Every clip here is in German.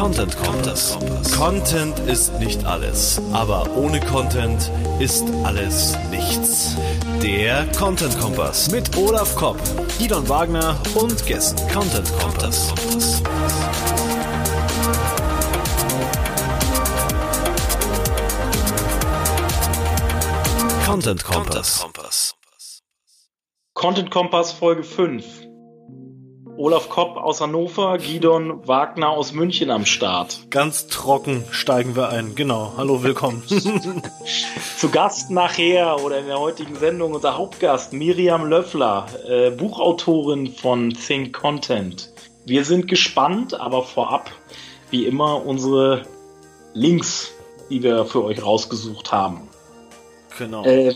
Content Kompass. Content ist nicht alles, aber ohne Content ist alles nichts. Der Content Kompass mit Olaf Kopp, Idon Wagner und Gästen. Content Kompass. Content Kompass. Content Kompass Folge 5. Olaf Kopp aus Hannover, Gidon Wagner aus München am Start. Ganz trocken steigen wir ein. Genau. Hallo, willkommen. Zu Gast nachher oder in der heutigen Sendung unser Hauptgast Miriam Löffler, äh, Buchautorin von Think Content. Wir sind gespannt, aber vorab, wie immer, unsere Links, die wir für euch rausgesucht haben. Genau. Äh,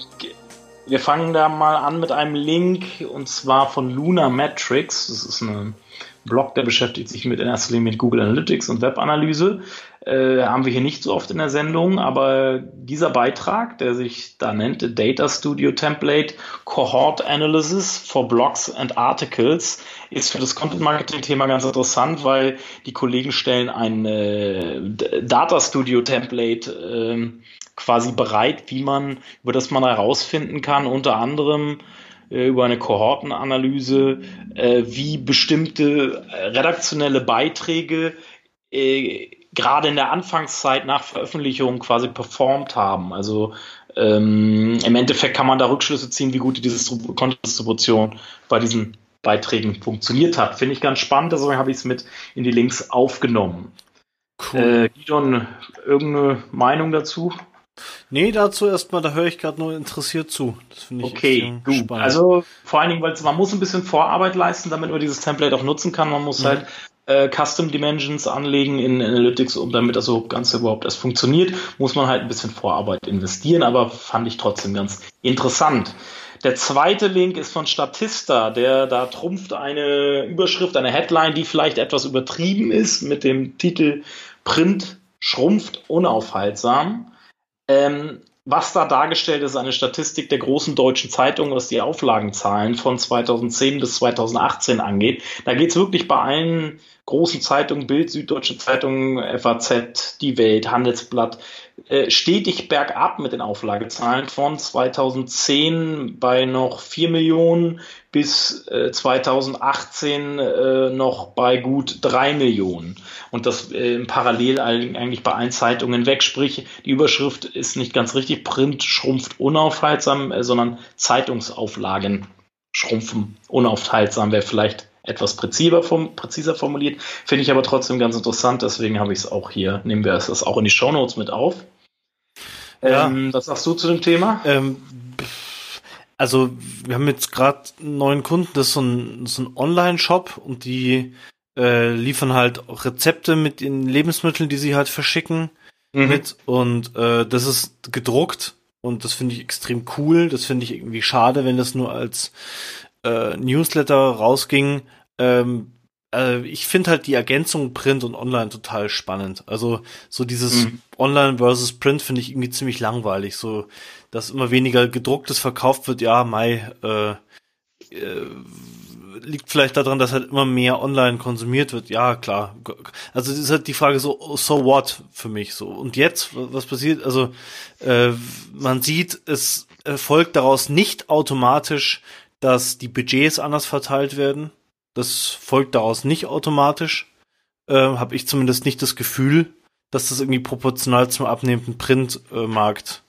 wir fangen da mal an mit einem Link und zwar von Luna Metrics. Das ist ein Blog, der beschäftigt sich mit in erster Linie mit Google Analytics und Webanalyse. Äh, haben wir hier nicht so oft in der Sendung, aber dieser Beitrag, der sich da nennt Data Studio Template Cohort Analysis for Blogs and Articles, ist für das Content Marketing Thema ganz interessant, weil die Kollegen stellen ein äh, Data Studio Template äh, quasi bereit, wie man, über das man herausfinden kann, unter anderem äh, über eine Kohortenanalyse, äh, wie bestimmte äh, redaktionelle Beiträge äh, gerade in der Anfangszeit nach Veröffentlichung quasi performt haben. Also ähm, im Endeffekt kann man da Rückschlüsse ziehen, wie gut die Content-Distribution bei diesen Beiträgen funktioniert hat. Finde ich ganz spannend, deswegen habe ich es mit in die Links aufgenommen. Cool. Äh, Gidon, irgendeine Meinung dazu? Nee, dazu erstmal, da höre ich gerade nur interessiert zu. Das finde ich okay, gut. Spannend. Also vor allen Dingen, weil man muss ein bisschen Vorarbeit leisten, damit man dieses Template auch nutzen kann. Man muss mhm. halt äh, Custom Dimensions anlegen in Analytics, um damit das Ganze überhaupt erst funktioniert, muss man halt ein bisschen Vorarbeit investieren, aber fand ich trotzdem ganz interessant. Der zweite Link ist von Statista, der da trumpft eine Überschrift, eine Headline, die vielleicht etwas übertrieben ist mit dem Titel Print schrumpft unaufhaltsam. Ähm, was da dargestellt ist, eine Statistik der großen deutschen Zeitungen, was die Auflagenzahlen von 2010 bis 2018 angeht. Da geht es wirklich bei allen großen Zeitungen, Bild, Süddeutsche Zeitung, FAZ, Die Welt, Handelsblatt, äh, stetig bergab mit den Auflagezahlen von 2010 bei noch 4 Millionen bis äh, 2018 äh, noch bei gut 3 Millionen. Und das äh, parallel eigentlich bei allen Zeitungen weg. Sprich, die Überschrift ist nicht ganz richtig. Print schrumpft unaufhaltsam, äh, sondern Zeitungsauflagen schrumpfen unaufhaltsam wäre vielleicht etwas präziser, form präziser formuliert. Finde ich aber trotzdem ganz interessant, deswegen habe ich es auch hier, nehmen wir es auch in die Shownotes mit auf. Ja. Ähm, was sagst du zu dem Thema? Ähm, also, wir haben jetzt gerade einen neuen Kunden, das ist so ein, so ein Online-Shop und die äh, liefern halt Rezepte mit den Lebensmitteln, die sie halt verschicken mhm. mit und äh, das ist gedruckt und das finde ich extrem cool. Das finde ich irgendwie schade, wenn das nur als äh, Newsletter rausging. Ähm, äh, ich finde halt die Ergänzung Print und Online total spannend. Also so dieses mhm. Online versus Print finde ich irgendwie ziemlich langweilig. So, dass immer weniger gedrucktes verkauft wird. Ja, Mai äh, äh, liegt vielleicht daran, dass halt immer mehr online konsumiert wird. Ja, klar. Also ist halt die Frage so, so what für mich so. Und jetzt, was passiert? Also äh, man sieht, es folgt daraus nicht automatisch dass die Budgets anders verteilt werden. Das folgt daraus nicht automatisch. Äh, Habe ich zumindest nicht das Gefühl, dass das irgendwie proportional zum abnehmenden Printmarkt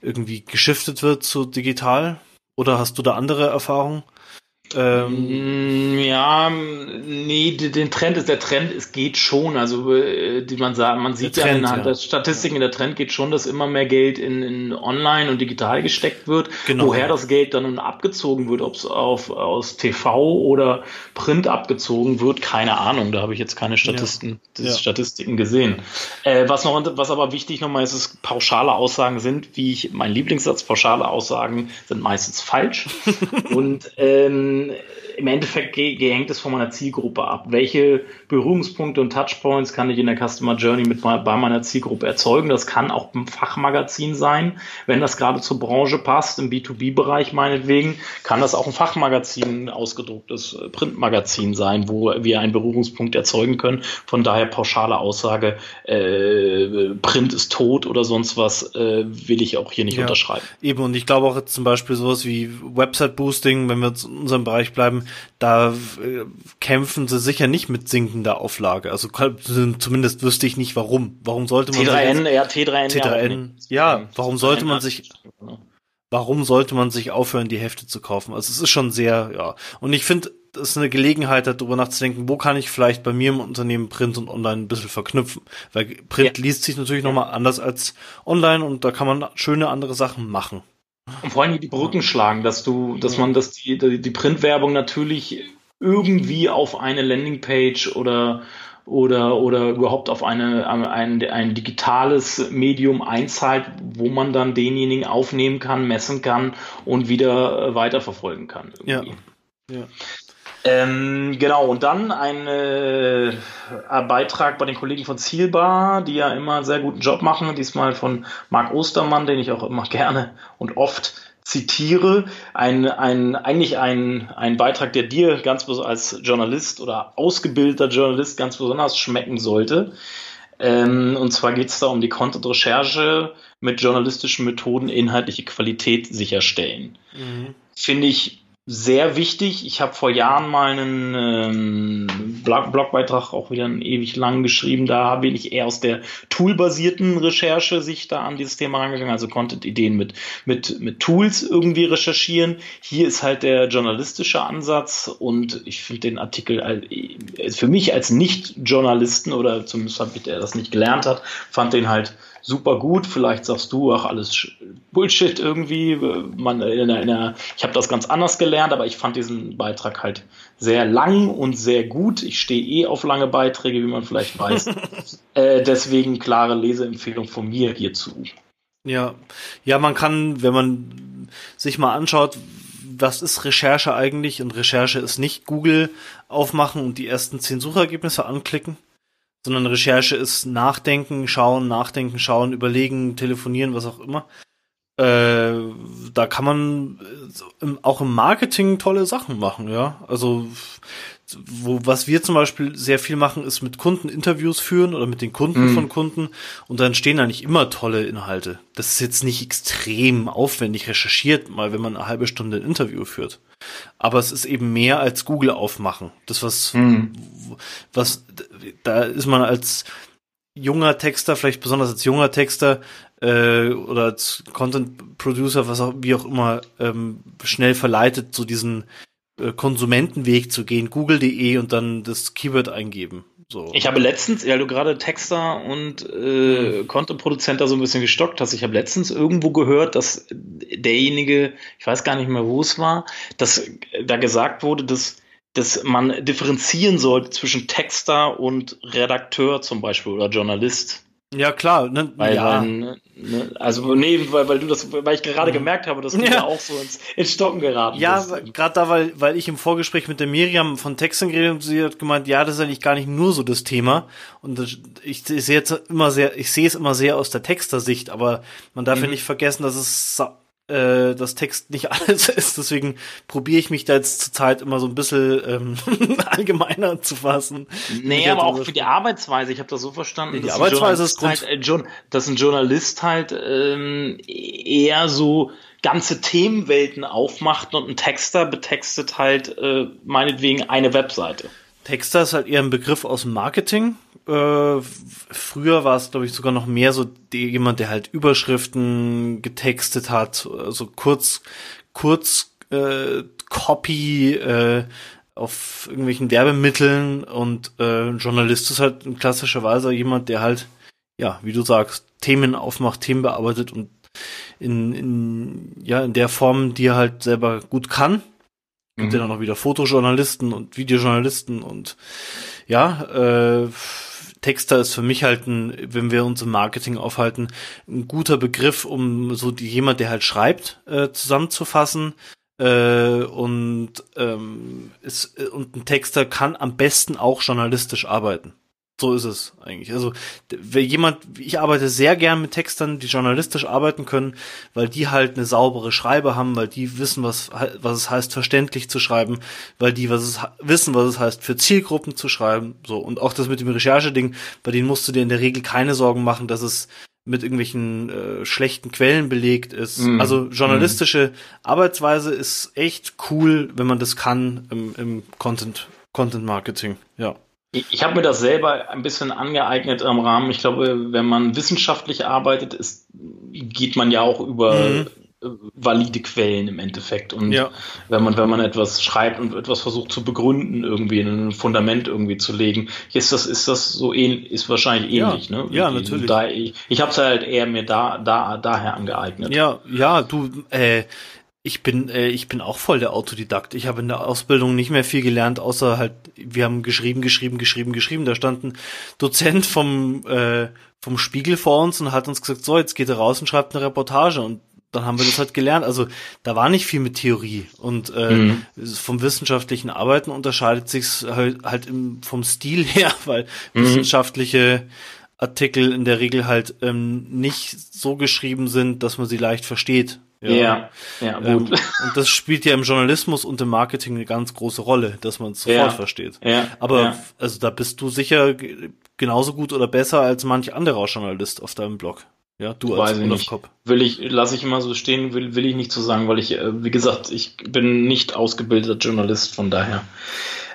irgendwie geschiftet wird zu digital. Oder hast du da andere Erfahrungen? Ähm, mm, ja, nee, den Trend ist der Trend, es geht schon. Also äh, die man sagt, man sieht ja Trend, ja. der Statistiken, der Trend geht schon, dass immer mehr Geld in, in online und digital gesteckt wird. Genau. Woher das Geld dann abgezogen wird, ob es auf aus TV oder Print abgezogen wird, keine Ahnung. Da habe ich jetzt keine Statisten, ja. Ja. Statistiken gesehen. Äh, was noch, was aber wichtig nochmal ist, ist, pauschale Aussagen sind, wie ich mein Lieblingssatz, pauschale Aussagen sind meistens falsch. und ähm, And. Im Endeffekt hängt es von meiner Zielgruppe ab. Welche Berührungspunkte und Touchpoints kann ich in der Customer Journey mit bei meiner Zielgruppe erzeugen? Das kann auch ein Fachmagazin sein, wenn das gerade zur Branche passt, im B2B-Bereich meinetwegen, kann das auch ein Fachmagazin, ausgedrucktes Printmagazin sein, wo wir einen Berührungspunkt erzeugen können. Von daher pauschale Aussage, äh, Print ist tot oder sonst was, äh, will ich auch hier nicht ja, unterschreiben. Eben, und ich glaube auch jetzt zum Beispiel sowas wie Website-Boosting, wenn wir in unserem Bereich bleiben, da äh, kämpfen sie sicher nicht mit sinkender Auflage. Also zumindest wüsste ich nicht warum. Warum sollte man T3N, ja, T3N, T3N, ja, ja warum sollte man sich warum sollte man sich aufhören, die Hefte zu kaufen? Also es ist schon sehr, ja. Und ich finde, das ist eine Gelegenheit, darüber nachzudenken, wo kann ich vielleicht bei mir im Unternehmen Print und Online ein bisschen verknüpfen. Weil Print ja. liest sich natürlich ja. nochmal anders als Online und da kann man schöne andere Sachen machen. Und vor allem die Brücken schlagen, dass du, dass man, dass die, die Printwerbung natürlich irgendwie auf eine Landingpage oder oder, oder überhaupt auf eine, ein, ein digitales Medium einzahlt, wo man dann denjenigen aufnehmen kann, messen kann und wieder weiterverfolgen kann. Irgendwie. Ja. ja. Ähm, genau, und dann ein äh, Beitrag bei den Kollegen von Zielbar, die ja immer einen sehr guten Job machen, diesmal von Marc Ostermann, den ich auch immer gerne und oft zitiere, ein, ein, eigentlich ein, ein Beitrag, der dir ganz als Journalist oder ausgebildeter Journalist ganz besonders schmecken sollte. Ähm, und zwar geht es da um die Content-Recherche mit journalistischen Methoden inhaltliche Qualität sicherstellen. Mhm. Finde ich sehr wichtig. Ich habe vor Jahren mal einen ähm, Blog Blogbeitrag auch wieder ewig lang geschrieben. Da bin ich eher aus der toolbasierten Recherche sich da an dieses Thema rangegangen, also Content-Ideen mit, mit, mit Tools irgendwie recherchieren. Hier ist halt der journalistische Ansatz und ich finde den Artikel für mich als Nicht-Journalisten oder zumindest habe ich der das nicht gelernt hat, fand den halt super gut. Vielleicht sagst du, ach, alles Bullshit irgendwie. Man, in einer, in einer, ich habe das ganz anders gelernt, aber ich fand diesen Beitrag halt sehr lang und sehr gut. Ich stehe eh auf lange Beiträge, wie man vielleicht weiß. äh, deswegen klare Leseempfehlung von mir hierzu. Ja, ja, man kann, wenn man sich mal anschaut, was ist Recherche eigentlich und Recherche ist nicht Google aufmachen und die ersten zehn Suchergebnisse anklicken, sondern Recherche ist nachdenken, schauen, nachdenken, schauen, überlegen, telefonieren, was auch immer. Äh, da kann man auch im Marketing tolle Sachen machen, ja. Also wo, was wir zum Beispiel sehr viel machen, ist mit Kunden Interviews führen oder mit den Kunden mhm. von Kunden und dann stehen eigentlich immer tolle Inhalte. Das ist jetzt nicht extrem aufwendig recherchiert, mal wenn man eine halbe Stunde ein Interview führt. Aber es ist eben mehr als Google aufmachen. Das was, mhm. was, da ist man als junger Texter, vielleicht besonders als junger Texter äh, oder als Content Producer, was auch wie auch immer, ähm, schnell verleitet, so diesen äh, Konsumentenweg zu gehen, google.de und dann das Keyword eingeben. So. Ich habe letztens, ja du gerade Texter und äh, mhm. Content-Produzent da so ein bisschen gestockt hast, ich habe letztens irgendwo gehört, dass derjenige, ich weiß gar nicht mehr, wo es war, dass da gesagt wurde, dass dass man differenzieren sollte zwischen Texter und Redakteur zum Beispiel oder Journalist. Ja, klar. Ne, weil, ja. Weil, ne, also, nee, weil, weil du das, weil ich gerade mhm. gemerkt habe, dass du ja. da auch so ins, ins Stocken geraten ja, bist. Ja, gerade da, weil, weil ich im Vorgespräch mit der Miriam von Texten geredet habe, sie hat gemeint, ja, das ist eigentlich gar nicht nur so das Thema. Und das, ich, ich sehe jetzt immer sehr, ich sehe es immer sehr aus der Texter-Sicht, aber man darf mhm. ja nicht vergessen, dass es äh, das Text nicht alles ist. Deswegen probiere ich mich da jetzt zur Zeit immer so ein bisschen ähm, allgemeiner zu fassen. Nee, aber auch für die Arbeitsweise. Ich habe das so verstanden. Die Arbeitsweise ist halt, äh, dass ein Journalist halt ähm, eher so ganze Themenwelten aufmacht und ein Texter betextet halt äh, meinetwegen eine Webseite. Texter ist halt eher ein Begriff aus Marketing. Äh, früher war es, glaube ich, sogar noch mehr so die, jemand, der halt Überschriften getextet hat, also kurz, kurz äh, Copy äh, auf irgendwelchen Werbemitteln und äh, Journalist ist halt klassischerweise jemand, der halt, ja, wie du sagst, Themen aufmacht, Themen bearbeitet und in, in, ja, in der Form, die er halt selber gut kann Gibt mhm. ja dann noch wieder Fotojournalisten und Videojournalisten und ja, äh, Texter ist für mich halt ein, wenn wir uns im Marketing aufhalten, ein guter Begriff, um so die, jemand, der halt schreibt, äh, zusammenzufassen. Äh, und, ähm, ist, und ein Texter kann am besten auch journalistisch arbeiten. So ist es eigentlich. Also, wenn jemand, ich arbeite sehr gern mit Textern, die journalistisch arbeiten können, weil die halt eine saubere Schreibe haben, weil die wissen, was, was es heißt, verständlich zu schreiben, weil die was es, wissen, was es heißt, für Zielgruppen zu schreiben, so. Und auch das mit dem Rechercheding, bei denen musst du dir in der Regel keine Sorgen machen, dass es mit irgendwelchen äh, schlechten Quellen belegt ist. Mm. Also journalistische mm. Arbeitsweise ist echt cool, wenn man das kann im, im Content, Content Marketing, ja. Ich, habe mir das selber ein bisschen angeeignet im Rahmen. Ich glaube, wenn man wissenschaftlich arbeitet, ist, geht man ja auch über mhm. valide Quellen im Endeffekt. Und ja. wenn man, wenn man etwas schreibt und etwas versucht zu begründen, irgendwie ein Fundament irgendwie zu legen, ist das, ist das so ähnlich, ist wahrscheinlich ähnlich, ja. ne? Ja, natürlich. Da, ich ich habe es halt eher mir da, da, daher angeeignet. Ja, ja, du, äh, ich bin, äh, ich bin auch voll der Autodidakt. Ich habe in der Ausbildung nicht mehr viel gelernt, außer halt, wir haben geschrieben, geschrieben, geschrieben, geschrieben. Da stand ein Dozent vom, äh, vom Spiegel vor uns und hat uns gesagt, so, jetzt geht er raus und schreibt eine Reportage. Und dann haben wir das halt gelernt. Also da war nicht viel mit Theorie. Und äh, mhm. vom wissenschaftlichen Arbeiten unterscheidet sich's halt, halt im, vom Stil her, weil mhm. wissenschaftliche Artikel in der Regel halt ähm, nicht so geschrieben sind, dass man sie leicht versteht. Ja, ja, ja gut. Ähm, und das spielt ja im Journalismus und im Marketing eine ganz große Rolle, dass man es sofort ja, versteht. Ja, Aber ja. also da bist du sicher genauso gut oder besser als manch anderer Journalist auf deinem Blog. Ja, du als Olaf Kopp. Will ich, lasse ich immer so stehen, will, will ich nicht so sagen, weil ich, äh, wie gesagt, ich bin nicht ausgebildeter Journalist, von daher.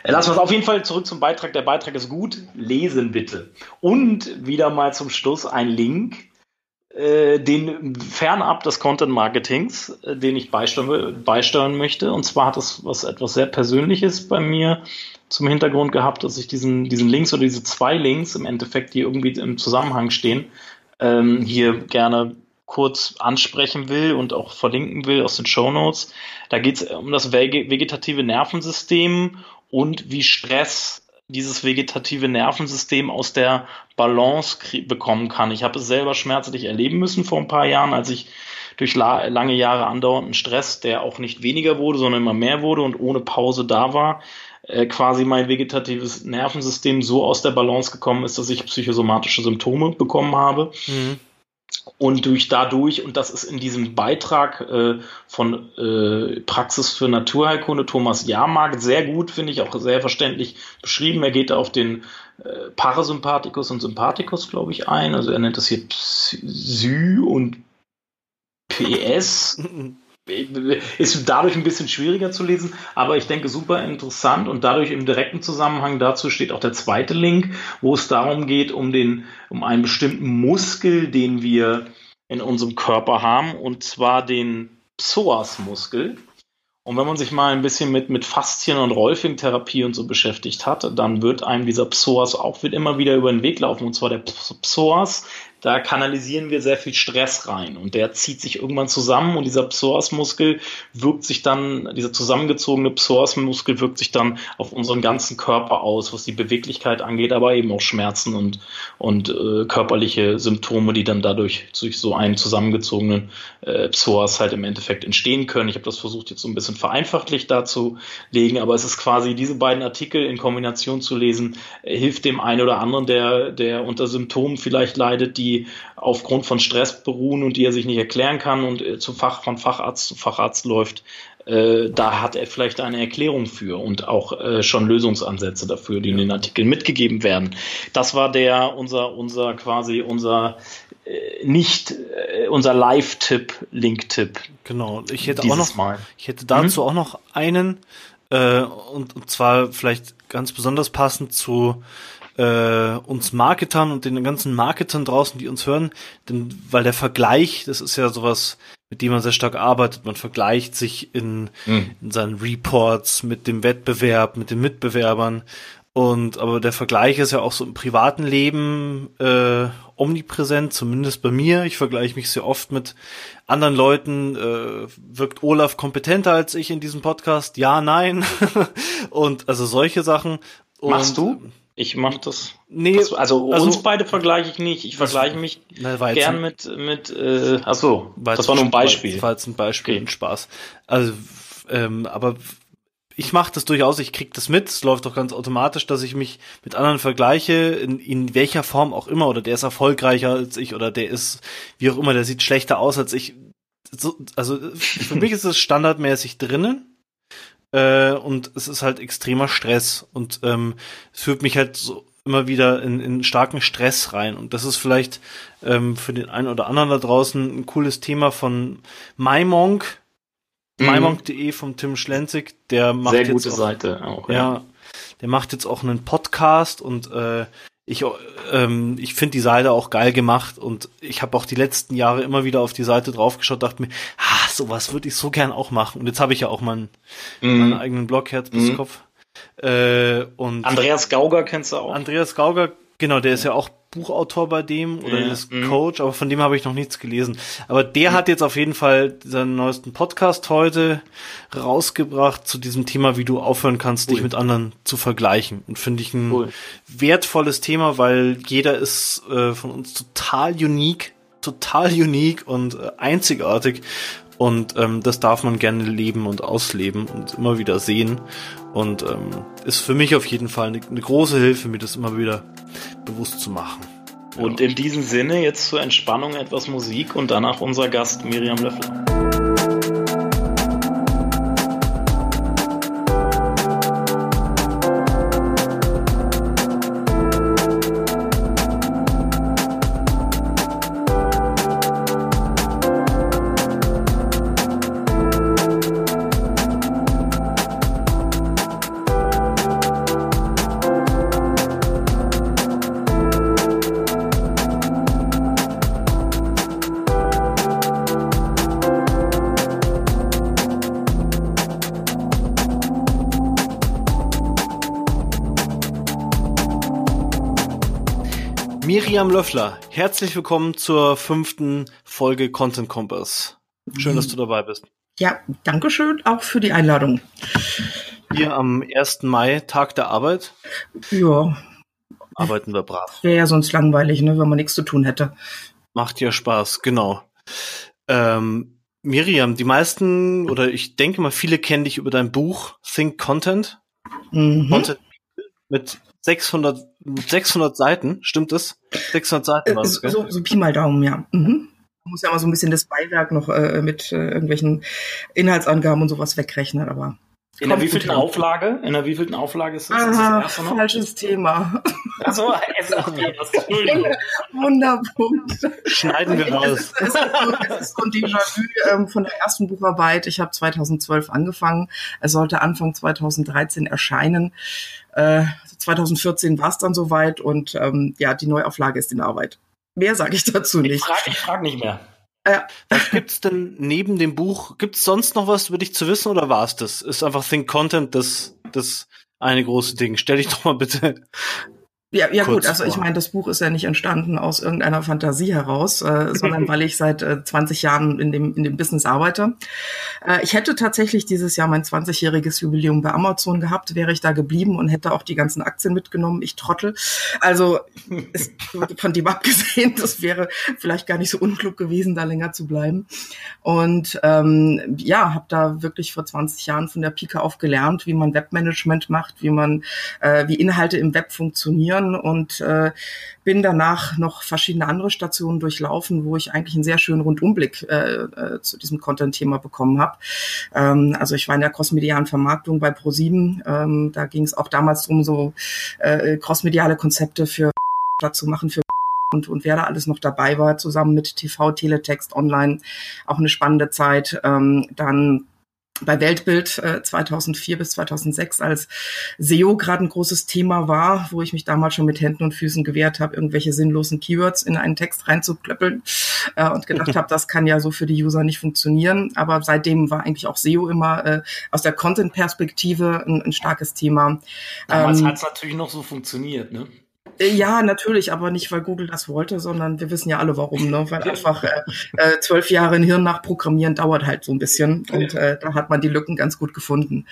Äh, lassen wir es auf jeden Fall zurück zum Beitrag. Der Beitrag ist gut. Lesen bitte. Und wieder mal zum Schluss ein Link den fernab des Content Marketings, äh, den ich beisteuern, beisteuern möchte. Und zwar hat das was etwas sehr Persönliches bei mir zum Hintergrund gehabt, dass ich diesen, diesen Links oder diese zwei Links im Endeffekt, die irgendwie im Zusammenhang stehen, ähm, hier gerne kurz ansprechen will und auch verlinken will aus den Show Notes. Da geht es um das vegetative Nervensystem und wie Stress dieses vegetative Nervensystem aus der Balance bekommen kann. Ich habe es selber schmerzlich erleben müssen vor ein paar Jahren, als ich durch la lange Jahre andauernden Stress, der auch nicht weniger wurde, sondern immer mehr wurde und ohne Pause da war, äh, quasi mein vegetatives Nervensystem so aus der Balance gekommen ist, dass ich psychosomatische Symptome bekommen habe. Mhm. Und durch dadurch, und das ist in diesem Beitrag äh, von äh, Praxis für Naturheilkunde Thomas Jahrmarkt sehr gut, finde ich, auch sehr verständlich beschrieben. Er geht auf den äh, Parasympathikus und Sympathikus, glaube ich, ein. Also er nennt das hier Psy und PS. ist dadurch ein bisschen schwieriger zu lesen, aber ich denke super interessant und dadurch im direkten Zusammenhang dazu steht auch der zweite Link, wo es darum geht, um den, um einen bestimmten Muskel, den wir in unserem Körper haben, und zwar den Psoas-Muskel. Und wenn man sich mal ein bisschen mit, mit Faszien- und Rolfing-Therapie und so beschäftigt hat, dann wird einem dieser Psoas auch wird immer wieder über den Weg laufen. Und zwar der Psoas da kanalisieren wir sehr viel Stress rein und der zieht sich irgendwann zusammen und dieser Psoasmuskel wirkt sich dann, dieser zusammengezogene Psoasmuskel wirkt sich dann auf unseren ganzen Körper aus, was die Beweglichkeit angeht, aber eben auch Schmerzen und, und äh, körperliche Symptome, die dann dadurch durch so einen zusammengezogenen äh, Psoas halt im Endeffekt entstehen können. Ich habe das versucht jetzt so ein bisschen vereinfachtlich darzulegen, aber es ist quasi diese beiden Artikel in Kombination zu lesen, äh, hilft dem einen oder anderen, der, der unter Symptomen vielleicht leidet, die die aufgrund von Stress beruhen und die er sich nicht erklären kann und äh, zu Fach, von Facharzt zu Facharzt läuft, äh, da hat er vielleicht eine Erklärung für und auch äh, schon Lösungsansätze dafür, die in den Artikeln mitgegeben werden. Das war der, unser, unser quasi unser äh, nicht unser Live-Tipp, Link-Tipp. Genau. Ich hätte auch noch, Mal. ich hätte dazu mhm. auch noch einen, und, und zwar vielleicht ganz besonders passend zu äh, uns Marketern und den ganzen Marketern draußen, die uns hören, denn weil der Vergleich, das ist ja sowas, mit dem man sehr stark arbeitet, man vergleicht sich in, mhm. in seinen Reports mit dem Wettbewerb, mit den Mitbewerbern und aber der Vergleich ist ja auch so im privaten Leben äh, omnipräsent, zumindest bei mir. Ich vergleiche mich sehr oft mit anderen Leuten. Äh, wirkt Olaf kompetenter als ich in diesem Podcast? Ja, nein. und also solche Sachen. Und, Machst du? Ich mache das. Nee, das, also, also, uns beide vergleiche ich nicht. Ich vergleiche mich na, gern mit mit. Äh, achso, das war nur ein Beispiel. Das war jetzt ein Beispiel, okay. ein Spaß. Also ähm, aber ich mache das durchaus, ich krieg das mit, es läuft doch ganz automatisch, dass ich mich mit anderen vergleiche, in, in welcher Form auch immer, oder der ist erfolgreicher als ich, oder der ist, wie auch immer, der sieht schlechter aus als ich. So, also für mich ist es standardmäßig drinnen. Äh, und es ist halt extremer Stress und ähm, es führt mich halt so immer wieder in, in starken Stress rein. Und das ist vielleicht ähm, für den einen oder anderen da draußen ein cooles Thema von MyMonk, mhm. mymonk.de vom Tim Schlenzig. Der macht Sehr gute jetzt auch, Seite auch. Ja, ja, der macht jetzt auch einen Podcast und äh, ich, ähm, ich finde die Seite auch geil gemacht und ich habe auch die letzten Jahre immer wieder auf die Seite draufgeschaut, dachte mir, ah, sowas würde ich so gern auch machen. Und jetzt habe ich ja auch meinen, mm. meinen eigenen Blog Herz bis mm. Kopf. Äh, und Andreas Gauger kennst du auch. Andreas Gauger, genau, der ist ja auch Buchautor bei dem oder ja, ist mhm. Coach, aber von dem habe ich noch nichts gelesen. Aber der hat jetzt auf jeden Fall seinen neuesten Podcast heute rausgebracht zu diesem Thema, wie du aufhören kannst, cool. dich mit anderen zu vergleichen. Und finde ich ein cool. wertvolles Thema, weil jeder ist äh, von uns total unique, total unique und äh, einzigartig. Und ähm, das darf man gerne leben und ausleben und immer wieder sehen. Und ähm, ist für mich auf jeden Fall eine, eine große Hilfe, mir das immer wieder bewusst zu machen. Und in diesem Sinne jetzt zur Entspannung etwas Musik und danach unser Gast Miriam Löffler. Miriam Löffler, herzlich willkommen zur fünften Folge Content Compass. Schön, dass du dabei bist. Ja, danke schön auch für die Einladung. Hier am 1. Mai, Tag der Arbeit. Ja. Arbeiten wir brav. Wäre ja sonst langweilig, ne, wenn man nichts zu tun hätte. Macht ja Spaß, genau. Ähm, Miriam, die meisten, oder ich denke mal, viele kennen dich über dein Buch Think Content. Mhm. Content mit 600, 600 Seiten, stimmt das? 600 Seiten war es, so, so Pi mal Daumen, ja. Mhm. Man muss ja mal so ein bisschen das Beiwerk noch äh, mit äh, irgendwelchen Inhaltsangaben und sowas wegrechnen, aber in der wievielten Auflage? In der wievielten Auflage ist das? Aha, ist das falsches Thema. Achso, es ist Wunderpunkt. Schneiden wir raus. Es ist, es ist so ein Déjà-vu ähm, von der ersten Bucharbeit. Ich habe 2012 angefangen. Es sollte Anfang 2013 erscheinen. Äh, 2014 war es dann soweit und ähm, ja, die Neuauflage ist in Arbeit. Mehr sage ich dazu nicht. Ich frage frag nicht mehr. Ja. Was gibt's denn neben dem Buch? Gibt's sonst noch was über dich zu wissen oder war es das? Ist einfach Think Content das, das eine große Ding? Stell dich doch mal bitte ja, ja gut, also ich meine, das Buch ist ja nicht entstanden aus irgendeiner Fantasie heraus, äh, sondern weil ich seit äh, 20 Jahren in dem, in dem Business arbeite. Äh, ich hätte tatsächlich dieses Jahr mein 20-jähriges Jubiläum bei Amazon gehabt, wäre ich da geblieben und hätte auch die ganzen Aktien mitgenommen. Ich trottel. Also ist, von dem abgesehen, das wäre vielleicht gar nicht so unklug gewesen, da länger zu bleiben. Und ähm, ja, habe da wirklich vor 20 Jahren von der Pike auf gelernt, wie man Webmanagement macht, wie man, äh, wie Inhalte im Web funktionieren studieren und äh, bin danach noch verschiedene andere Stationen durchlaufen, wo ich eigentlich einen sehr schönen Rundumblick äh, äh, zu diesem Content-Thema bekommen habe. Ähm, also ich war in der crossmedialen Vermarktung bei ProSieben. Ähm, da ging es auch damals darum, so äh, crossmediale Konzepte für zu machen für und, und wer da alles noch dabei war, zusammen mit TV, Teletext, Online, auch eine spannende Zeit. Ähm, dann bei Weltbild äh, 2004 bis 2006, als SEO gerade ein großes Thema war, wo ich mich damals schon mit Händen und Füßen gewehrt habe, irgendwelche sinnlosen Keywords in einen Text reinzuklöppeln äh, und gedacht habe, das kann ja so für die User nicht funktionieren. Aber seitdem war eigentlich auch SEO immer äh, aus der Content-Perspektive ein, ein, starkes Thema. Damals ähm, hat es natürlich noch so funktioniert, ne? Äh, ja, natürlich, aber nicht, weil Google das wollte, sondern wir wissen ja alle warum, ne? weil einfach äh, äh, zwölf Jahre in Hirn nachprogrammieren dauert halt so ein bisschen und äh, da hat man die Lücken ganz gut gefunden.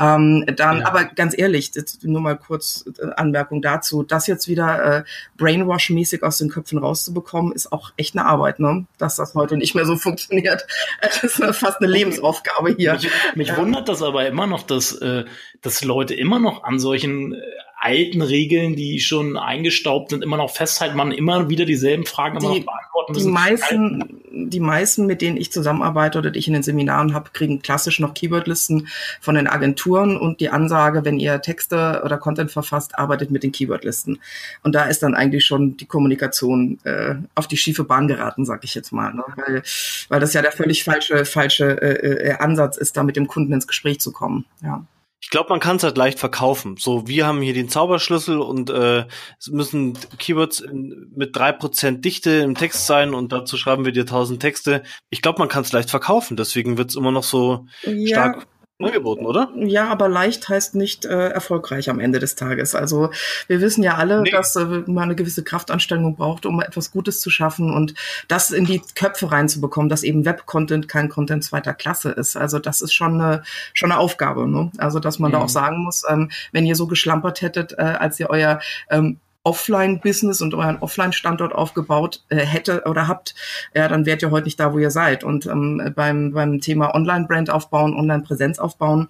Ähm, dann, ja. aber ganz ehrlich, nur mal kurz äh, Anmerkung dazu, das jetzt wieder äh, Brainwash-mäßig aus den Köpfen rauszubekommen, ist auch echt eine Arbeit, ne? dass das heute nicht mehr so funktioniert. Das ist fast eine Lebensaufgabe hier. Mich, mich wundert das aber immer noch, dass, äh, dass Leute immer noch an solchen äh, alten Regeln, die schon eingestaubt sind, immer noch festhalten, man immer wieder dieselben Fragen immer die, noch beantworten müssen. Die meisten, die meisten, mit denen ich zusammenarbeite oder die ich in den Seminaren habe, kriegen klassisch noch Keywordlisten von den Agenturen und die Ansage, wenn ihr Texte oder Content verfasst, arbeitet mit den Keywordlisten. Und da ist dann eigentlich schon die Kommunikation äh, auf die schiefe Bahn geraten, sag ich jetzt mal, ne? weil, weil das ja der völlig falsche falsche äh, äh, Ansatz ist, da mit dem Kunden ins Gespräch zu kommen. Ja. Ich glaube, man kann es halt leicht verkaufen. So, wir haben hier den Zauberschlüssel und äh, es müssen Keywords in, mit drei Prozent Dichte im Text sein und dazu schreiben wir dir tausend Texte. Ich glaube, man kann es leicht verkaufen, deswegen wird es immer noch so ja. stark angeboten, oder? Ja, aber leicht heißt nicht äh, erfolgreich am Ende des Tages. Also wir wissen ja alle, nee. dass äh, man eine gewisse Kraftanstrengung braucht, um etwas Gutes zu schaffen und das in die Köpfe reinzubekommen, dass eben Web-Content kein Content zweiter Klasse ist. Also das ist schon eine, schon eine Aufgabe. Ne? Also dass man mhm. da auch sagen muss, ähm, wenn ihr so geschlampert hättet, äh, als ihr euer ähm, Offline-Business und euren Offline-Standort aufgebaut äh, hätte oder habt, ja, dann wärt ihr heute nicht da, wo ihr seid. Und ähm, beim, beim Thema Online-Brand aufbauen, Online-Präsenz aufbauen,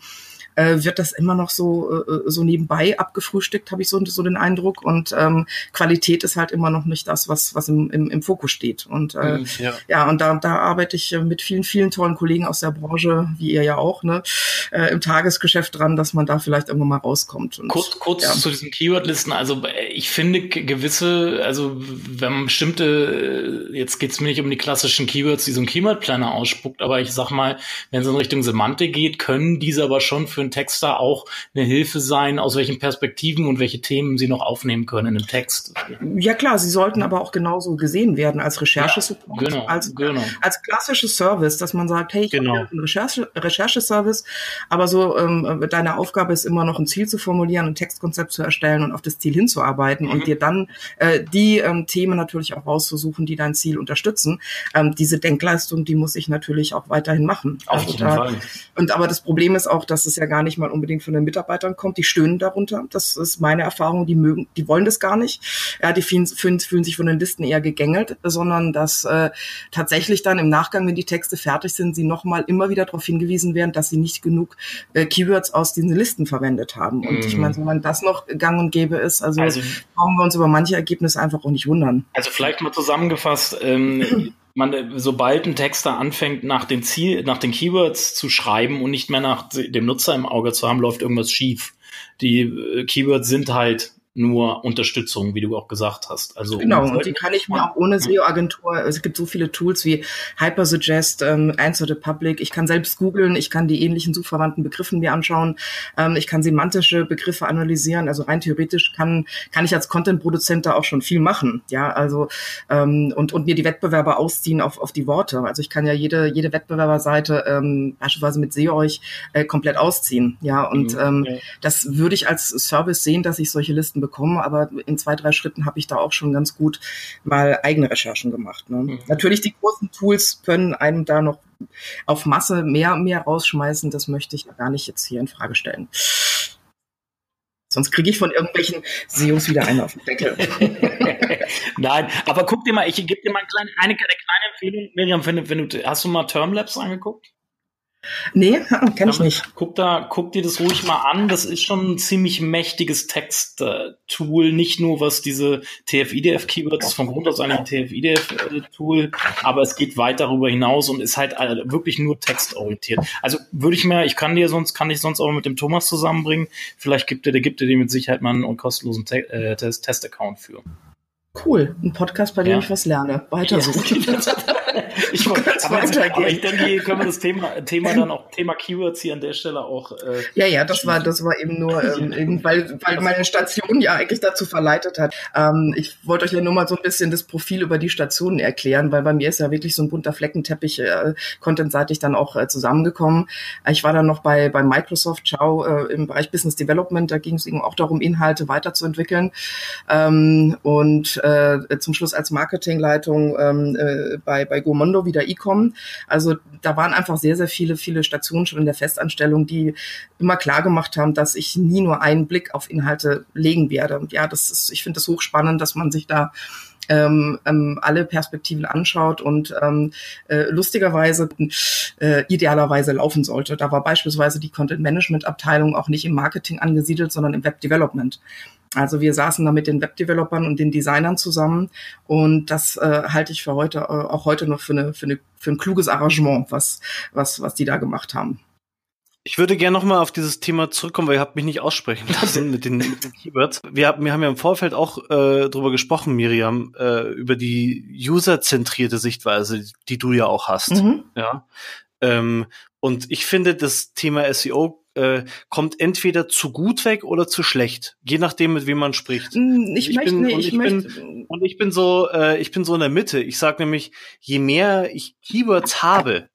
äh, wird das immer noch so, äh, so nebenbei abgefrühstückt, habe ich so, so den Eindruck. Und ähm, Qualität ist halt immer noch nicht das, was, was im, im, im Fokus steht. Und äh, mhm, ja. ja, und da, da arbeite ich äh, mit vielen, vielen tollen Kollegen aus der Branche, wie ihr ja auch, ne, äh, im Tagesgeschäft dran, dass man da vielleicht irgendwann mal rauskommt. Und, kurz kurz ja. zu diesen Keywordlisten. Also äh, ich finde gewisse, also wenn man bestimmte, äh, jetzt geht's mir nicht um die klassischen Keywords, die so ein Keyword-Planner ausspuckt, aber ich sag mal, wenn es in Richtung Semantik geht, können diese aber schon für einen Texter auch eine Hilfe sein, aus welchen Perspektiven und welche Themen sie noch aufnehmen können in einem Text. Ja klar, sie sollten aber auch genauso gesehen werden als Recherchesupport, ja, genau, als, genau. als klassisches Service, dass man sagt, hey, ich genau. habe einen Recherche, Rechercheservice, aber so ähm, deine Aufgabe ist immer noch ein Ziel zu formulieren, ein Textkonzept zu erstellen und auf das Ziel hinzuarbeiten mhm. und dir dann äh, die ähm, Themen natürlich auch rauszusuchen, die dein Ziel unterstützen. Ähm, diese Denkleistung, die muss ich natürlich auch weiterhin machen. Auf also jeden da, Fall. Und aber das Problem ist auch, dass es ja gar nicht mal unbedingt von den Mitarbeitern kommt. Die stöhnen darunter. Das ist meine Erfahrung. Die mögen, die wollen das gar nicht. Ja, die fühlen, fühlen, fühlen sich von den Listen eher gegängelt, sondern dass äh, tatsächlich dann im Nachgang, wenn die Texte fertig sind, sie nochmal immer wieder darauf hingewiesen werden, dass sie nicht genug äh, Keywords aus diesen Listen verwendet haben. Und mm. ich meine, wenn das noch gang und gäbe ist, also, also brauchen wir uns über manche Ergebnisse einfach auch nicht wundern. Also vielleicht mal zusammengefasst, ähm, man, sobald ein Texter anfängt, nach den Ziel, nach den Keywords zu schreiben und nicht mehr nach dem Nutzer im Auge zu haben, läuft irgendwas schief. Die äh, Keywords sind halt nur Unterstützung, wie du auch gesagt hast. Also genau, und die kann ich mir auch ohne SEO-Agentur, es gibt so viele Tools wie Hypersuggest, ähm, Answer the Public, ich kann selbst googeln, ich kann die ähnlichen suchverwandten Begriffe mir anschauen, ähm, ich kann semantische Begriffe analysieren, also rein theoretisch kann, kann ich als Content-Produzent da auch schon viel machen, ja, also ähm, und, und mir die Wettbewerber ausziehen auf, auf die Worte. Also ich kann ja jede, jede Wettbewerberseite ähm, beispielsweise mit SEO euch äh, komplett ausziehen, ja, und mhm, ähm, ja. das würde ich als Service sehen, dass ich solche Listen bekommen, aber in zwei, drei Schritten habe ich da auch schon ganz gut mal eigene Recherchen gemacht. Ne? Mhm. Natürlich, die großen Tools können einem da noch auf Masse mehr, mehr rausschmeißen. Das möchte ich gar nicht jetzt hier in Frage stellen. Sonst kriege ich von irgendwelchen SEOs wieder einen auf den Deckel. Nein, aber guck dir mal, ich gebe dir mal eine kleine, eine, kleine Empfehlung. Miriam, wenn, wenn du, hast du mal Termlabs angeguckt? Nee, kenne ich nicht. Guck da, guck dir das ruhig mal an. Das ist schon ein ziemlich mächtiges Text-Tool. Nicht nur was diese TF-IDF-Keywords von Grund aus ein TF-IDF-Tool, aber es geht weit darüber hinaus und ist halt äh, wirklich nur textorientiert. Also würde ich mir, ich kann dir sonst, kann ich sonst auch mit dem Thomas zusammenbringen. Vielleicht gibt er, der gibt dir mit Sicherheit mal einen kostenlosen Te äh, Test-Account für. Cool, ein Podcast, bei dem ja. ich was lerne. Weiter so. ich wollte aber, aber ich denke, hier können wir das Thema, Thema dann auch, Thema Keywords hier an der Stelle auch. Äh, ja, ja, das war, das war eben nur, ähm, weil, weil meine Station ja eigentlich dazu verleitet hat. Ähm, ich wollte euch ja nur mal so ein bisschen das Profil über die Stationen erklären, weil bei mir ist ja wirklich so ein bunter Fleckenteppich äh, contentseitig dann auch äh, zusammengekommen. Ich war dann noch bei, bei Microsoft Ciao äh, im Bereich Business Development, da ging es eben auch darum, Inhalte weiterzuentwickeln. Ähm, und äh, zum Schluss als Marketingleitung ähm, äh, bei, bei Gomondo wieder E-Com. Also da waren einfach sehr, sehr viele, viele Stationen schon in der Festanstellung, die immer klar gemacht haben, dass ich nie nur einen Blick auf Inhalte legen werde. Und ja, das ist, ich finde das hochspannend, dass man sich da ähm, ähm, alle Perspektiven anschaut und ähm, äh, lustigerweise äh, idealerweise laufen sollte. Da war beispielsweise die Content Management Abteilung auch nicht im Marketing angesiedelt, sondern im Web Development. Also wir saßen da mit den Webdevelopern und den Designern zusammen und das äh, halte ich für heute äh, auch heute noch für eine, für eine für ein kluges Arrangement, was was was die da gemacht haben. Ich würde gerne nochmal auf dieses Thema zurückkommen, weil ihr habt mich nicht aussprechen lassen mit den, mit den Keywords. Wir haben, wir haben ja im Vorfeld auch äh, darüber gesprochen, Miriam, äh, über die userzentrierte Sichtweise, die du ja auch hast. Mhm. Ja. Ähm, und ich finde, das Thema SEO äh, kommt entweder zu gut weg oder zu schlecht, je nachdem, mit wem man spricht. Hm, ich, ich möchte, bin, ich, ich möchte. Bin, und ich bin so, äh, ich bin so in der Mitte. Ich sage nämlich, je mehr ich Keywords habe,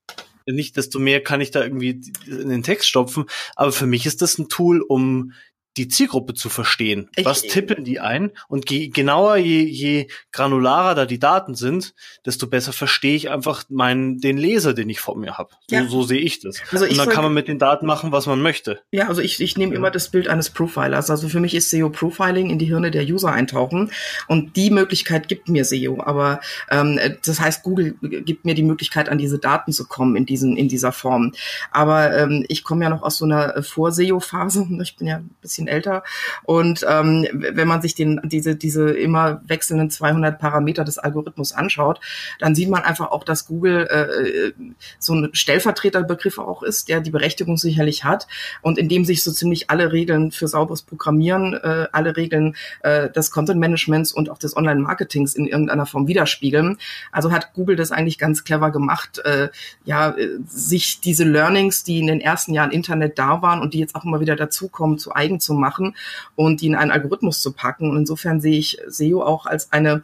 nicht, desto mehr kann ich da irgendwie in den Text stopfen. Aber für mich ist das ein Tool, um die Zielgruppe zu verstehen. Ich, Was tippen die ein? Und je genauer, je, je granularer da die Daten sind, desto besser verstehe ich einfach meinen, den Leser, den ich vor mir habe. So, ja. so sehe ich das. Also ich und dann kann man mit den Daten machen, was man möchte. Ja, also ich, ich nehme immer das Bild eines Profilers. Also für mich ist SEO Profiling in die Hirne der User eintauchen. Und die Möglichkeit gibt mir SEO. Aber ähm, das heißt, Google gibt mir die Möglichkeit, an diese Daten zu kommen in, diesen, in dieser Form. Aber ähm, ich komme ja noch aus so einer Vor-SEO-Phase. Ich bin ja ein bisschen bisschen älter. Und ähm, wenn man sich den, diese, diese immer wechselnden 200 Parameter des Algorithmus anschaut, dann sieht man einfach auch, dass Google äh, so ein Stellvertreterbegriff auch ist, der die Berechtigung sicherlich hat und in dem sich so ziemlich alle Regeln für sauberes Programmieren, äh, alle Regeln äh, des Content Managements und auch des Online-Marketings in irgendeiner Form widerspiegeln. Also hat Google das eigentlich ganz clever gemacht, äh, ja, sich diese Learnings, die in den ersten Jahren Internet da waren und die jetzt auch immer wieder dazukommen, zu eigen zu machen und die in einen Algorithmus zu packen. Und insofern sehe ich SEO auch als eine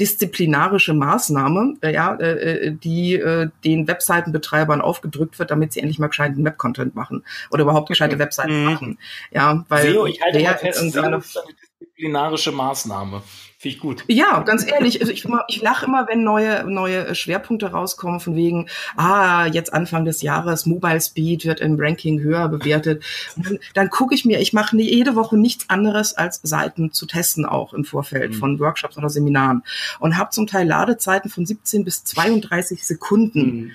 disziplinarische Maßnahme, äh, ja, äh, äh, die äh, den Webseitenbetreibern aufgedrückt wird, damit sie endlich mal gescheiten Webcontent machen oder überhaupt gescheite Webseiten mhm. machen. Ja, weil SEO, ich halte mal fest, SEO ist eine disziplinarische Maßnahme. Finde ich gut. Ja, ganz ehrlich, also ich, ich lache immer, wenn neue, neue Schwerpunkte rauskommen, von wegen, ah, jetzt Anfang des Jahres, Mobile Speed wird im Ranking höher bewertet. Dann, dann gucke ich mir, ich mache jede Woche nichts anderes, als Seiten zu testen, auch im Vorfeld mhm. von Workshops oder Seminaren. Und habe zum Teil Ladezeiten von 17 bis 32 Sekunden. Mhm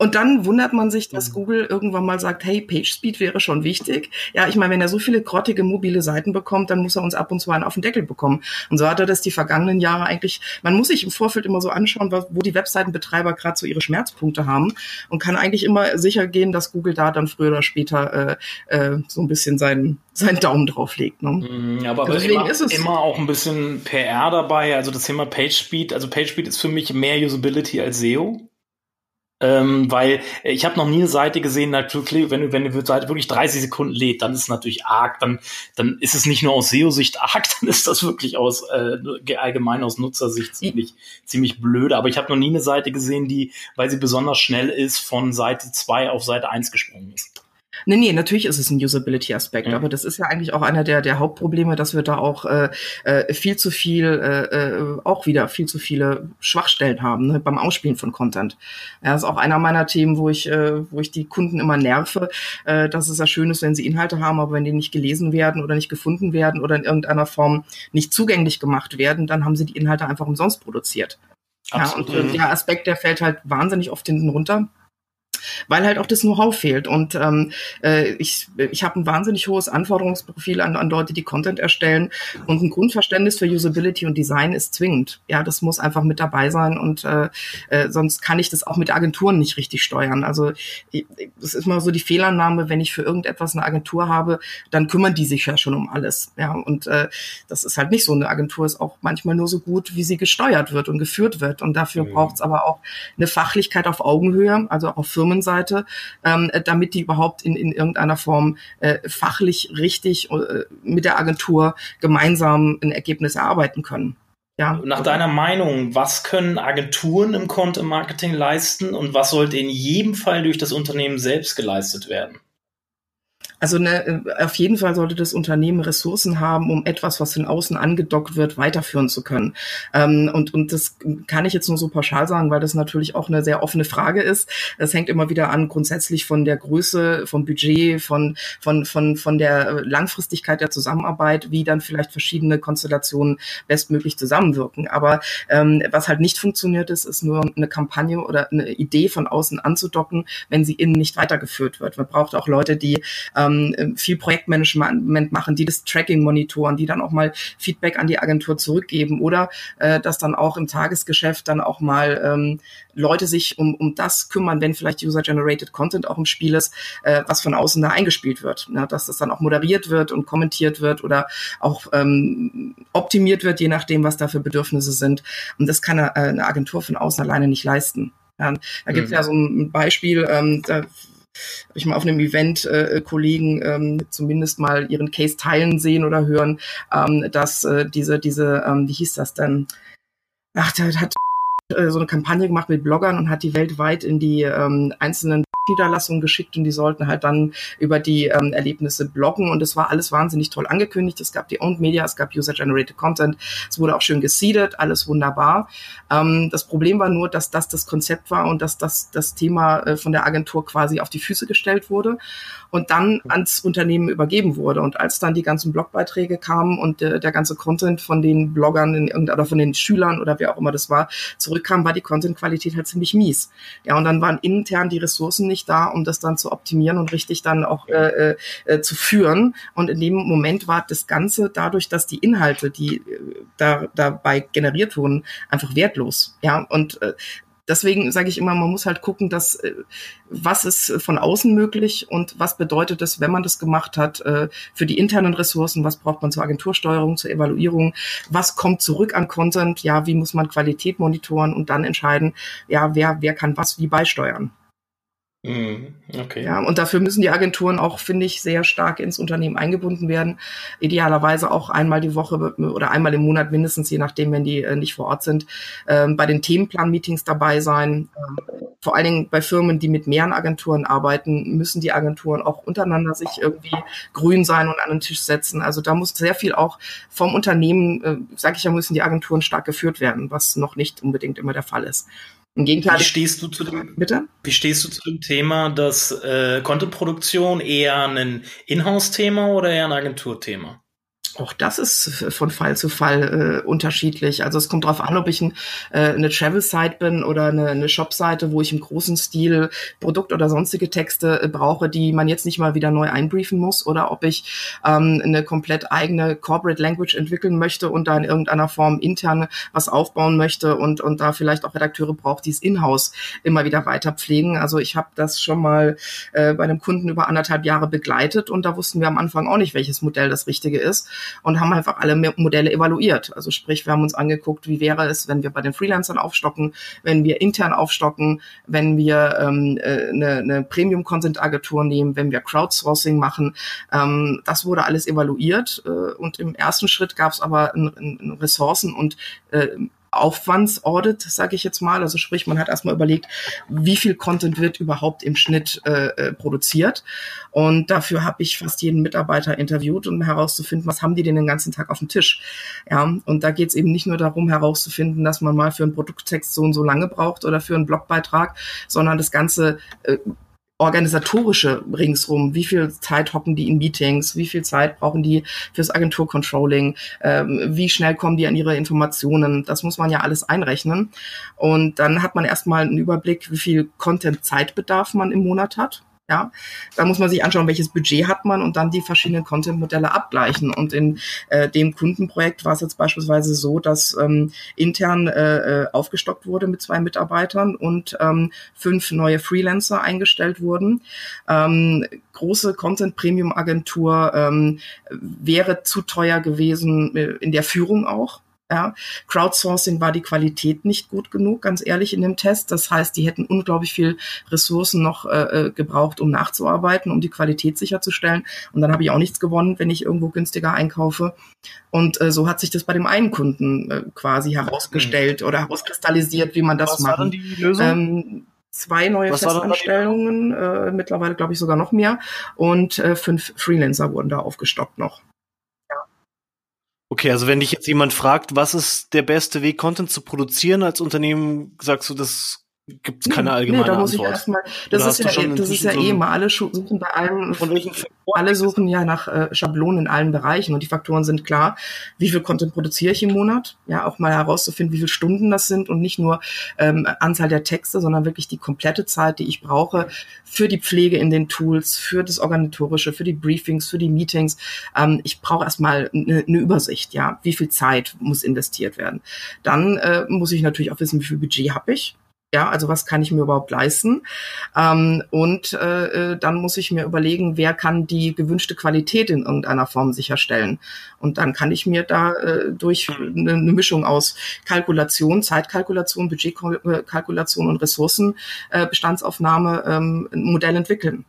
und dann wundert man sich, dass mhm. Google irgendwann mal sagt, hey, PageSpeed wäre schon wichtig. Ja, ich meine, wenn er so viele grottige mobile Seiten bekommt, dann muss er uns ab und zu einen auf den Deckel bekommen. Und so hat er das die vergangenen Jahre eigentlich, man muss sich im Vorfeld immer so anschauen, wo die Webseitenbetreiber gerade so ihre Schmerzpunkte haben und kann eigentlich immer sicher gehen, dass Google da dann früher oder später äh, äh, so ein bisschen seinen, seinen Daumen drauf legt. Ne? Mhm, aber, aber deswegen immer, ist es immer auch ein bisschen PR dabei. Also das Thema PageSpeed, also PageSpeed ist für mich mehr Usability als SEO. Ähm, weil ich habe noch nie eine Seite gesehen, natürlich, wenn, wenn eine Seite wirklich 30 Sekunden lädt, dann ist es natürlich arg, dann, dann ist es nicht nur aus SEO-Sicht arg, dann ist das wirklich aus äh, allgemein aus Nutzersicht ziemlich, ziemlich blöd. Aber ich habe noch nie eine Seite gesehen, die, weil sie besonders schnell ist, von Seite 2 auf Seite 1 gesprungen ist. Nee, nee, natürlich ist es ein Usability-Aspekt, mhm. aber das ist ja eigentlich auch einer der, der Hauptprobleme, dass wir da auch äh, äh, viel zu viel, äh, äh, auch wieder viel zu viele Schwachstellen haben ne, beim Ausspielen von Content. Ja, das ist auch einer meiner Themen, wo ich, äh, wo ich die Kunden immer nerve, äh, dass es ja schön ist, wenn sie Inhalte haben, aber wenn die nicht gelesen werden oder nicht gefunden werden oder in irgendeiner Form nicht zugänglich gemacht werden, dann haben sie die Inhalte einfach umsonst produziert. Absolut. Ja, und der Aspekt, der fällt halt wahnsinnig oft hinten runter. Weil halt auch das Know-how fehlt. Und ähm, äh, ich, ich habe ein wahnsinnig hohes Anforderungsprofil an, an Leute, die Content erstellen. Und ein Grundverständnis für Usability und Design ist zwingend. Ja, das muss einfach mit dabei sein. Und äh, äh, sonst kann ich das auch mit Agenturen nicht richtig steuern. Also das ist mal so die Fehlannahme, wenn ich für irgendetwas eine Agentur habe, dann kümmern die sich ja schon um alles. Ja, und äh, das ist halt nicht so. Eine Agentur ist auch manchmal nur so gut, wie sie gesteuert wird und geführt wird. Und dafür mhm. braucht es aber auch eine Fachlichkeit auf Augenhöhe, also auf Firmenseite, ähm, damit die überhaupt in, in irgendeiner Form äh, fachlich richtig äh, mit der Agentur gemeinsam ein Ergebnis erarbeiten können. Ja. Nach deiner Meinung, was können Agenturen im Content Marketing leisten und was sollte in jedem Fall durch das Unternehmen selbst geleistet werden? Also ne, auf jeden Fall sollte das Unternehmen Ressourcen haben, um etwas, was von außen angedockt wird, weiterführen zu können. Ähm, und, und das kann ich jetzt nur so pauschal sagen, weil das natürlich auch eine sehr offene Frage ist. Das hängt immer wieder an grundsätzlich von der Größe, vom Budget, von, von, von, von der Langfristigkeit der Zusammenarbeit, wie dann vielleicht verschiedene Konstellationen bestmöglich zusammenwirken. Aber ähm, was halt nicht funktioniert ist, ist nur eine Kampagne oder eine Idee von außen anzudocken, wenn sie innen nicht weitergeführt wird. Man braucht auch Leute, die ähm, ähm, viel Projektmanagement machen, die das Tracking monitoren, die dann auch mal Feedback an die Agentur zurückgeben oder äh, dass dann auch im Tagesgeschäft dann auch mal ähm, Leute sich um, um das kümmern, wenn vielleicht User-Generated Content auch im Spiel ist, äh, was von außen da eingespielt wird. Ne? Dass das dann auch moderiert wird und kommentiert wird oder auch ähm, optimiert wird, je nachdem, was da für Bedürfnisse sind. Und das kann eine, eine Agentur von außen alleine nicht leisten. Ja, da gibt es mhm. ja so ein Beispiel, ähm, da habe ich mal auf einem Event äh, Kollegen ähm, zumindest mal ihren Case teilen sehen oder hören, ähm, dass äh, diese, diese, ähm, wie hieß das denn? Ach, der hat äh, so eine Kampagne gemacht mit Bloggern und hat die weltweit in die ähm, einzelnen Niederlassungen geschickt und die sollten halt dann über die ähm, Erlebnisse bloggen und es war alles wahnsinnig toll angekündigt. Es gab die Owned Media, es gab User-Generated Content, es wurde auch schön geseedet, alles wunderbar. Ähm, das Problem war nur, dass das das Konzept war und dass das das Thema äh, von der Agentur quasi auf die Füße gestellt wurde und dann ans Unternehmen übergeben wurde. Und als dann die ganzen Blogbeiträge kamen und äh, der ganze Content von den Bloggern in oder von den Schülern oder wer auch immer das war, zurückkam, war die Content-Qualität halt ziemlich mies. Ja, und dann waren intern die Ressourcen nicht da, um das dann zu optimieren und richtig dann auch äh, äh, zu führen. Und in dem Moment war das Ganze dadurch, dass die Inhalte, die äh, da, dabei generiert wurden, einfach wertlos. Ja, und äh, deswegen sage ich immer, man muss halt gucken, dass äh, was ist von außen möglich und was bedeutet es, wenn man das gemacht hat, äh, für die internen Ressourcen, was braucht man zur Agentursteuerung, zur Evaluierung, was kommt zurück an Content, ja, wie muss man Qualität monitoren und dann entscheiden, ja, wer, wer kann was wie beisteuern. Mhm, okay. Ja, und dafür müssen die Agenturen auch, finde ich, sehr stark ins Unternehmen eingebunden werden. Idealerweise auch einmal die Woche oder einmal im Monat mindestens, je nachdem, wenn die äh, nicht vor Ort sind, äh, bei den Themenplan-Meetings dabei sein. Äh, vor allen Dingen bei Firmen, die mit mehreren Agenturen arbeiten, müssen die Agenturen auch untereinander sich irgendwie grün sein und an den Tisch setzen. Also da muss sehr viel auch vom Unternehmen, äh, sage ich ja, müssen die Agenturen stark geführt werden, was noch nicht unbedingt immer der Fall ist. Im Gegenteil. Wie stehst du zu dem, Bitte? Wie stehst du zu dem Thema, dass äh, Content-Produktion eher ein Inhouse-Thema oder eher ein Agenturthema? Auch das ist von Fall zu Fall äh, unterschiedlich. Also es kommt darauf an, ob ich ein, äh, eine Travel-Site bin oder eine, eine Shop-Seite, wo ich im großen Stil Produkt- oder sonstige Texte äh, brauche, die man jetzt nicht mal wieder neu einbriefen muss, oder ob ich ähm, eine komplett eigene Corporate Language entwickeln möchte und da in irgendeiner Form interne was aufbauen möchte und, und da vielleicht auch Redakteure braucht, die es in-house immer wieder weiter pflegen. Also ich habe das schon mal äh, bei einem Kunden über anderthalb Jahre begleitet und da wussten wir am Anfang auch nicht, welches Modell das Richtige ist und haben einfach alle Modelle evaluiert. Also sprich, wir haben uns angeguckt, wie wäre es, wenn wir bei den Freelancern aufstocken, wenn wir intern aufstocken, wenn wir ähm, äh, eine, eine Premium-Content-Agentur nehmen, wenn wir Crowdsourcing machen. Ähm, das wurde alles evaluiert äh, und im ersten Schritt gab es aber ein, ein Ressourcen und äh, Aufwandsaudit, sage ich jetzt mal. Also sprich, man hat erstmal überlegt, wie viel Content wird überhaupt im Schnitt äh, äh, produziert. Und dafür habe ich fast jeden Mitarbeiter interviewt, um herauszufinden, was haben die denn den ganzen Tag auf dem Tisch. Ja, und da geht es eben nicht nur darum herauszufinden, dass man mal für einen Produkttext so und so lange braucht oder für einen Blogbeitrag, sondern das Ganze äh, organisatorische ringsrum, wie viel Zeit hocken die in Meetings, wie viel Zeit brauchen die fürs Agenturcontrolling, ähm, wie schnell kommen die an ihre Informationen, das muss man ja alles einrechnen. Und dann hat man erstmal einen Überblick, wie viel Content-Zeitbedarf man im Monat hat. Ja, da muss man sich anschauen, welches Budget hat man und dann die verschiedenen Content-Modelle abgleichen. Und in äh, dem Kundenprojekt war es jetzt beispielsweise so, dass ähm, intern äh, äh, aufgestockt wurde mit zwei Mitarbeitern und ähm, fünf neue Freelancer eingestellt wurden. Ähm, große Content-Premium-Agentur ähm, wäre zu teuer gewesen äh, in der Führung auch. Ja, Crowdsourcing war die Qualität nicht gut genug, ganz ehrlich, in dem Test. Das heißt, die hätten unglaublich viel Ressourcen noch äh, äh, gebraucht, um nachzuarbeiten, um die Qualität sicherzustellen. Und dann habe ich auch nichts gewonnen, wenn ich irgendwo günstiger einkaufe. Und äh, so hat sich das bei dem einen Kunden äh, quasi herausgestellt mhm. oder herauskristallisiert, wie man das Was macht. War die Lösung? Ähm, zwei neue Was Festanstellungen, äh, mittlerweile glaube ich sogar noch mehr. Und äh, fünf Freelancer wurden da aufgestockt noch. Okay, also wenn dich jetzt jemand fragt, was ist der beste Weg, Content zu produzieren als Unternehmen, sagst du, das gibt es keine allgemeine nee, da muss Antwort. Ich erstmal, das ist ja, eh, das ist ja eh mal, alle suchen bei allen, alle suchen ja nach äh, Schablonen in allen Bereichen und die Faktoren sind klar, wie viel Content produziere ich im Monat, ja, auch mal herauszufinden, wie viele Stunden das sind und nicht nur ähm, Anzahl der Texte, sondern wirklich die komplette Zeit, die ich brauche für die Pflege in den Tools, für das Organisatorische, für die Briefings, für die Meetings. Ähm, ich brauche erstmal eine ne Übersicht, ja, wie viel Zeit muss investiert werden. Dann äh, muss ich natürlich auch wissen, wie viel Budget habe ich ja, also was kann ich mir überhaupt leisten? Ähm, und äh, äh, dann muss ich mir überlegen, wer kann die gewünschte Qualität in irgendeiner Form sicherstellen. Und dann kann ich mir da äh, durch eine, eine Mischung aus Kalkulation, Zeitkalkulation, Budgetkalkulation und Ressourcenbestandsaufnahme äh, ähm, ein Modell entwickeln.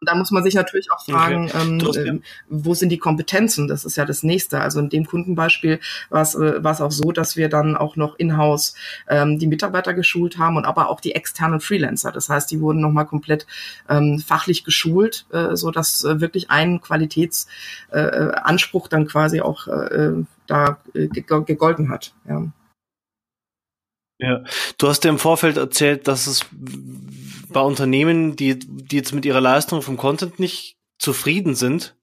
Und da muss man sich natürlich auch fragen, okay. ähm, äh, wo sind die Kompetenzen? Das ist ja das Nächste. Also in dem Kundenbeispiel war es äh, auch so, dass wir dann auch noch in-house ähm, die Mitarbeiter geschult haben und aber auch die externen Freelancer. Das heißt, die wurden nochmal komplett ähm, fachlich geschult, äh, so dass äh, wirklich ein Qualitätsanspruch äh, dann quasi auch äh, da äh, gegolten hat. Ja. Ja, du hast ja im Vorfeld erzählt, dass es bei Unternehmen, die, die jetzt mit ihrer Leistung vom Content nicht zufrieden sind,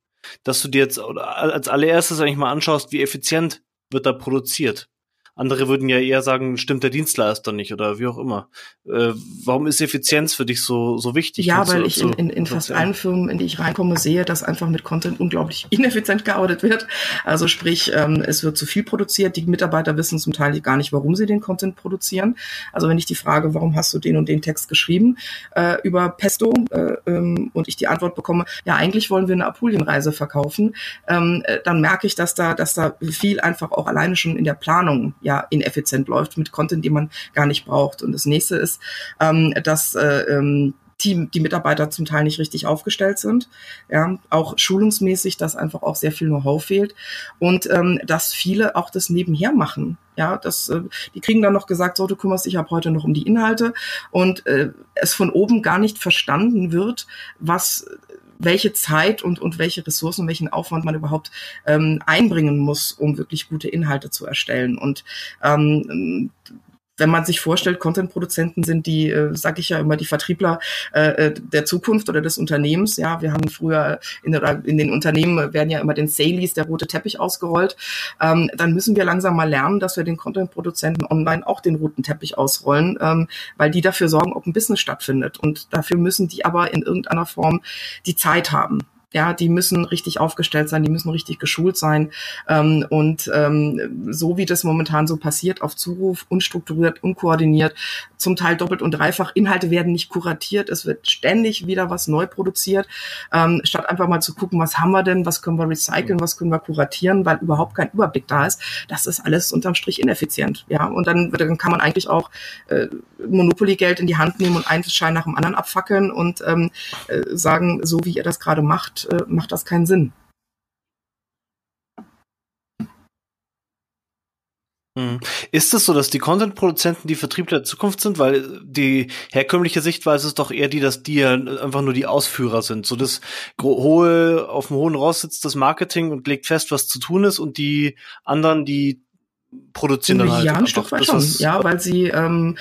dass du dir jetzt als allererstes eigentlich mal anschaust, wie effizient wird da produziert. Andere würden ja eher sagen, stimmt der Dienstleister nicht oder wie auch immer. Äh, warum ist Effizienz für dich so, so wichtig? Ja, Kannst weil ich in, in, in fast allen Firmen, in die ich reinkomme, sehe, dass einfach mit Content unglaublich ineffizient gearbeitet wird. Also sprich, ähm, es wird zu viel produziert. Die Mitarbeiter wissen zum Teil gar nicht, warum sie den Content produzieren. Also wenn ich die Frage, warum hast du den und den Text geschrieben äh, über Pesto äh, ähm, und ich die Antwort bekomme, ja, eigentlich wollen wir eine Apulienreise verkaufen, ähm, äh, dann merke ich, dass da, dass da viel einfach auch alleine schon in der Planung ja ineffizient läuft mit Content, den man gar nicht braucht. Und das nächste ist, ähm, dass äh, ähm, Team, die Mitarbeiter zum Teil nicht richtig aufgestellt sind. Ja, auch schulungsmäßig, dass einfach auch sehr viel Know-how fehlt und ähm, dass viele auch das nebenher machen. Ja, das, äh, die kriegen dann noch gesagt, so, du kümmerst dich ab heute noch um die Inhalte und äh, es von oben gar nicht verstanden wird, was welche Zeit und, und welche Ressourcen, welchen Aufwand man überhaupt ähm, einbringen muss, um wirklich gute Inhalte zu erstellen. Und ähm, wenn man sich vorstellt, Content-Produzenten sind die, äh, sage ich ja immer, die Vertriebler äh, äh, der Zukunft oder des Unternehmens. Ja, wir haben früher in, in den Unternehmen werden ja immer den Salies der rote Teppich ausgerollt. Ähm, dann müssen wir langsam mal lernen, dass wir den Content-Produzenten online auch den roten Teppich ausrollen, ähm, weil die dafür sorgen, ob ein Business stattfindet. Und dafür müssen die aber in irgendeiner Form die Zeit haben. Ja, die müssen richtig aufgestellt sein, die müssen richtig geschult sein. Ähm, und ähm, so wie das momentan so passiert, auf Zuruf, unstrukturiert, unkoordiniert, zum Teil doppelt und dreifach, Inhalte werden nicht kuratiert, es wird ständig wieder was neu produziert, ähm, statt einfach mal zu gucken, was haben wir denn, was können wir recyceln, was können wir kuratieren, weil überhaupt kein Überblick da ist. Das ist alles unterm Strich ineffizient. Ja, und dann, dann kann man eigentlich auch äh, Monopoly-Geld in die Hand nehmen und einen Schein nach dem anderen abfackeln und ähm, äh, sagen, so wie ihr das gerade macht, äh, macht das keinen Sinn. Hm. Ist es so, dass die Content-Produzenten die Vertriebler der Zukunft sind? Weil die herkömmliche Sichtweise ist doch eher die, dass die einfach nur die Ausführer sind. So das hohe, auf dem hohen Ross sitzt das Marketing und legt fest, was zu tun ist und die anderen, die produzieren dann halt. Ja, ein Stück weit schon. Ja, weil sie ähm,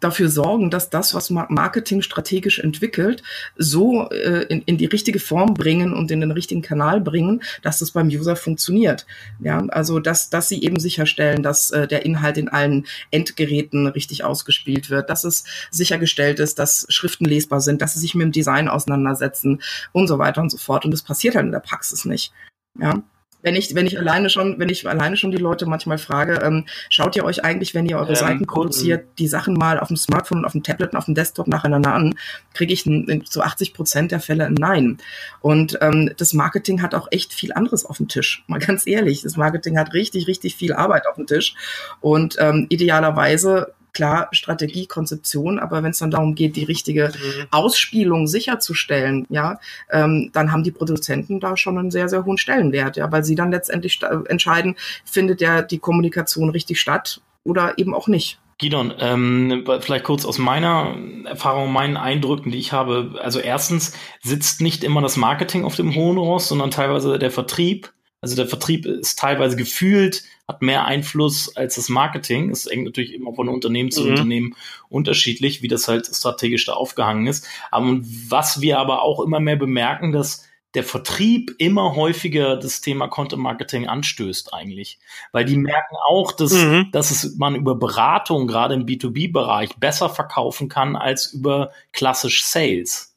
dafür sorgen, dass das, was Marketing strategisch entwickelt, so äh, in, in die richtige Form bringen und in den richtigen Kanal bringen, dass das beim User funktioniert. Ja, also dass, dass sie eben sicherstellen, dass äh, der Inhalt in allen Endgeräten richtig ausgespielt wird, dass es sichergestellt ist, dass Schriften lesbar sind, dass sie sich mit dem Design auseinandersetzen und so weiter und so fort. Und das passiert halt in der Praxis nicht. Ja wenn ich, wenn ich alleine schon, wenn ich alleine schon die Leute manchmal frage, ähm, schaut ihr euch eigentlich, wenn ihr eure ähm, Seiten produziert, die Sachen mal auf dem Smartphone, auf dem Tablet und auf dem Desktop nacheinander an, kriege ich zu 80 Prozent der Fälle ein Nein. Und ähm, das Marketing hat auch echt viel anderes auf dem Tisch. Mal ganz ehrlich, das Marketing hat richtig, richtig viel Arbeit auf dem Tisch. Und ähm, idealerweise klar Strategie, Konzeption, aber wenn es dann darum geht, die richtige mhm. Ausspielung sicherzustellen, ja, ähm, dann haben die Produzenten da schon einen sehr, sehr hohen Stellenwert, ja, weil sie dann letztendlich entscheiden, findet ja die Kommunikation richtig statt oder eben auch nicht. Gidon, ähm, vielleicht kurz aus meiner Erfahrung, meinen Eindrücken, die ich habe. Also erstens sitzt nicht immer das Marketing auf dem hohen Ross, sondern teilweise der Vertrieb. Also der Vertrieb ist teilweise gefühlt, hat mehr Einfluss als das Marketing. Es hängt natürlich immer von Unternehmen zu mhm. Unternehmen unterschiedlich, wie das halt strategisch da aufgehangen ist. Aber was wir aber auch immer mehr bemerken, dass der Vertrieb immer häufiger das Thema Content Marketing anstößt eigentlich, weil die merken auch, dass, mhm. dass es man über Beratung gerade im B2B-Bereich besser verkaufen kann als über klassisch Sales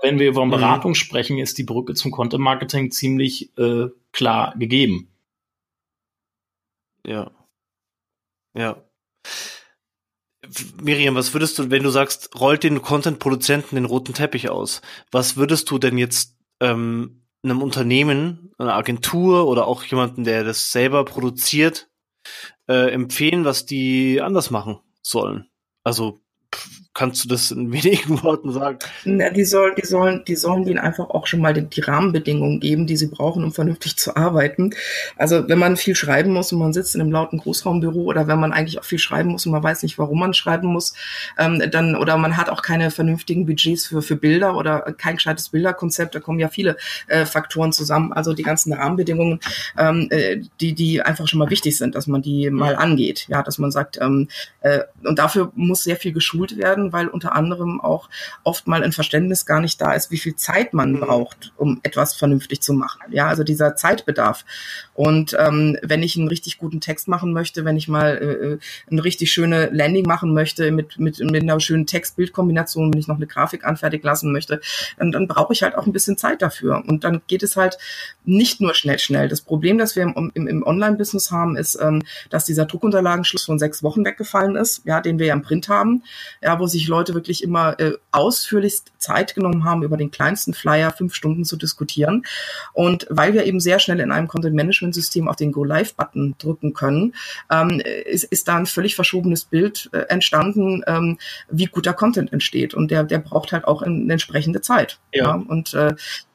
wenn wir über mhm. Beratung mhm. sprechen, ist die Brücke zum Content Marketing ziemlich äh, klar gegeben. Ja. Ja. Miriam, was würdest du, wenn du sagst, rollt den Content-Produzenten den roten Teppich aus, was würdest du denn jetzt ähm, einem Unternehmen, einer Agentur oder auch jemanden, der das selber produziert, äh, empfehlen, was die anders machen sollen? Also Kannst du das in wenigen Worten sagen? Na, die, soll, die, sollen, die sollen denen einfach auch schon mal die, die, Rahmenbedingungen geben, die sie brauchen, um vernünftig zu arbeiten. Also wenn man viel schreiben muss und man sitzt in einem lauten Großraumbüro oder wenn man eigentlich auch viel schreiben muss und man weiß nicht, warum man schreiben muss, ähm, dann oder man hat auch keine vernünftigen Budgets für, für Bilder oder kein gescheites Bilderkonzept, da kommen ja viele äh, Faktoren zusammen. Also die ganzen Rahmenbedingungen, ähm, äh, die, die einfach schon mal wichtig sind, dass man die mal angeht. Ja, dass man sagt, ähm, äh, und dafür muss sehr viel geschult werden werden, weil unter anderem auch oft mal ein Verständnis gar nicht da ist, wie viel Zeit man mhm. braucht, um etwas vernünftig zu machen. Ja, also dieser Zeitbedarf. Und ähm, wenn ich einen richtig guten Text machen möchte, wenn ich mal äh, äh eine richtig schöne Landing machen möchte mit, mit, mit einer schönen Text-Bild-Kombination, wenn ich noch eine Grafik anfertigen lassen möchte, dann, dann brauche ich halt auch ein bisschen Zeit dafür. Und dann geht es halt nicht nur schnell, schnell. Das Problem, das wir im, im, im Online-Business haben, ist, ähm, dass dieser Druckunterlagenschluss von sechs Wochen weggefallen ist, ja, den wir ja im Print haben, ja, wo sich Leute wirklich immer äh, ausführlichst Zeit genommen haben, über den kleinsten Flyer fünf Stunden zu diskutieren. Und weil wir eben sehr schnell in einem Content-Management-System auf den Go-Live-Button drücken können, ähm, ist, ist da ein völlig verschobenes Bild äh, entstanden, ähm, wie guter Content entsteht. Und der, der braucht halt auch eine entsprechende Zeit. Ja. ja? Und äh,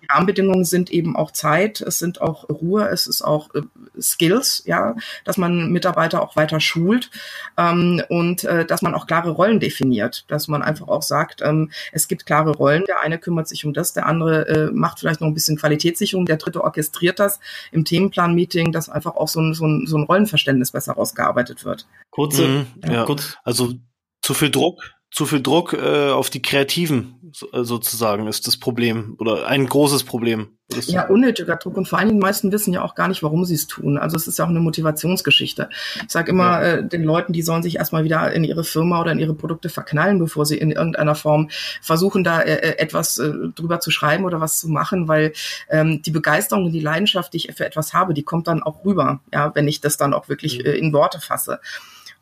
Rahmenbedingungen sind eben auch Zeit, es sind auch Ruhe, es ist auch äh, Skills, ja, dass man Mitarbeiter auch weiter schult ähm, und äh, dass man auch klare Rollen definiert, dass man einfach auch sagt, ähm, es gibt klare Rollen, der eine kümmert sich um das, der andere äh, macht vielleicht noch ein bisschen Qualitätssicherung, der dritte orchestriert das im Themenplan-Meeting, dass einfach auch so ein, so ein, so ein Rollenverständnis besser rausgearbeitet wird. Kurze, mhm, ja, ja. Kurz. also zu viel Druck zu viel Druck äh, auf die Kreativen äh, sozusagen ist das Problem oder ein großes Problem. Ja, unnötiger Druck und vor allen Dingen die meisten wissen ja auch gar nicht, warum sie es tun. Also es ist ja auch eine Motivationsgeschichte. Ich sage immer ja. äh, den Leuten, die sollen sich erstmal wieder in ihre Firma oder in ihre Produkte verknallen, bevor sie in irgendeiner Form versuchen, da äh, äh etwas äh, drüber zu schreiben oder was zu machen, weil ähm, die Begeisterung und die Leidenschaft, die ich für etwas habe, die kommt dann auch rüber, ja, wenn ich das dann auch wirklich mhm. äh, in Worte fasse.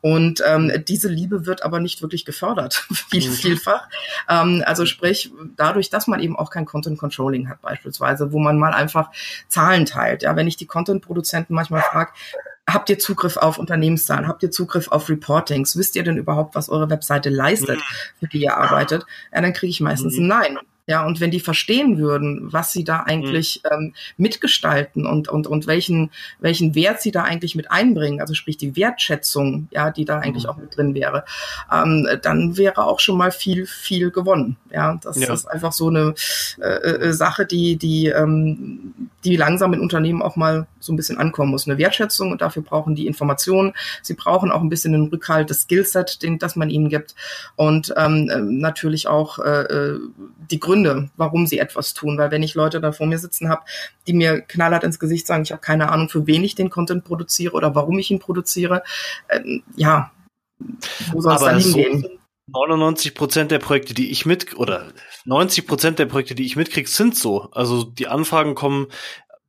Und ähm, diese Liebe wird aber nicht wirklich gefördert, viel, mhm. vielfach. Ähm, also sprich, dadurch, dass man eben auch kein Content Controlling hat beispielsweise, wo man mal einfach Zahlen teilt. Ja, wenn ich die Content-Produzenten manchmal frage, Habt ihr Zugriff auf Unternehmenszahlen? Habt ihr Zugriff auf Reportings? Wisst ihr denn überhaupt, was eure Webseite leistet, mhm. für die ihr arbeitet? Ja, dann kriege ich meistens mhm. ein Nein. Ja, und wenn die verstehen würden, was sie da eigentlich mhm. ähm, mitgestalten und, und, und welchen, welchen Wert sie da eigentlich mit einbringen, also sprich die Wertschätzung, ja, die da eigentlich mhm. auch mit drin wäre, ähm, dann wäre auch schon mal viel, viel gewonnen. Ja, das ja. ist einfach so eine äh, äh, Sache, die, die, ähm, die langsam in Unternehmen auch mal so ein bisschen ankommen muss. Eine Wertschätzung und dafür brauchen die Informationen. Sie brauchen auch ein bisschen den Rückhalt, das Skillset, den, das man ihnen gibt und ähm, äh, natürlich auch äh, äh die Gründe Gründe, warum sie etwas tun. Weil wenn ich Leute da vor mir sitzen habe, die mir knallhart ins Gesicht sagen, ich habe keine Ahnung, für wen ich den Content produziere oder warum ich ihn produziere, ähm, ja, wo soll es dann hingehen? So 99 Prozent der Projekte, die ich mit oder 90 Prozent der Projekte, die ich mitkriege, sind so. Also die Anfragen kommen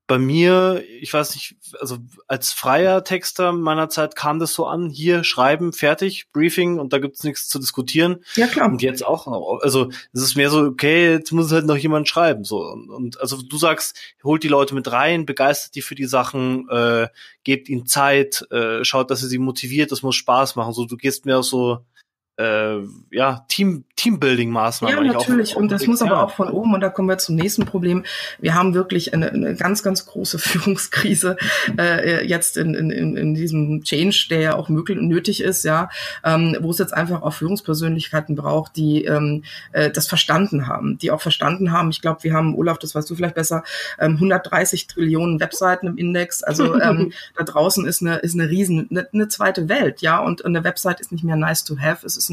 bei mir, ich weiß nicht, also als freier Texter meiner Zeit kam das so an, hier schreiben, fertig, Briefing und da gibt's nichts zu diskutieren. Ja, klar. Und jetzt auch noch. Also es ist mehr so, okay, jetzt muss halt noch jemand schreiben. So. Und, und also du sagst, holt die Leute mit rein, begeistert die für die Sachen, äh, gebt ihnen Zeit, äh, schaut, dass ihr sie motiviert, das muss Spaß machen. So, du gehst mehr so äh, ja, Team, Teambuilding-Maßnahmen. Ja, natürlich. und das muss aber auch von oben, und da kommen wir zum nächsten Problem. Wir haben wirklich eine, eine ganz, ganz große Führungskrise äh, jetzt in, in, in diesem Change, der ja auch möglich und nötig ist, ja, ähm, wo es jetzt einfach auch Führungspersönlichkeiten braucht, die ähm, äh, das verstanden haben, die auch verstanden haben. Ich glaube, wir haben, Olaf, das weißt du vielleicht besser, ähm, 130 Trillionen Webseiten im Index. Also ähm, da draußen ist eine, ist eine riesen, eine, eine zweite Welt, ja, und eine Website ist nicht mehr nice to have, es ist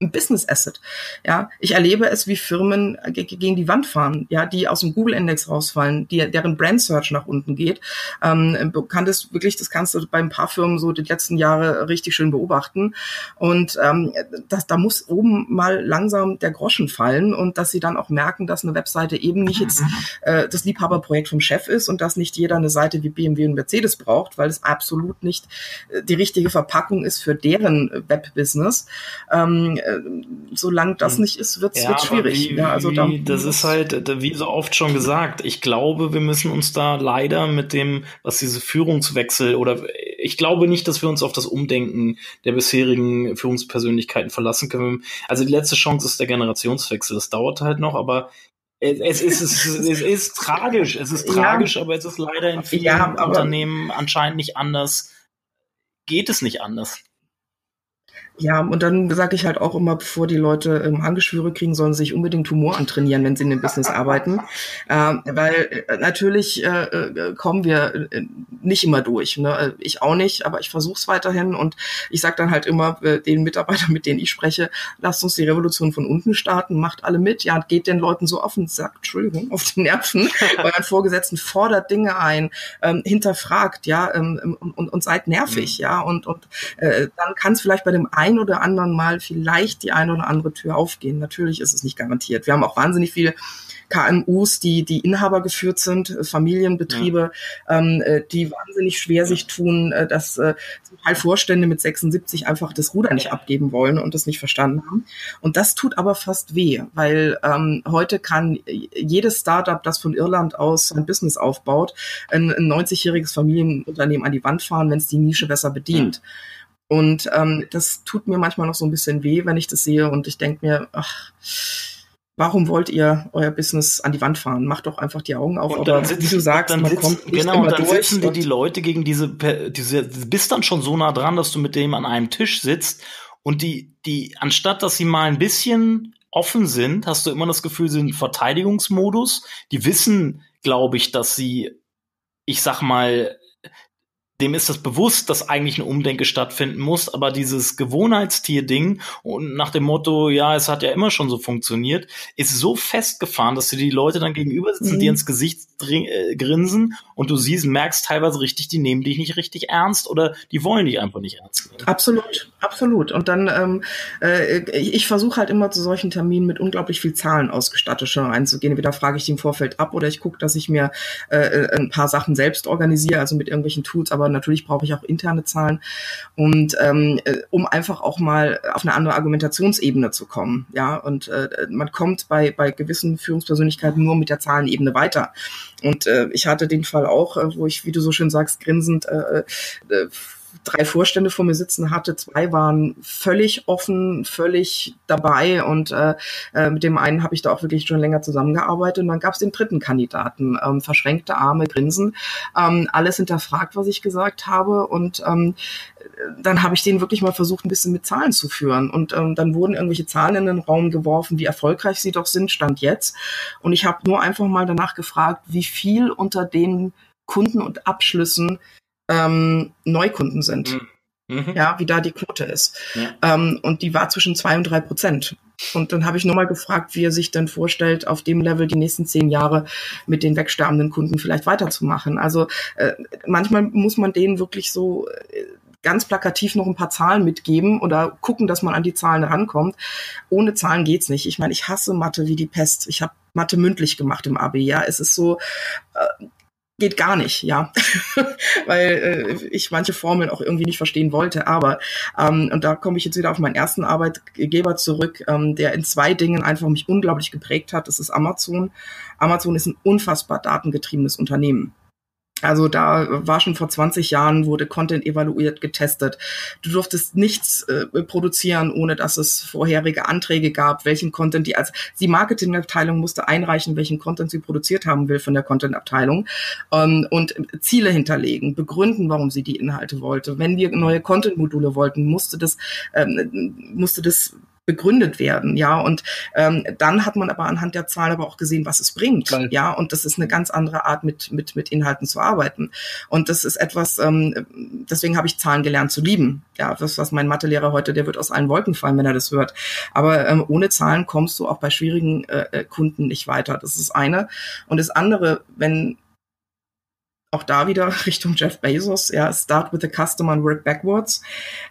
ein Business Asset. Ja, ich erlebe es, wie Firmen gegen die Wand fahren, ja, die aus dem Google Index rausfallen, die, deren Brand Search nach unten geht. Ähm, kann das wirklich, das kannst du bei ein paar Firmen so die letzten Jahre richtig schön beobachten. Und ähm, das, da muss oben mal langsam der Groschen fallen und dass sie dann auch merken, dass eine Webseite eben nicht jetzt äh, das Liebhaberprojekt vom Chef ist und dass nicht jeder eine Seite wie BMW und Mercedes braucht, weil es absolut nicht äh, die richtige Verpackung ist für deren Webbusiness. Ähm, äh, solange das hm. nicht ist, wird es ja, schwierig. Wie, ja, also da, das ist halt, wie so oft schon gesagt, ich glaube, wir müssen uns da leider mit dem, was diese Führungswechsel oder ich glaube nicht, dass wir uns auf das Umdenken der bisherigen Führungspersönlichkeiten verlassen können. Also die letzte Chance ist der Generationswechsel. Das dauert halt noch, aber es, es, ist, es, ist, es ist tragisch. Es ist tragisch, ja. aber es ist leider in vielen ja, Unternehmen anscheinend nicht anders. Geht es nicht anders. Ja, und dann sage ich halt auch immer, bevor die Leute ähm, Angeschwüre kriegen, sollen sie sich unbedingt Humor antrainieren, wenn sie in dem Business arbeiten. Ähm, weil äh, natürlich äh, äh, kommen wir äh, nicht immer durch. Ne? Ich auch nicht, aber ich versuche es weiterhin. Und ich sage dann halt immer äh, den Mitarbeitern, mit denen ich spreche, lasst uns die Revolution von unten starten, macht alle mit. Ja, geht den Leuten so offen, sagt, Entschuldigung, auf die Nerven. Euren Vorgesetzten fordert Dinge ein, ähm, hinterfragt, ja, ähm, und, und seid nervig, mhm. ja. Und, und äh, dann kann es vielleicht bei dem einen ein oder anderen Mal vielleicht die eine oder andere Tür aufgehen. Natürlich ist es nicht garantiert. Wir haben auch wahnsinnig viele KMUs, die, die Inhaber geführt sind, äh, Familienbetriebe, ja. ähm, äh, die wahnsinnig schwer sich tun, äh, dass äh, zum Teil Vorstände mit 76 einfach das Ruder nicht abgeben wollen und das nicht verstanden haben. Und das tut aber fast weh, weil ähm, heute kann jedes Startup, das von Irland aus sein Business aufbaut, ein, ein 90-jähriges Familienunternehmen an die Wand fahren, wenn es die Nische besser bedient. Ja. Und ähm, das tut mir manchmal noch so ein bisschen weh, wenn ich das sehe und ich denke mir, ach, warum wollt ihr euer Business an die Wand fahren? Macht doch einfach die Augen auf. Und dann sitzt, wie du sagst, dann man sitzt, kommt nicht genau, immer dann sitzen dir die Leute gegen diese, diese, bist dann schon so nah dran, dass du mit dem an einem Tisch sitzt und die, die, anstatt dass sie mal ein bisschen offen sind, hast du immer das Gefühl, sie sind Verteidigungsmodus. Die wissen, glaube ich, dass sie, ich sag mal, dem ist das bewusst, dass eigentlich eine Umdenke stattfinden muss, aber dieses Gewohnheitstier-Ding und nach dem Motto, ja, es hat ja immer schon so funktioniert, ist so festgefahren, dass du die Leute dann gegenüber sitzen, mhm. die ins Gesicht äh, grinsen und du siehst, merkst teilweise richtig, die nehmen dich nicht richtig ernst oder die wollen dich einfach nicht ernst nehmen. Absolut, absolut. Und dann, ähm, äh, ich versuche halt immer zu solchen Terminen mit unglaublich viel Zahlen ausgestattet schon reinzugehen. Entweder frage ich die im Vorfeld ab oder ich gucke, dass ich mir äh, äh, ein paar Sachen selbst organisiere, also mit irgendwelchen Tools, aber natürlich brauche ich auch interne Zahlen und ähm, äh, um einfach auch mal auf eine andere Argumentationsebene zu kommen. Ja, und äh, man kommt bei, bei gewissen Führungspersönlichkeiten nur mit der Zahlenebene weiter. Und äh, ich hatte den Fall auch, äh, wo ich, wie du so schön sagst, grinsend äh, äh, drei Vorstände vor mir sitzen hatte. Zwei waren völlig offen, völlig dabei und äh, äh, mit dem einen habe ich da auch wirklich schon länger zusammengearbeitet. Und dann gab es den dritten Kandidaten, ähm, verschränkte Arme, Grinsen, ähm, alles hinterfragt, was ich gesagt habe und ähm, dann habe ich den wirklich mal versucht, ein bisschen mit Zahlen zu führen. Und ähm, dann wurden irgendwelche Zahlen in den Raum geworfen, wie erfolgreich sie doch sind, stand jetzt. Und ich habe nur einfach mal danach gefragt, wie viel unter den Kunden und Abschlüssen ähm, Neukunden sind. Mhm. mhm. Ja, wie da die Quote ist. Ja. Ähm, und die war zwischen zwei und drei Prozent. Und dann habe ich nochmal gefragt, wie er sich denn vorstellt, auf dem Level die nächsten zehn Jahre mit den wegsterbenden Kunden vielleicht weiterzumachen. Also äh, manchmal muss man denen wirklich so äh, ganz plakativ noch ein paar Zahlen mitgeben oder gucken, dass man an die Zahlen rankommt. Ohne Zahlen geht's nicht. Ich meine, ich hasse Mathe wie die Pest. Ich habe Mathe mündlich gemacht im AB. Ja, es ist so. Äh, geht gar nicht, ja, weil äh, ich manche Formeln auch irgendwie nicht verstehen wollte. Aber ähm, und da komme ich jetzt wieder auf meinen ersten Arbeitgeber zurück, ähm, der in zwei Dingen einfach mich unglaublich geprägt hat. Das ist Amazon. Amazon ist ein unfassbar datengetriebenes Unternehmen. Also da war schon vor 20 Jahren, wurde Content evaluiert, getestet. Du durftest nichts äh, produzieren, ohne dass es vorherige Anträge gab, welchen Content die, also die Marketingabteilung musste einreichen, welchen Content sie produziert haben will von der Content-Abteilung ähm, und Ziele hinterlegen, begründen, warum sie die Inhalte wollte. Wenn wir neue Content-Module wollten, musste das, ähm, musste das begründet werden, ja. Und ähm, dann hat man aber anhand der Zahlen aber auch gesehen, was es bringt, Geil. ja. Und das ist eine ganz andere Art, mit mit mit Inhalten zu arbeiten. Und das ist etwas, ähm, deswegen habe ich Zahlen gelernt zu lieben. Ja, das was mein Mathelehrer heute, der wird aus allen Wolken fallen, wenn er das hört. Aber ähm, ohne Zahlen kommst du auch bei schwierigen äh, äh Kunden nicht weiter. Das ist eine. Und das andere, wenn auch da wieder Richtung Jeff Bezos, ja, start with the customer and work backwards.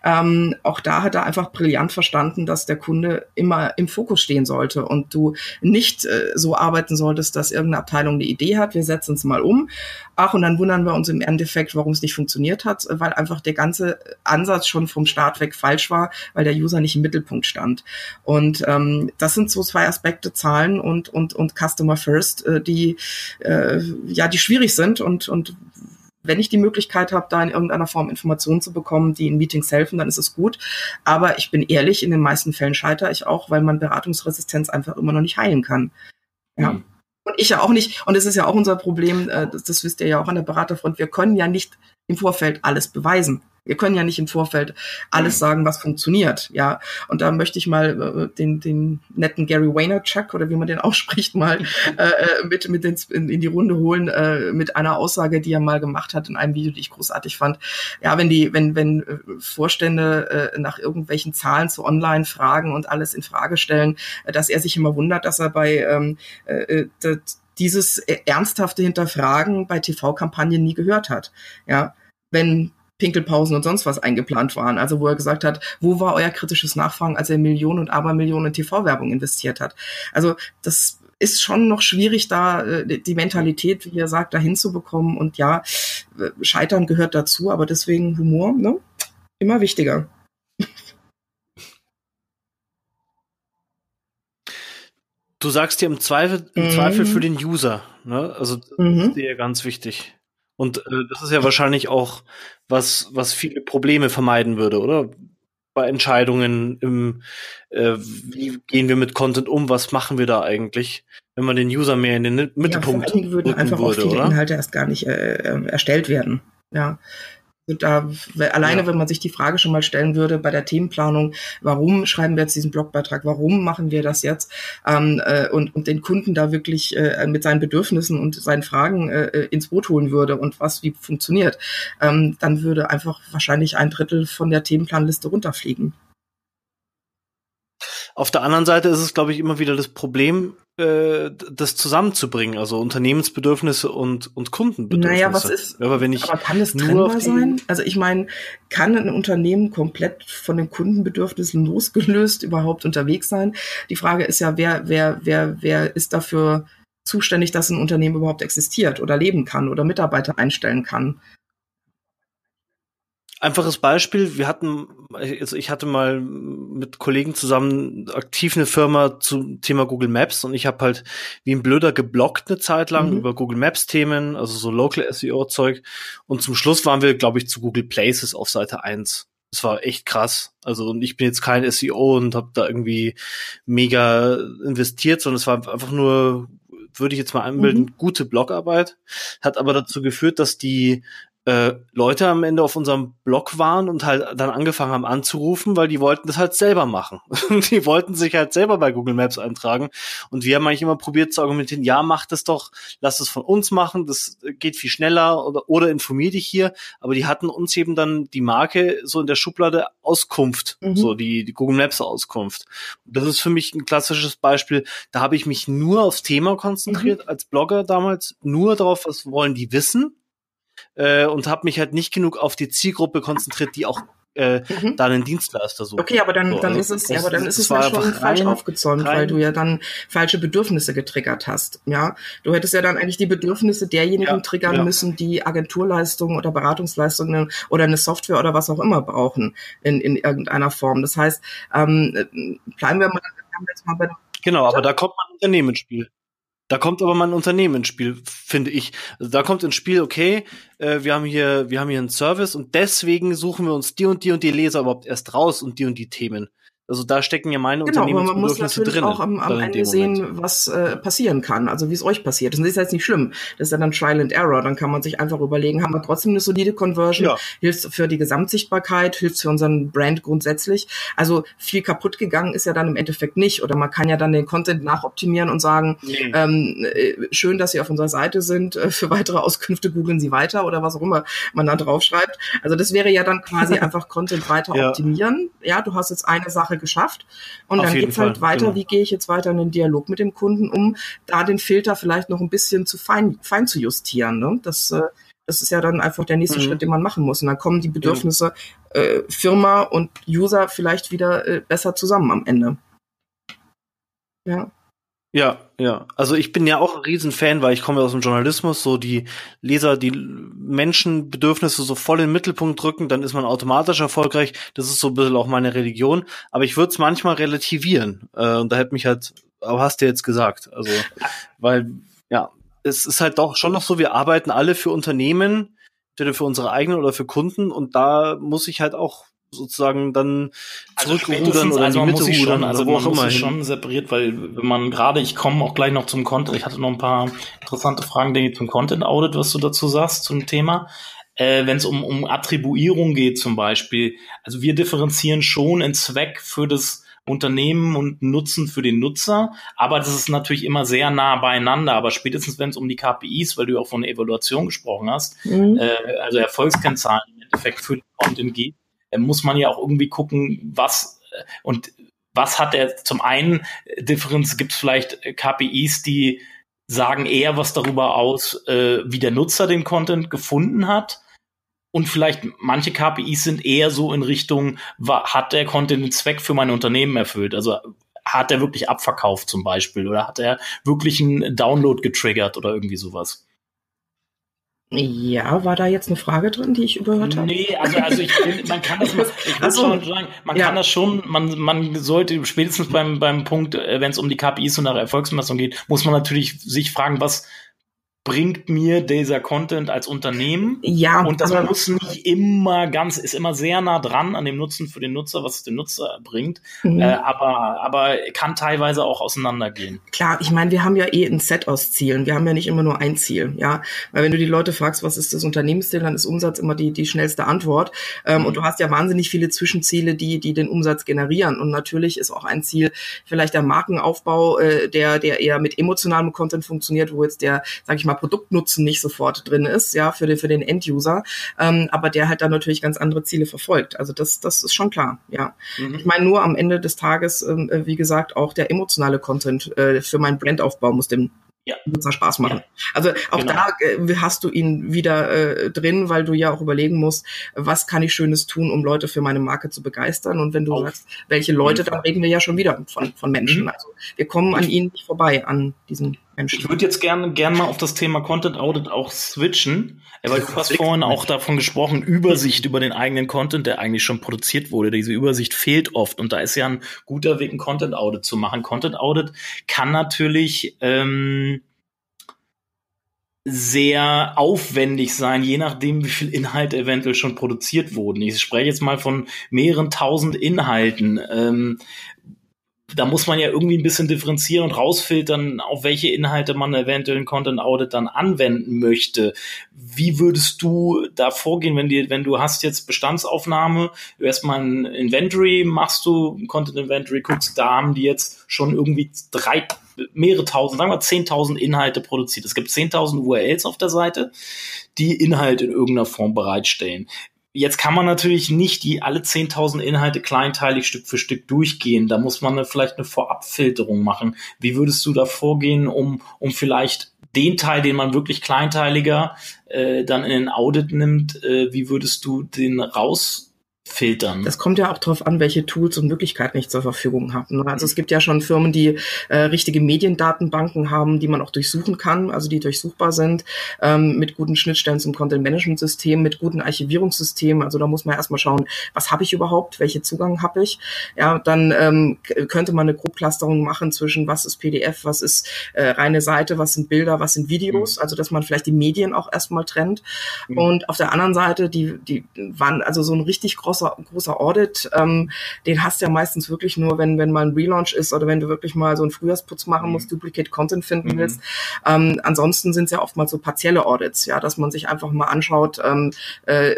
Ähm, auch da hat er einfach brillant verstanden, dass der Kunde immer im Fokus stehen sollte und du nicht äh, so arbeiten solltest, dass irgendeine Abteilung eine Idee hat, wir setzen es mal um. Ach, und dann wundern wir uns im Endeffekt, warum es nicht funktioniert hat, weil einfach der ganze Ansatz schon vom Start weg falsch war, weil der User nicht im Mittelpunkt stand. Und ähm, das sind so zwei Aspekte, Zahlen und, und, und Customer First, äh, die äh, ja, die schwierig sind und, und wenn ich die Möglichkeit habe, da in irgendeiner Form Informationen zu bekommen, die in Meetings helfen, dann ist es gut. Aber ich bin ehrlich, in den meisten Fällen scheitere ich auch, weil man Beratungsresistenz einfach immer noch nicht heilen kann. Ja. Mhm. Und ich ja auch nicht. Und es ist ja auch unser Problem, äh, das, das wisst ihr ja auch an der Beraterfront. Wir können ja nicht im Vorfeld alles beweisen. Wir können ja nicht im Vorfeld alles mhm. sagen, was funktioniert, ja. Und da möchte ich mal äh, den, den netten Gary Vaynerchuk oder wie man den ausspricht, mal äh, äh, mit, mit ins, in, in die Runde holen äh, mit einer Aussage, die er mal gemacht hat in einem Video, die ich großartig fand. Ja, wenn die, wenn wenn äh, Vorstände äh, nach irgendwelchen Zahlen zu Online fragen und alles in Frage stellen, äh, dass er sich immer wundert, dass er bei ähm, äh, äh dieses ernsthafte Hinterfragen bei TV-Kampagnen nie gehört hat. Ja, wenn Pinkelpausen und sonst was eingeplant waren. Also wo er gesagt hat, wo war euer kritisches Nachfragen, als er Millionen und Abermillionen in TV-Werbung investiert hat. Also das ist schon noch schwierig, da äh, die Mentalität, wie ihr sagt, dahin zu bekommen. Und ja, Scheitern gehört dazu, aber deswegen Humor, ne? Immer wichtiger. Du sagst dir im Zweifel, im mhm. Zweifel für den User, ne? Also das mhm. ist dir ganz wichtig. Und äh, das ist ja wahrscheinlich auch was, was viele Probleme vermeiden würde, oder? Bei Entscheidungen im, äh, wie gehen wir mit Content um, was machen wir da eigentlich, wenn man den User mehr in den Mittelpunkt ja, vor würden einfach würde, auch viele oder? Inhalte erst gar nicht äh, äh erstellt werden. Ja, da alleine, ja. wenn man sich die Frage schon mal stellen würde bei der Themenplanung, warum schreiben wir jetzt diesen Blogbeitrag, warum machen wir das jetzt ähm, äh, und, und den Kunden da wirklich äh, mit seinen Bedürfnissen und seinen Fragen äh, ins Boot holen würde und was wie funktioniert, ähm, dann würde einfach wahrscheinlich ein Drittel von der Themenplanliste runterfliegen. Auf der anderen Seite ist es, glaube ich, immer wieder das Problem, äh, das zusammenzubringen, also Unternehmensbedürfnisse und, und Kundenbedürfnisse. Naja, was ist, aber, wenn ich aber kann es trennbar sein? Also ich meine, kann ein Unternehmen komplett von den Kundenbedürfnissen losgelöst überhaupt unterwegs sein? Die Frage ist ja, wer, wer, wer, wer ist dafür zuständig, dass ein Unternehmen überhaupt existiert oder leben kann oder Mitarbeiter einstellen kann? Einfaches Beispiel, wir hatten also ich hatte mal mit Kollegen zusammen aktiv eine Firma zum Thema Google Maps und ich habe halt wie ein Blöder geblockt eine Zeit lang mhm. über Google Maps Themen, also so Local SEO Zeug. Und zum Schluss waren wir, glaube ich, zu Google Places auf Seite eins. Das war echt krass. Also und ich bin jetzt kein SEO und habe da irgendwie mega investiert, sondern es war einfach nur würde ich jetzt mal anbilden, mhm. gute Blogarbeit, hat aber dazu geführt, dass die äh, Leute am Ende auf unserem Blog waren und halt dann angefangen haben anzurufen, weil die wollten das halt selber machen. die wollten sich halt selber bei Google Maps eintragen. Und wir haben eigentlich immer probiert zu argumentieren, ja, mach das doch, lass es von uns machen, das geht viel schneller oder, oder informier dich hier. Aber die hatten uns eben dann die Marke so in der Schublade Auskunft, mhm. so die, die Google Maps Auskunft. Das ist für mich ein klassisches Beispiel. Da habe ich mich nur aufs Thema konzentriert mhm. als Blogger damals, nur darauf, was wollen die wissen äh, und habe mich halt nicht genug auf die Zielgruppe konzentriert, die auch äh, mhm. da einen Dienstleister sucht. Okay, aber dann, so, dann also ist es, ja, aber dann ist es ja schon falsch rein, aufgezäumt, rein. weil du ja dann falsche Bedürfnisse getriggert hast. Ja, du hättest ja dann eigentlich die Bedürfnisse derjenigen ja, triggern ja. müssen, die Agenturleistungen oder Beratungsleistungen oder eine Software oder was auch immer brauchen in, in irgendeiner Form. Das heißt, ähm, bleiben wir mal, jetzt mal bei Genau, aber da kommt man Unternehmen ins Spiel. Da kommt aber mal ein Unternehmen ins Spiel, finde ich. Also da kommt ins Spiel, okay, äh, wir haben hier, wir haben hier einen Service und deswegen suchen wir uns die und die und die Leser überhaupt erst raus und die und die Themen. Also da stecken ja meine genau, Unternehmensbedürfnisse drin. Man muss natürlich auch am, am Ende sehen, was äh, passieren kann, also wie es euch passiert. Das ist jetzt nicht schlimm. Das ist ja dann Trial and Error. Dann kann man sich einfach überlegen, haben wir trotzdem eine solide Conversion? Ja. Hilft für die Gesamtsichtbarkeit? Hilft für unseren Brand grundsätzlich? Also viel kaputt gegangen ist ja dann im Endeffekt nicht. Oder man kann ja dann den Content nachoptimieren und sagen, nee. ähm, äh, schön, dass Sie auf unserer Seite sind. Äh, für weitere Auskünfte googeln Sie weiter oder was auch immer man da draufschreibt. Also das wäre ja dann quasi einfach Content weiter ja. optimieren. Ja, du hast jetzt eine Sache geschafft. Und Auf dann geht's halt weiter, genau. wie gehe ich jetzt weiter in den Dialog mit dem Kunden, um da den Filter vielleicht noch ein bisschen zu fein, fein zu justieren. Ne? Das, äh, das ist ja dann einfach der nächste mhm. Schritt, den man machen muss. Und dann kommen die Bedürfnisse äh, Firma und User vielleicht wieder äh, besser zusammen am Ende. Ja. Ja, ja. Also ich bin ja auch ein Riesenfan, weil ich komme aus dem Journalismus, so die Leser, die Menschenbedürfnisse so voll in den Mittelpunkt drücken, dann ist man automatisch erfolgreich. Das ist so ein bisschen auch meine Religion. Aber ich würde es manchmal relativieren. Äh, und da hätte mich halt, aber hast du jetzt gesagt. Also, weil, ja, es ist halt doch schon noch so, wir arbeiten alle für Unternehmen, entweder für unsere eigenen oder für Kunden. Und da muss ich halt auch sozusagen dann also zurückrudern oder also in die Mitte rudern, also wo auch immer schon separiert, weil wenn man gerade, ich komme auch gleich noch zum Content, ich hatte noch ein paar interessante Fragen, denke ich, zum Content Audit, was du dazu sagst, zum Thema. Äh, wenn es um, um Attribuierung geht zum Beispiel, also wir differenzieren schon in Zweck für das Unternehmen und Nutzen für den Nutzer, aber das ist natürlich immer sehr nah beieinander. Aber spätestens wenn es um die KPIs, weil du auch von der Evaluation gesprochen hast, mhm. äh, also Erfolgskennzahlen im Endeffekt für den Content geht, muss man ja auch irgendwie gucken, was äh, und was hat er zum einen äh, Differenz, gibt es vielleicht KPIs, die sagen eher was darüber aus, äh, wie der Nutzer den Content gefunden hat. Und vielleicht manche KPIs sind eher so in Richtung, hat der Content den Zweck für mein Unternehmen erfüllt? Also hat er wirklich abverkauft zum Beispiel oder hat er wirklich einen Download getriggert oder irgendwie sowas? Ja, war da jetzt eine Frage drin, die ich überhört habe? Nee, also, also ich finde, man kann das, ich muss schon sagen, man ja. kann das schon, man, man sollte spätestens beim, beim Punkt, äh, wenn es um die KPIs und nach Erfolgsmessung geht, muss man natürlich sich fragen, was, bringt mir dieser Content als Unternehmen. Ja. Und das muss nicht immer ganz, ist immer sehr nah dran an dem Nutzen für den Nutzer, was es den Nutzer bringt. Mhm. Äh, aber, aber kann teilweise auch auseinandergehen. Klar, ich meine, wir haben ja eh ein Set aus Zielen. Wir haben ja nicht immer nur ein Ziel, ja. Weil wenn du die Leute fragst, was ist das Unternehmensziel, dann ist Umsatz immer die, die schnellste Antwort. Ähm, mhm. Und du hast ja wahnsinnig viele Zwischenziele, die, die den Umsatz generieren. Und natürlich ist auch ein Ziel vielleicht der Markenaufbau, äh, der, der eher mit emotionalem Content funktioniert, wo jetzt der, sag ich mal, Produktnutzen nicht sofort drin ist, ja, für den, für den Enduser, ähm, aber der halt dann natürlich ganz andere Ziele verfolgt. Also das, das ist schon klar, ja. Mhm. Ich meine, nur am Ende des Tages, ähm, äh, wie gesagt, auch der emotionale Content äh, für meinen Brandaufbau muss dem ja. Nutzer Spaß machen. Ja. Also auch genau. da äh, hast du ihn wieder äh, drin, weil du ja auch überlegen musst, was kann ich Schönes tun, um Leute für meine Marke zu begeistern. Und wenn du Auf. sagst, welche Leute, dann reden wir ja schon wieder von, von Menschen. Mhm. Also wir kommen an ihnen nicht vorbei, an diesen Ich würde jetzt gerne gern mal auf das Thema Content Audit auch switchen, weil du hast vorhin auch davon gesprochen, Übersicht über den eigenen Content, der eigentlich schon produziert wurde. Diese Übersicht fehlt oft und da ist ja ein guter Weg, ein Content Audit zu machen. Content Audit kann natürlich ähm, sehr aufwendig sein, je nachdem, wie viel Inhalte eventuell schon produziert wurden. Ich spreche jetzt mal von mehreren tausend Inhalten. Ähm, da muss man ja irgendwie ein bisschen differenzieren und rausfiltern, auf welche Inhalte man eventuell ein Content Audit dann anwenden möchte. Wie würdest du da vorgehen, wenn dir, wenn du hast jetzt Bestandsaufnahme, erstmal ein Inventory, machst du Content Inventory, guckst, da haben die jetzt schon irgendwie drei, mehrere tausend, sagen wir zehntausend Inhalte produziert. Es gibt zehntausend URLs auf der Seite, die Inhalt in irgendeiner Form bereitstellen. Jetzt kann man natürlich nicht die alle 10.000 Inhalte kleinteilig Stück für Stück durchgehen. Da muss man eine, vielleicht eine Vorabfilterung machen. Wie würdest du da vorgehen, um, um vielleicht den Teil, den man wirklich kleinteiliger äh, dann in den Audit nimmt, äh, wie würdest du den raus filtern. Das kommt ja auch darauf an, welche Tools und Möglichkeiten ich zur Verfügung habe. Ne? Also es gibt ja schon Firmen, die äh, richtige Mediendatenbanken haben, die man auch durchsuchen kann, also die durchsuchbar sind, ähm, mit guten Schnittstellen zum Content-Management-System, mit guten Archivierungssystemen. Also da muss man erstmal schauen, was habe ich überhaupt, welche Zugang habe ich. Ja, dann ähm, könnte man eine Grobclusterung machen zwischen was ist PDF, was ist äh, reine Seite, was sind Bilder, was sind Videos. Mhm. Also dass man vielleicht die Medien auch erstmal trennt. Mhm. Und auf der anderen Seite, die, die waren also so ein richtig großes großer, großer Audit, ähm, den hast du ja meistens wirklich nur, wenn, wenn mal ein Relaunch ist oder wenn du wirklich mal so einen Frühjahrsputz machen musst, mhm. Duplicate Content finden mhm. willst. Ähm, ansonsten sind es ja oftmals so partielle Audits, ja, dass man sich einfach mal anschaut, ähm, äh,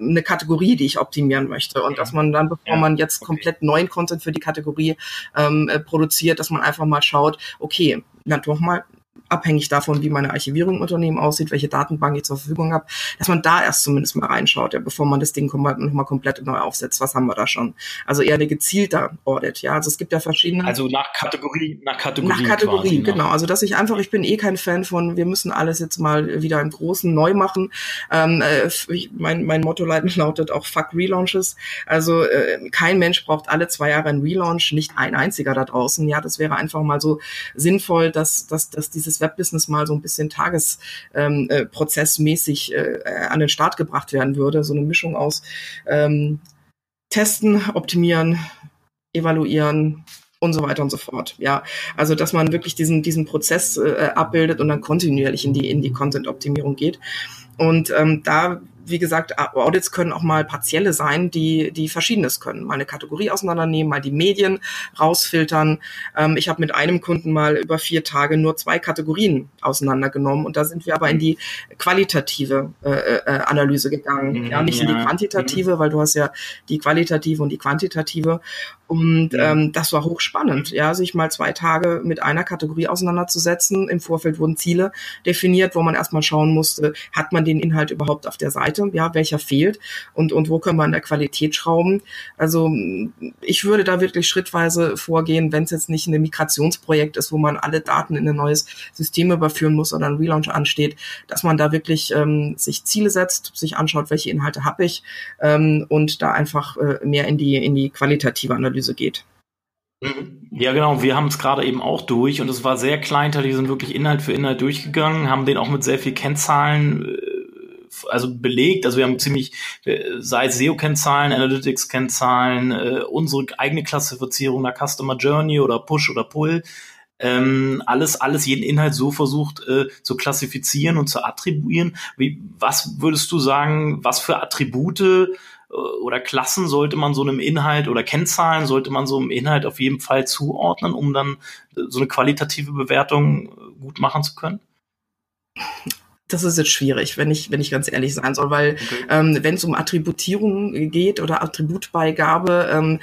eine Kategorie, die ich optimieren möchte und dass man dann, bevor ja. man jetzt okay. komplett neuen Content für die Kategorie ähm, äh, produziert, dass man einfach mal schaut, okay, dann doch mal abhängig davon, wie meine Archivierung im Unternehmen aussieht, welche Datenbank ich zur Verfügung habe, dass man da erst zumindest mal reinschaut, ja, bevor man das Ding nochmal komplett neu aufsetzt. Was haben wir da schon? Also eher eine gezielte Audit, ja. Also es gibt ja verschiedene. Also nach Kategorie, nach Kategorie. Nach Kategorie, quasi, ne? genau. Also dass ich einfach, ich bin eh kein Fan von, wir müssen alles jetzt mal wieder im Großen neu machen. Ähm, äh, mein, mein Motto lautet auch Fuck Relaunches. Also äh, kein Mensch braucht alle zwei Jahre einen Relaunch, nicht ein einziger da draußen. Ja, das wäre einfach mal so sinnvoll, dass, dass, dass dieses dieses Webbusiness mal so ein bisschen tagesprozessmäßig ähm, äh, äh, an den Start gebracht werden würde. So eine Mischung aus ähm, Testen, Optimieren, Evaluieren, und so weiter und so fort. Ja, also dass man wirklich diesen diesen Prozess äh, abbildet und dann kontinuierlich in die in die Content Optimierung geht. Und ähm, da wie gesagt, Audits können auch mal partielle sein, die, die Verschiedenes können. Mal eine Kategorie auseinandernehmen, mal die Medien rausfiltern. Ähm, ich habe mit einem Kunden mal über vier Tage nur zwei Kategorien auseinandergenommen und da sind wir aber in die qualitative äh, äh, Analyse gegangen. Mhm, ja, nicht ja. in die quantitative, mhm. weil du hast ja die qualitative und die quantitative. Und ähm, das war hochspannend, ja, sich mal zwei Tage mit einer Kategorie auseinanderzusetzen. Im Vorfeld wurden Ziele definiert, wo man erstmal schauen musste, hat man den Inhalt überhaupt auf der Seite, ja, welcher fehlt und, und wo können wir an der Qualität schrauben. Also ich würde da wirklich schrittweise vorgehen, wenn es jetzt nicht ein Migrationsprojekt ist, wo man alle Daten in ein neues System überführen muss oder ein Relaunch ansteht, dass man da wirklich ähm, sich Ziele setzt, sich anschaut, welche Inhalte habe ich ähm, und da einfach äh, mehr in die, in die qualitative Analyse Analyse geht. Mhm. Ja, genau. Wir haben es gerade eben auch durch und es war sehr kleinteilig. Wir sind wirklich Inhalt für Inhalt durchgegangen, haben den auch mit sehr viel Kennzahlen äh, also belegt. Also wir haben ziemlich, äh, sei es SEO-Kennzahlen, Analytics-Kennzahlen, äh, unsere eigene Klassifizierung der Customer Journey oder Push oder Pull. Ähm, alles, alles, jeden Inhalt so versucht äh, zu klassifizieren und zu attribuieren. Wie, was würdest du sagen, was für Attribute äh, oder Klassen sollte man so einem Inhalt oder Kennzahlen sollte man so einem Inhalt auf jeden Fall zuordnen, um dann äh, so eine qualitative Bewertung äh, gut machen zu können? Das ist jetzt schwierig, wenn ich, wenn ich ganz ehrlich sein soll, weil okay. ähm, wenn es um Attributierung geht oder Attributbeigabe, ähm,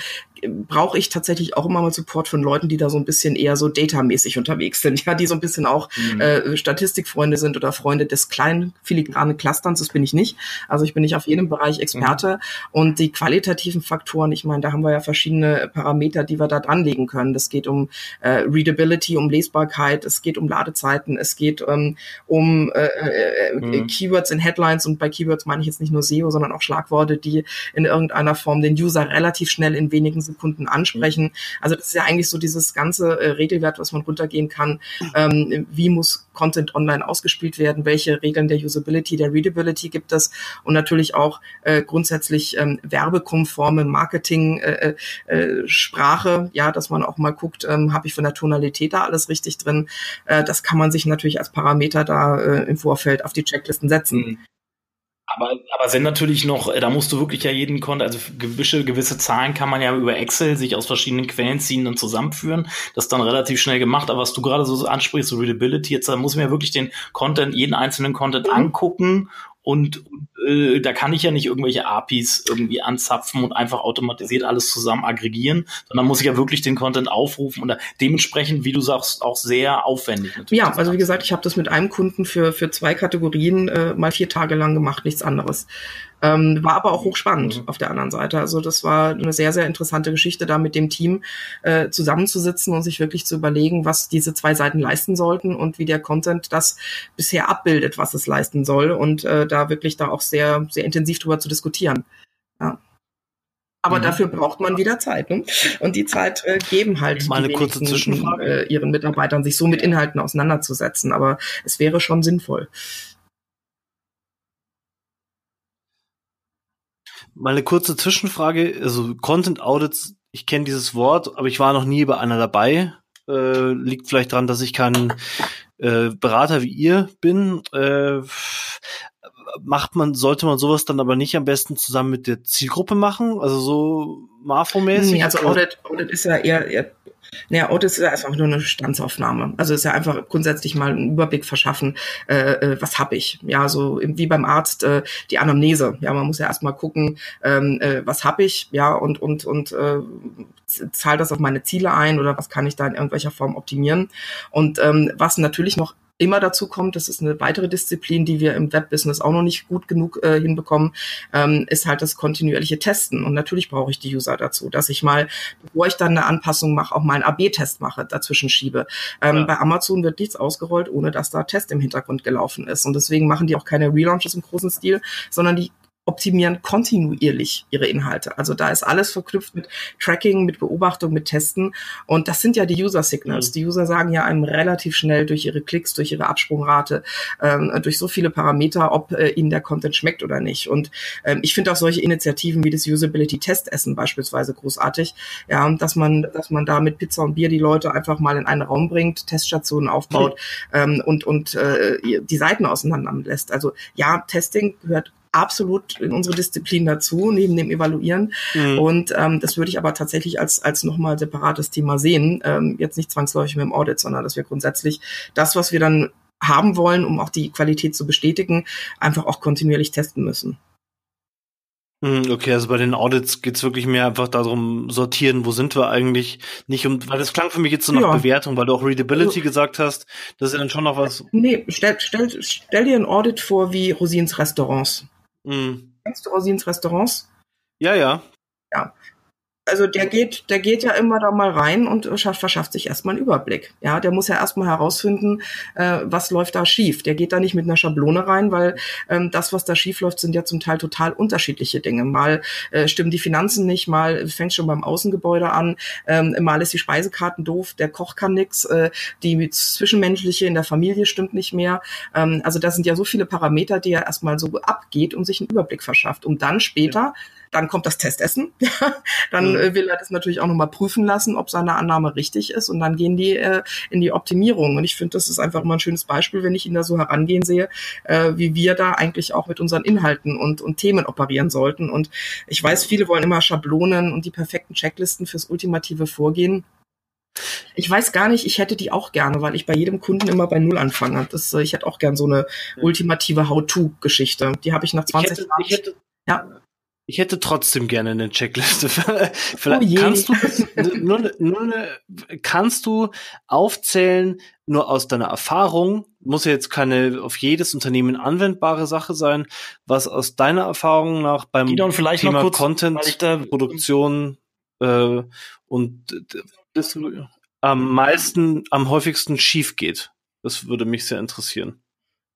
brauche ich tatsächlich auch immer mal Support von Leuten, die da so ein bisschen eher so datamäßig unterwegs sind, ja, die so ein bisschen auch mhm. äh, Statistikfreunde sind oder Freunde des kleinen filigranen Clusterns, das bin ich nicht. Also ich bin nicht auf jedem Bereich Experte mhm. und die qualitativen Faktoren, ich meine, da haben wir ja verschiedene Parameter, die wir da dranlegen können. Das geht um äh, Readability, um Lesbarkeit, es geht um Ladezeiten, es geht ähm, um äh, äh, mhm. Keywords in Headlines und bei Keywords meine ich jetzt nicht nur SEO, sondern auch Schlagworte, die in irgendeiner Form den User relativ schnell in wenigen Sekunden ansprechen. Mhm. Also das ist ja eigentlich so dieses ganze äh, Regelwert, was man runtergehen kann. Ähm, wie muss Content online ausgespielt werden? Welche Regeln der Usability, der Readability gibt es? Und natürlich auch äh, grundsätzlich ähm, werbekonforme Marketing äh, äh, Sprache, ja, dass man auch mal guckt, ähm, habe ich von der Tonalität da alles richtig drin? Äh, das kann man sich natürlich als Parameter da äh, im Vorfeld auf die Checklisten setzen. Mhm. Aber, aber sind natürlich noch, da musst du wirklich ja jeden Konto, also gewisse, gewisse Zahlen kann man ja über Excel sich aus verschiedenen Quellen ziehen und zusammenführen. Das ist dann relativ schnell gemacht. Aber was du gerade so ansprichst, so Readability, jetzt da muss man ja wirklich den Content, jeden einzelnen Content mhm. angucken und äh, da kann ich ja nicht irgendwelche APIs irgendwie anzapfen und einfach automatisiert alles zusammen aggregieren, sondern muss ich ja wirklich den Content aufrufen und da dementsprechend, wie du sagst, auch sehr aufwendig. Natürlich ja, also wie gesagt, ich habe das mit einem Kunden für, für zwei Kategorien äh, mal vier Tage lang gemacht, nichts anderes. Ähm, war aber auch hochspannend mhm. auf der anderen Seite. Also das war eine sehr, sehr interessante Geschichte, da mit dem Team äh, zusammenzusitzen und sich wirklich zu überlegen, was diese zwei Seiten leisten sollten und wie der Content das bisher abbildet, was es leisten soll und äh, da wirklich da auch sehr, sehr intensiv drüber zu diskutieren. Ja. Aber mhm. dafür braucht man wieder Zeit. Ne? Und die Zeit äh, geben halt Mal eine kurze Zwischenfrage. Äh, ihren Mitarbeitern, sich so mit Inhalten auseinanderzusetzen. Aber es wäre schon sinnvoll. Mal eine kurze Zwischenfrage. Also Content Audits, ich kenne dieses Wort, aber ich war noch nie bei einer dabei. Äh, liegt vielleicht daran, dass ich kein äh, Berater wie ihr bin. Äh, macht man, sollte man sowas dann aber nicht am besten zusammen mit der Zielgruppe machen? Also so Marfo-mäßig? Nee, also Audit, Audit ist ja eher, eher naja, Audit ist ja einfach nur eine Standsaufnahme. Also ist ja einfach grundsätzlich mal einen Überblick verschaffen, äh, äh was habe ich. Ja, so wie beim Arzt äh, die Anamnese. Ja, man muss ja erstmal gucken, ähm, äh, was habe ich, ja, und, und, und äh, zahlt das auf meine Ziele ein oder was kann ich da in irgendwelcher Form optimieren. Und ähm, was natürlich noch immer dazu kommt, das ist eine weitere Disziplin, die wir im Webbusiness auch noch nicht gut genug äh, hinbekommen, ähm, ist halt das kontinuierliche Testen. Und natürlich brauche ich die User dazu, dass ich mal, bevor ich dann eine Anpassung mache, auch mal einen AB-Test mache, dazwischen schiebe. Ähm, ja. Bei Amazon wird nichts ausgerollt, ohne dass da Test im Hintergrund gelaufen ist. Und deswegen machen die auch keine Relaunches im großen Stil, sondern die optimieren kontinuierlich ihre Inhalte. Also da ist alles verknüpft mit Tracking, mit Beobachtung, mit Testen. Und das sind ja die User Signals. Mhm. Die User sagen ja einem relativ schnell durch ihre Klicks, durch ihre Absprungrate, ähm, durch so viele Parameter, ob äh, ihnen der Content schmeckt oder nicht. Und ähm, ich finde auch solche Initiativen wie das Usability Testessen beispielsweise großartig. Ja, dass man, dass man da mit Pizza und Bier die Leute einfach mal in einen Raum bringt, Teststationen aufbaut mhm. ähm, und, und äh, die Seiten auseinander lässt. Also ja, Testing gehört absolut in unsere Disziplin dazu, neben dem Evaluieren. Mhm. Und ähm, das würde ich aber tatsächlich als, als nochmal separates Thema sehen. Ähm, jetzt nicht zwangsläufig mit dem Audit, sondern dass wir grundsätzlich das, was wir dann haben wollen, um auch die Qualität zu bestätigen, einfach auch kontinuierlich testen müssen. Mhm, okay, also bei den Audits geht's wirklich mehr einfach darum, sortieren, wo sind wir eigentlich, nicht um, weil das klang für mich jetzt so nach ja. Bewertung, weil du auch Readability also, gesagt hast, das ist ja dann schon noch was. Nee, stell, stell, stell dir ein Audit vor wie Rosins Restaurants. Mhm. Kennst du Rosins Restaurants? Ja, ja. Ja also der geht, der geht ja immer da mal rein und schafft, verschafft sich erstmal einen Überblick. Ja, der muss ja erstmal herausfinden, äh, was läuft da schief. Der geht da nicht mit einer Schablone rein, weil ähm, das, was da schief läuft, sind ja zum Teil total unterschiedliche Dinge. Mal äh, stimmen die Finanzen nicht, mal fängt schon beim Außengebäude an, ähm, mal ist die Speisekarten doof, der Koch kann nix, äh, die zwischenmenschliche in der Familie stimmt nicht mehr. Ähm, also da sind ja so viele Parameter, die er erstmal so abgeht und sich einen Überblick verschafft, um dann später ja dann kommt das Testessen. dann mhm. äh, will er das natürlich auch nochmal prüfen lassen, ob seine Annahme richtig ist. Und dann gehen die äh, in die Optimierung. Und ich finde, das ist einfach immer ein schönes Beispiel, wenn ich ihn da so herangehen sehe, äh, wie wir da eigentlich auch mit unseren Inhalten und, und Themen operieren sollten. Und ich weiß, viele wollen immer Schablonen und die perfekten Checklisten fürs ultimative Vorgehen. Ich weiß gar nicht, ich hätte die auch gerne, weil ich bei jedem Kunden immer bei Null anfange. Das, äh, ich hätte auch gern so eine ultimative How-To-Geschichte. Die habe ich nach 20 ich hätte, Jahren. Ich hätte, ja. Ich hätte trotzdem gerne eine Checkliste. Vielleicht oh kannst du nur, nur eine, kannst du aufzählen, nur aus deiner Erfahrung, muss ja jetzt keine auf jedes Unternehmen anwendbare Sache sein, was aus deiner Erfahrung nach beim Thema kurz, Content, Produktion äh, und das am meisten, am häufigsten schief geht. Das würde mich sehr interessieren.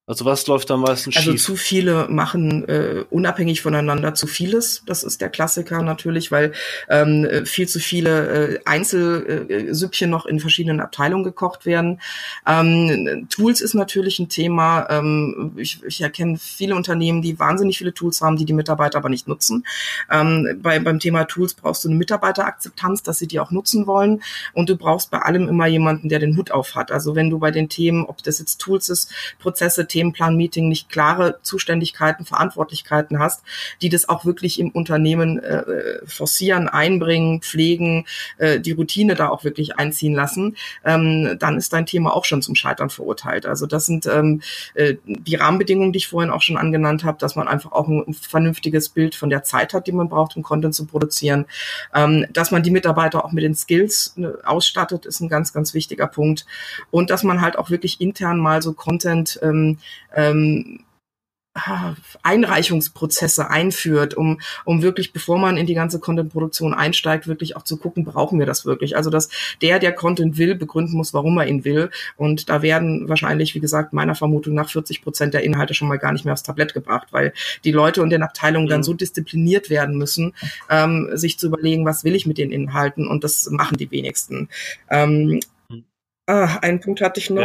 Also was läuft am meisten also schief? Also zu viele machen äh, unabhängig voneinander zu vieles. Das ist der Klassiker natürlich, weil ähm, viel zu viele äh, Einzelsüppchen noch in verschiedenen Abteilungen gekocht werden. Ähm, Tools ist natürlich ein Thema. Ähm, ich, ich erkenne viele Unternehmen, die wahnsinnig viele Tools haben, die die Mitarbeiter aber nicht nutzen. Ähm, bei, beim Thema Tools brauchst du eine Mitarbeiterakzeptanz, dass sie die auch nutzen wollen. Und du brauchst bei allem immer jemanden, der den Hut auf hat. Also wenn du bei den Themen, ob das jetzt Tools ist, Prozesse, Themenplan-Meeting nicht klare Zuständigkeiten, Verantwortlichkeiten hast, die das auch wirklich im Unternehmen äh, forcieren, einbringen, pflegen, äh, die Routine da auch wirklich einziehen lassen, ähm, dann ist dein Thema auch schon zum Scheitern verurteilt. Also das sind ähm, äh, die Rahmenbedingungen, die ich vorhin auch schon angenannt habe, dass man einfach auch ein, vernünftiges Bild von der Zeit hat, die man braucht, um Content zu produzieren, ähm, dass man die Mitarbeiter auch mit den Skills äh, ausstattet, ist ein ganz, ganz wichtiger Punkt und dass man halt auch wirklich intern mal so Content ähm, ähm, Einreichungsprozesse einführt, um, um wirklich, bevor man in die ganze Content-Produktion einsteigt, wirklich auch zu gucken, brauchen wir das wirklich? Also, dass der, der Content will, begründen muss, warum er ihn will. Und da werden wahrscheinlich, wie gesagt, meiner Vermutung nach 40 Prozent der Inhalte schon mal gar nicht mehr aufs Tablett gebracht, weil die Leute und den Abteilungen dann mhm. so diszipliniert werden müssen, ähm, sich zu überlegen, was will ich mit den Inhalten? Und das machen die wenigsten. Ähm, Ah, einen Punkt hatte ich noch.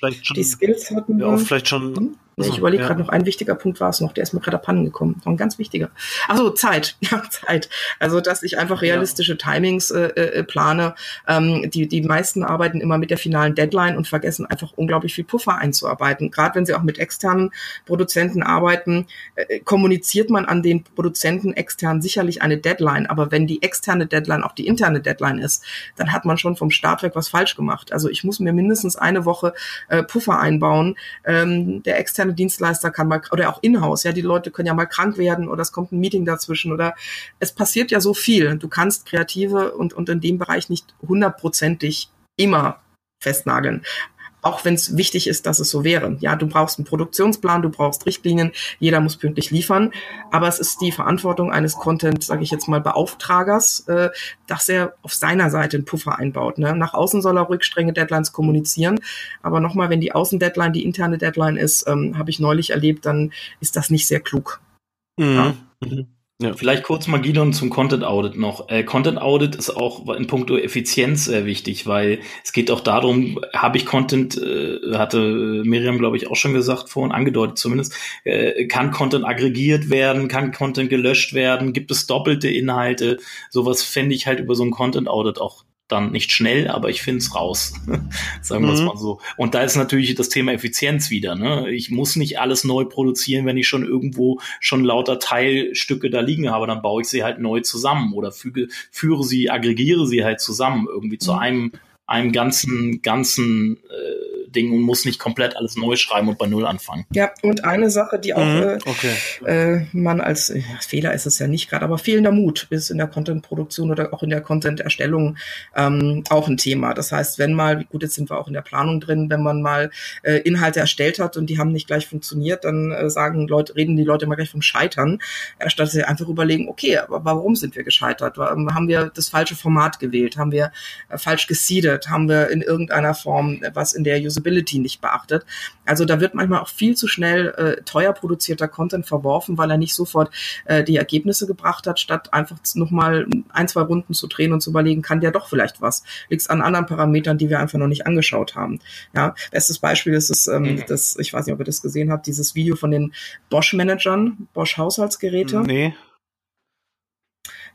Ja, schon, die Skills hatten wir. Ja, vielleicht schon? Ich überlege ja. gerade noch, ein wichtiger Punkt war es noch, der ist mir gerade abhanden gekommen. Noch ein ganz wichtiger. Achso, Zeit. Ja, Zeit. Also, dass ich einfach realistische ja. Timings äh, äh, plane. Ähm, die, die meisten arbeiten immer mit der finalen Deadline und vergessen einfach unglaublich viel Puffer einzuarbeiten. Gerade wenn sie auch mit externen Produzenten arbeiten, äh, kommuniziert man an den Produzenten extern sicherlich eine Deadline. Aber wenn die externe Deadline auch die interne Deadline ist, dann hat man schon vom Start weg was falsch gemacht. Also ich muss mir mindestens eine Woche äh, Puffer einbauen. Ähm, der externe externe Dienstleister kann mal, oder auch in-house, ja, die Leute können ja mal krank werden oder es kommt ein Meeting dazwischen oder es passiert ja so viel. Du kannst Kreative und, und in dem Bereich nicht hundertprozentig immer festnageln auch wenn es wichtig ist, dass es so wäre. Ja, du brauchst einen Produktionsplan, du brauchst Richtlinien, jeder muss pünktlich liefern, aber es ist die Verantwortung eines Content, sage ich jetzt mal, Beauftragers, äh, dass er auf seiner Seite einen Puffer einbaut. Ne? Nach außen soll er ruhig strenge Deadlines kommunizieren, aber nochmal, wenn die Außendeadline die interne Deadline ist, ähm, habe ich neulich erlebt, dann ist das nicht sehr klug. Mhm. Ja. Ja. Vielleicht kurz mal Gidon zum Content Audit noch. Äh, Content Audit ist auch in puncto Effizienz sehr wichtig, weil es geht auch darum, habe ich Content, äh, hatte Miriam, glaube ich, auch schon gesagt vorhin, angedeutet zumindest, äh, kann Content aggregiert werden, kann Content gelöscht werden, gibt es doppelte Inhalte? Sowas fände ich halt über so ein Content Audit auch dann nicht schnell, aber ich finde es raus. Sagen wir es mhm. mal so. Und da ist natürlich das Thema Effizienz wieder. Ne? Ich muss nicht alles neu produzieren, wenn ich schon irgendwo schon lauter Teilstücke da liegen habe, dann baue ich sie halt neu zusammen oder füge, führe sie, aggregiere sie halt zusammen irgendwie mhm. zu einem, einem ganzen, ganzen äh, Ding und muss nicht komplett alles neu schreiben und bei Null anfangen. Ja, und eine Sache, die auch mhm, äh, okay. äh, man als äh, Fehler ist es ja nicht gerade, aber fehlender Mut ist in der Content-Produktion oder auch in der Content-Erstellung ähm, auch ein Thema. Das heißt, wenn mal, gut, jetzt sind wir auch in der Planung drin, wenn man mal äh, Inhalte erstellt hat und die haben nicht gleich funktioniert, dann äh, sagen Leute, reden die Leute immer gleich vom Scheitern, statt sie einfach überlegen, okay, aber warum sind wir gescheitert? Haben wir das falsche Format gewählt? Haben wir äh, falsch gesiedet? Haben wir in irgendeiner Form was in der Usability nicht beachtet. Also da wird manchmal auch viel zu schnell äh, teuer produzierter Content verworfen, weil er nicht sofort äh, die Ergebnisse gebracht hat, statt einfach nochmal ein, zwei Runden zu drehen und zu überlegen, kann der doch vielleicht was? Liegt an anderen Parametern, die wir einfach noch nicht angeschaut haben? Ja, bestes Beispiel ist es, ähm, mhm. das, ich weiß nicht, ob ihr das gesehen habt, dieses Video von den Bosch-Managern, Bosch-Haushaltsgeräte. Nee.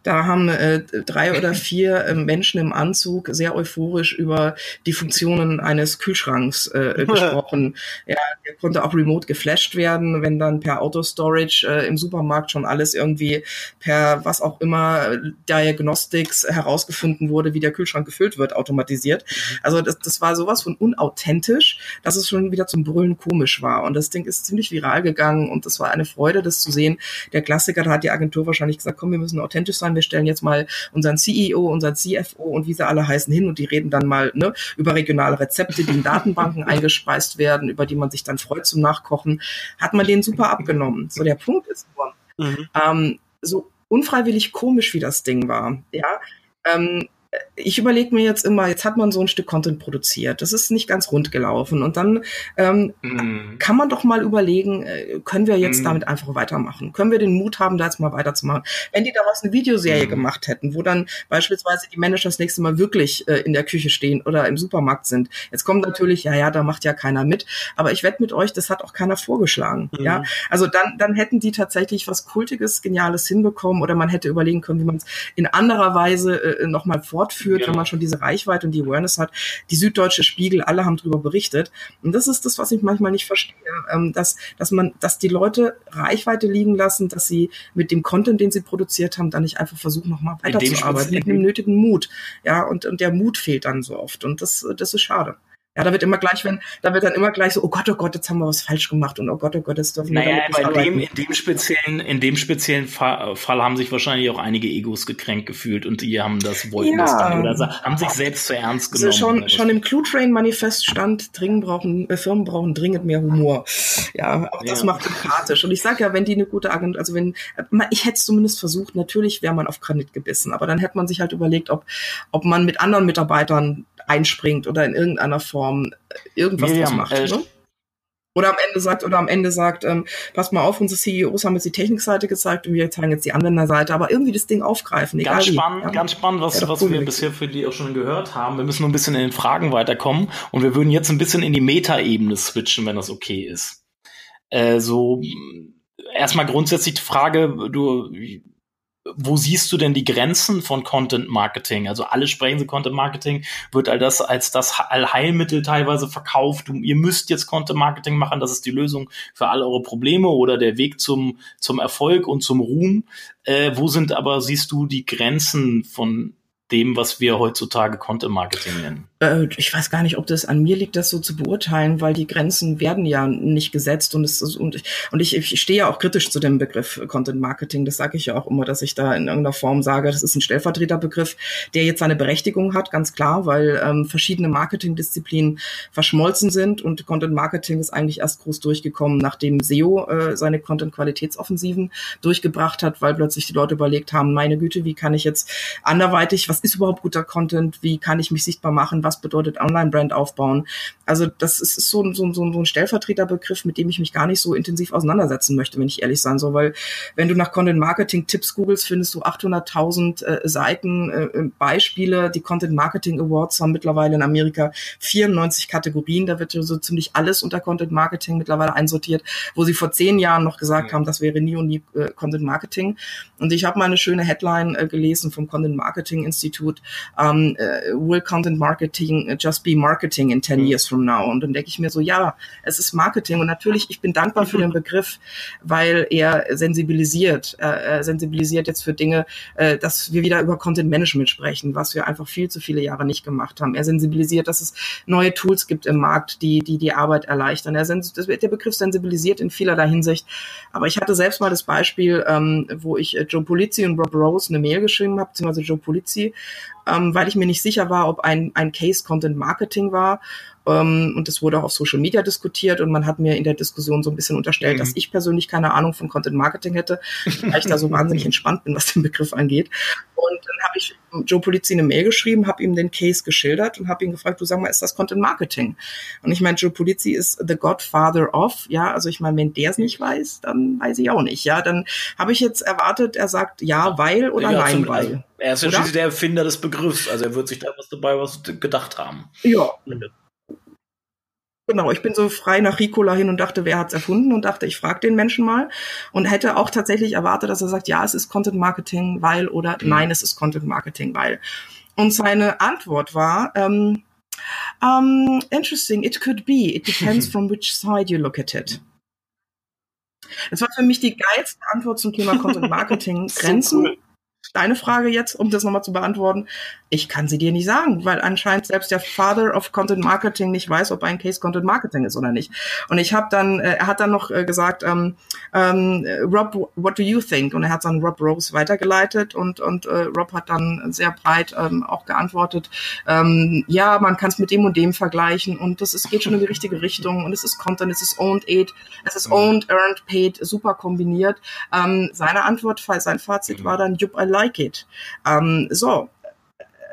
Da haben äh, drei oder vier äh, Menschen im Anzug sehr euphorisch über die Funktionen eines Kühlschranks äh, gesprochen. ja, der konnte auch remote geflasht werden, wenn dann per Auto-Storage äh, im Supermarkt schon alles irgendwie per was auch immer Diagnostics herausgefunden wurde, wie der Kühlschrank gefüllt wird, automatisiert. Mhm. Also das, das war sowas von unauthentisch, dass es schon wieder zum Brüllen komisch war. Und das Ding ist ziemlich viral gegangen und das war eine Freude, das zu sehen. Der Klassiker, da hat die Agentur wahrscheinlich gesagt, komm, wir müssen authentisch sein, wir stellen jetzt mal unseren CEO, unseren CFO und wie sie alle heißen hin und die reden dann mal ne, über regionale Rezepte, die in Datenbanken eingespeist werden, über die man sich dann freut zum Nachkochen, hat man den super abgenommen. So der Punkt ist nur, mhm. ähm, so unfreiwillig komisch wie das Ding war, ja, ähm, ich überlege mir jetzt immer, jetzt hat man so ein Stück Content produziert, das ist nicht ganz rund gelaufen und dann ähm, mm. kann man doch mal überlegen, äh, können wir jetzt mm. damit einfach weitermachen? Können wir den Mut haben, da jetzt mal weiterzumachen? Wenn die daraus eine Videoserie mm. gemacht hätten, wo dann beispielsweise die Manager das nächste Mal wirklich äh, in der Küche stehen oder im Supermarkt sind, jetzt kommt natürlich, ja, ja, da macht ja keiner mit, aber ich wette mit euch, das hat auch keiner vorgeschlagen, ja? Also dann, dann hätten die tatsächlich was Kultiges, Geniales hinbekommen oder man hätte überlegen können, wie man es in anderer Weise äh, nochmal fortführt führt, ja. wenn man schon diese Reichweite und die Awareness hat. Die Süddeutsche Spiegel, alle haben darüber berichtet. Und das ist das, was ich manchmal nicht verstehe, ähm, dass, dass man, dass die Leute Reichweite liegen lassen, dass sie mit dem Content, den sie produziert haben, dann nicht einfach versuchen, nochmal weiterzuarbeiten, mit einem nötigen Mut. Ja, und, und der Mut fehlt dann so oft. Und das, das ist schade. Ja, da wird immer gleich, wenn, da wird dann immer gleich so, oh Gott, oh Gott, jetzt haben wir was falsch gemacht und oh Gott, oh Gott, das dürfen naja, wir nicht in dem, in dem speziellen, in dem speziellen Fall, Fall, haben sich wahrscheinlich auch einige Egos gekränkt gefühlt und die haben das, wollten ja. das dann oder haben sich selbst zu ernst genommen. Also schon, schon im Clue Train Manifest stand, dringend brauchen, äh, Firmen brauchen dringend mehr Humor. Ja, auch das ja. macht sympathisch. Und ich sage ja, wenn die eine gute Agent, also wenn, ich hätte es zumindest versucht, natürlich wäre man auf Granit gebissen, aber dann hätte man sich halt überlegt, ob, ob man mit anderen Mitarbeitern einspringt oder in irgendeiner Form irgendwas Miriam, macht. Äh, ne? Oder am Ende sagt, oder am Ende sagt, ähm, passt mal auf, unsere CEOs haben jetzt die Technikseite gezeigt und wir zeigen jetzt die Anwenderseite, aber irgendwie das Ding aufgreifen. Egal ganz spannend, wie, ja? ganz spannend, was, ja, was cool wir bisher für die auch schon gehört haben. Wir müssen nur ein bisschen in den Fragen weiterkommen und wir würden jetzt ein bisschen in die Meta-Ebene switchen, wenn das okay ist. Äh, so, erstmal grundsätzlich die Frage, du, wo siehst du denn die Grenzen von Content Marketing? Also alle sprechen so Content Marketing, wird all das als das Allheilmittel teilweise verkauft. Ihr müsst jetzt Content Marketing machen, das ist die Lösung für all eure Probleme oder der Weg zum, zum Erfolg und zum Ruhm. Äh, wo sind aber, siehst du, die Grenzen von dem, was wir heutzutage Content Marketing nennen? Äh, ich weiß gar nicht, ob das an mir liegt, das so zu beurteilen, weil die Grenzen werden ja nicht gesetzt und es ist, und, und ich, ich stehe ja auch kritisch zu dem Begriff Content Marketing. Das sage ich ja auch immer, dass ich da in irgendeiner Form sage, das ist ein Stellvertreterbegriff, der jetzt seine Berechtigung hat, ganz klar, weil ähm, verschiedene Marketingdisziplinen verschmolzen sind und Content Marketing ist eigentlich erst groß durchgekommen, nachdem SEO äh, seine Content-Qualitätsoffensiven durchgebracht hat, weil plötzlich die Leute überlegt haben, meine Güte, wie kann ich jetzt anderweitig, was ist überhaupt guter Content, wie kann ich mich sichtbar machen, was bedeutet Online-Brand aufbauen. Also das ist, ist so, so, so, so ein Stellvertreterbegriff, mit dem ich mich gar nicht so intensiv auseinandersetzen möchte, wenn ich ehrlich sein soll, weil wenn du nach Content-Marketing-Tipps googelst, findest du 800.000 äh, Seiten äh, äh, Beispiele. Die Content-Marketing Awards haben mittlerweile in Amerika 94 Kategorien. Da wird so ziemlich alles unter Content-Marketing mittlerweile einsortiert, wo sie vor zehn Jahren noch gesagt ja. haben, das wäre nie und nie äh, Content-Marketing. Und ich habe mal eine schöne Headline äh, gelesen vom Content-Marketing-Institut. Um, ähm, uh, will Content Marketing just be Marketing in 10 mhm. years from now? Und dann denke ich mir so, ja, es ist Marketing. Und natürlich, ich bin dankbar für den Begriff, weil er sensibilisiert, äh, sensibilisiert jetzt für Dinge, äh, dass wir wieder über Content Management sprechen, was wir einfach viel zu viele Jahre nicht gemacht haben. Er sensibilisiert, dass es neue Tools gibt im Markt, die die, die Arbeit erleichtern. Er sens der Begriff sensibilisiert in vielerlei Hinsicht. Aber ich hatte selbst mal das Beispiel, ähm, wo ich äh, Joe Polizzi und Rob Rose eine Mail geschrieben habe, beziehungsweise Joe Polizzi, ähm, weil ich mir nicht sicher war, ob ein, ein Case Content Marketing war und es wurde auch auf Social Media diskutiert und man hat mir in der Diskussion so ein bisschen unterstellt, mhm. dass ich persönlich keine Ahnung von Content Marketing hätte, weil ich da so wahnsinnig entspannt bin, was den Begriff angeht. Und dann habe ich Joe Polizzi eine Mail geschrieben, habe ihm den Case geschildert und habe ihn gefragt, du sag mal, ist das Content Marketing? Und ich meine, Joe Polizzi ist the Godfather of, ja, also ich meine, wenn der es nicht weiß, dann weiß ich auch nicht, ja. Dann habe ich jetzt erwartet, er sagt ja, weil oder ja, nein, weil. Er ist ja schließlich der Erfinder des Begriffs, also er wird sich da was dabei was gedacht haben. Ja. Genau, ich bin so frei nach Ricola hin und dachte, wer hat's erfunden und dachte, ich frage den Menschen mal und hätte auch tatsächlich erwartet, dass er sagt, ja, es ist Content Marketing, weil oder mhm. nein, es ist Content Marketing, weil. Und seine Antwort war, ähm, um, interesting, it could be, it depends from which side you look at it. Das war für mich die geilste Antwort zum Thema Content Marketing. Grenzen. So cool deine Frage jetzt, um das nochmal zu beantworten, ich kann sie dir nicht sagen, weil anscheinend selbst der Father of Content Marketing nicht weiß, ob ein Case Content Marketing ist oder nicht. Und ich habe dann, äh, er hat dann noch äh, gesagt, ähm, ähm, Rob, what do you think? Und er hat dann Rob Rose weitergeleitet und und äh, Rob hat dann sehr breit ähm, auch geantwortet, ähm, ja, man kann es mit dem und dem vergleichen und das ist, geht schon in die richtige Richtung und es ist Content, es ist owned, aid, es ist owned, earned, paid, super kombiniert. Ähm, seine Antwort, sein Fazit war dann, Jupp, I like it. Ähm, so,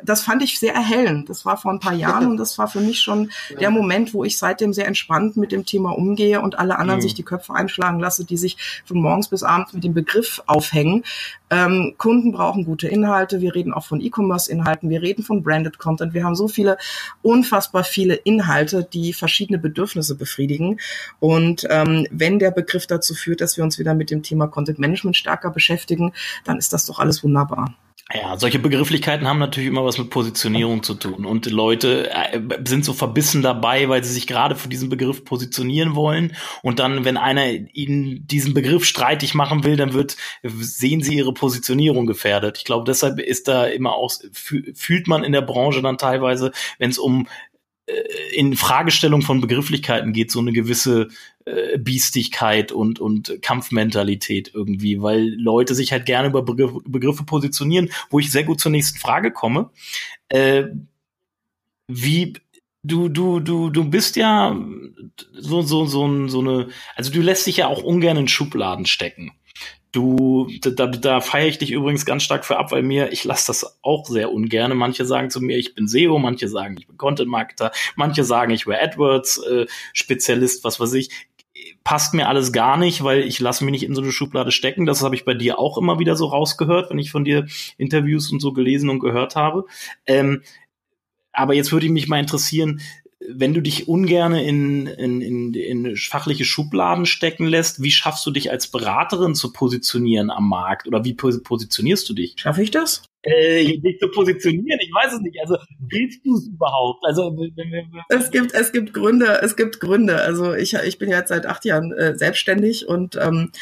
das fand ich sehr erhellend. Das war vor ein paar Jahren und das war für mich schon der Moment, wo ich seitdem sehr entspannt mit dem Thema umgehe und alle anderen mhm. sich die Köpfe einschlagen lasse, die sich von morgens bis abends mit dem Begriff aufhängen. Ähm, Kunden brauchen gute Inhalte. Wir reden auch von E-Commerce-Inhalten. Wir reden von Branded Content. Wir haben so viele, unfassbar viele Inhalte, die verschiedene Bedürfnisse befriedigen. Und ähm, wenn der Begriff dazu führt, dass wir uns wieder mit dem Thema Content Management stärker beschäftigen, dann ist das doch alles wunderbar. Ja, solche Begrifflichkeiten haben natürlich immer was mit Positionierung zu tun. Und Leute äh, sind so verbissen dabei, weil sie sich gerade für diesen Begriff positionieren wollen. Und dann, wenn einer ihnen diesen Begriff streitig machen will, dann wird, sehen sie ihre Positionierung gefährdet. Ich glaube, deshalb ist da immer auch, fühlt man in der Branche dann teilweise, wenn es um in Fragestellung von Begrifflichkeiten geht, so eine gewisse äh, Biestigkeit und, und Kampfmentalität irgendwie, weil Leute sich halt gerne über Begriffe, Begriffe positionieren, wo ich sehr gut zur nächsten Frage komme. Äh, wie du, du, du, du bist ja so, so, so, so eine, also du lässt dich ja auch ungern in Schubladen stecken. Du, da, da feiere ich dich übrigens ganz stark für ab, weil mir, ich lasse das auch sehr ungern. Manche sagen zu mir, ich bin SEO, manche sagen, ich bin Content Marketer, manche sagen, ich wäre AdWords äh, was weiß ich. Passt mir alles gar nicht, weil ich lasse mich nicht in so eine Schublade stecken. Das habe ich bei dir auch immer wieder so rausgehört, wenn ich von dir Interviews und so gelesen und gehört habe. Ähm, aber jetzt würde ich mich mal interessieren, wenn du dich ungern in, in, in, in fachliche Schubladen stecken lässt, wie schaffst du dich als Beraterin zu positionieren am Markt? Oder wie positionierst du dich? Schaffe ich das? Äh, dich zu positionieren, ich weiß es nicht. Also willst du es überhaupt? Also es gibt es gibt Gründe, es gibt Gründe. Also ich ich bin jetzt seit acht Jahren äh, selbstständig und ähm,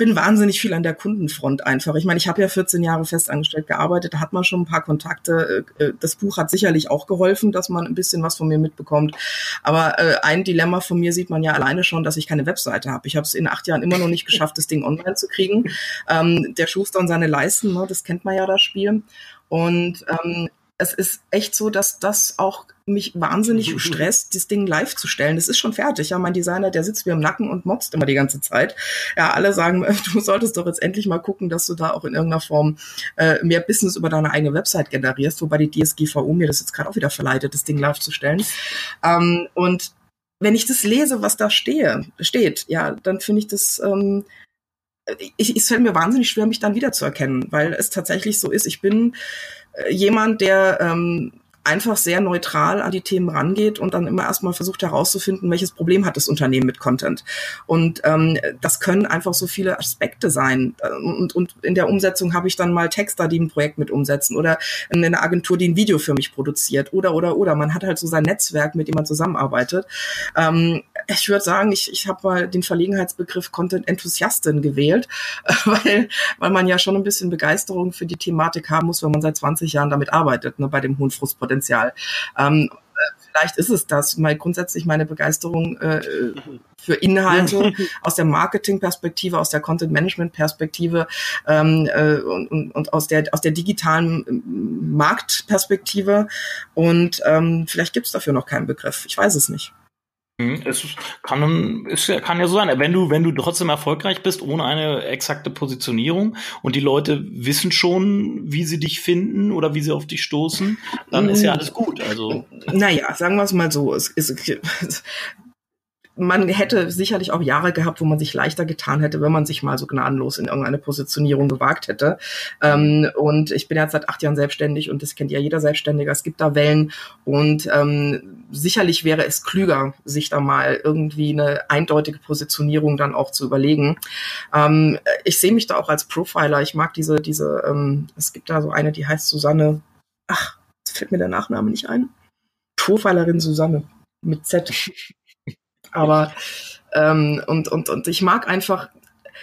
bin wahnsinnig viel an der Kundenfront einfach. Ich meine, ich habe ja 14 Jahre festangestellt gearbeitet, da hat man schon ein paar Kontakte. Äh, äh, das Buch hat sicherlich auch geholfen, dass man ein bisschen was von mir mitbekommt. Aber äh, ein Dilemma von mir sieht man ja alleine schon, dass ich keine Webseite habe. Ich habe es in acht Jahren immer noch nicht geschafft, das Ding online zu kriegen. Ähm, der Schuster und seine Leisten, ne, das kennt man ja das Spiel. Und ähm, es ist echt so, dass das auch mich wahnsinnig stresst, das Ding live zu stellen. Das ist schon fertig. Ja, mein Designer, der sitzt mir im Nacken und motzt immer die ganze Zeit. Ja, alle sagen, du solltest doch jetzt endlich mal gucken, dass du da auch in irgendeiner Form äh, mehr Business über deine eigene Website generierst, wobei die DSGVO mir das jetzt gerade auch wieder verleitet, das Ding live zu stellen. Ähm, und wenn ich das lese, was da stehe, steht, ja, dann finde ich das ähm, ich, es fällt mir wahnsinnig schwer, mich dann wiederzuerkennen, weil es tatsächlich so ist, ich bin äh, jemand, der ähm, einfach sehr neutral an die Themen rangeht und dann immer erstmal versucht herauszufinden, welches Problem hat das Unternehmen mit Content. Und ähm, das können einfach so viele Aspekte sein. Und, und in der Umsetzung habe ich dann mal Texter, die ein Projekt mit umsetzen oder eine Agentur, die ein Video für mich produziert oder oder oder. Man hat halt so sein Netzwerk, mit dem man zusammenarbeitet. Ähm, ich würde sagen, ich, ich habe mal den Verlegenheitsbegriff Content-Enthusiastin gewählt, weil, weil man ja schon ein bisschen Begeisterung für die Thematik haben muss, wenn man seit 20 Jahren damit arbeitet, ne, bei dem hohen Frustpotenzial. Ähm, vielleicht ist es das, mal grundsätzlich meine Begeisterung äh, für Inhalte aus der Marketing-Perspektive, aus der Content-Management-Perspektive ähm, äh, und, und aus der aus der digitalen ähm, Marktperspektive. Und ähm, vielleicht gibt es dafür noch keinen Begriff. Ich weiß es nicht. Mhm. Es kann, es kann ja so sein, wenn du, wenn du trotzdem erfolgreich bist, ohne eine exakte Positionierung und die Leute wissen schon, wie sie dich finden oder wie sie auf dich stoßen, dann ist ja mm. alles gut. Also. Naja, sagen wir es mal so. Es, es, man hätte sicherlich auch Jahre gehabt, wo man sich leichter getan hätte, wenn man sich mal so gnadenlos in irgendeine Positionierung gewagt hätte. Ähm, und ich bin jetzt seit acht Jahren selbstständig und das kennt ja jeder Selbstständiger. Es gibt da Wellen und ähm, sicherlich wäre es klüger, sich da mal irgendwie eine eindeutige Positionierung dann auch zu überlegen. Ähm, ich sehe mich da auch als Profiler. Ich mag diese, diese, ähm, es gibt da so eine, die heißt Susanne. Ach, fällt mir der Nachname nicht ein. Profilerin Susanne mit Z. Aber ähm, und, und, und ich mag einfach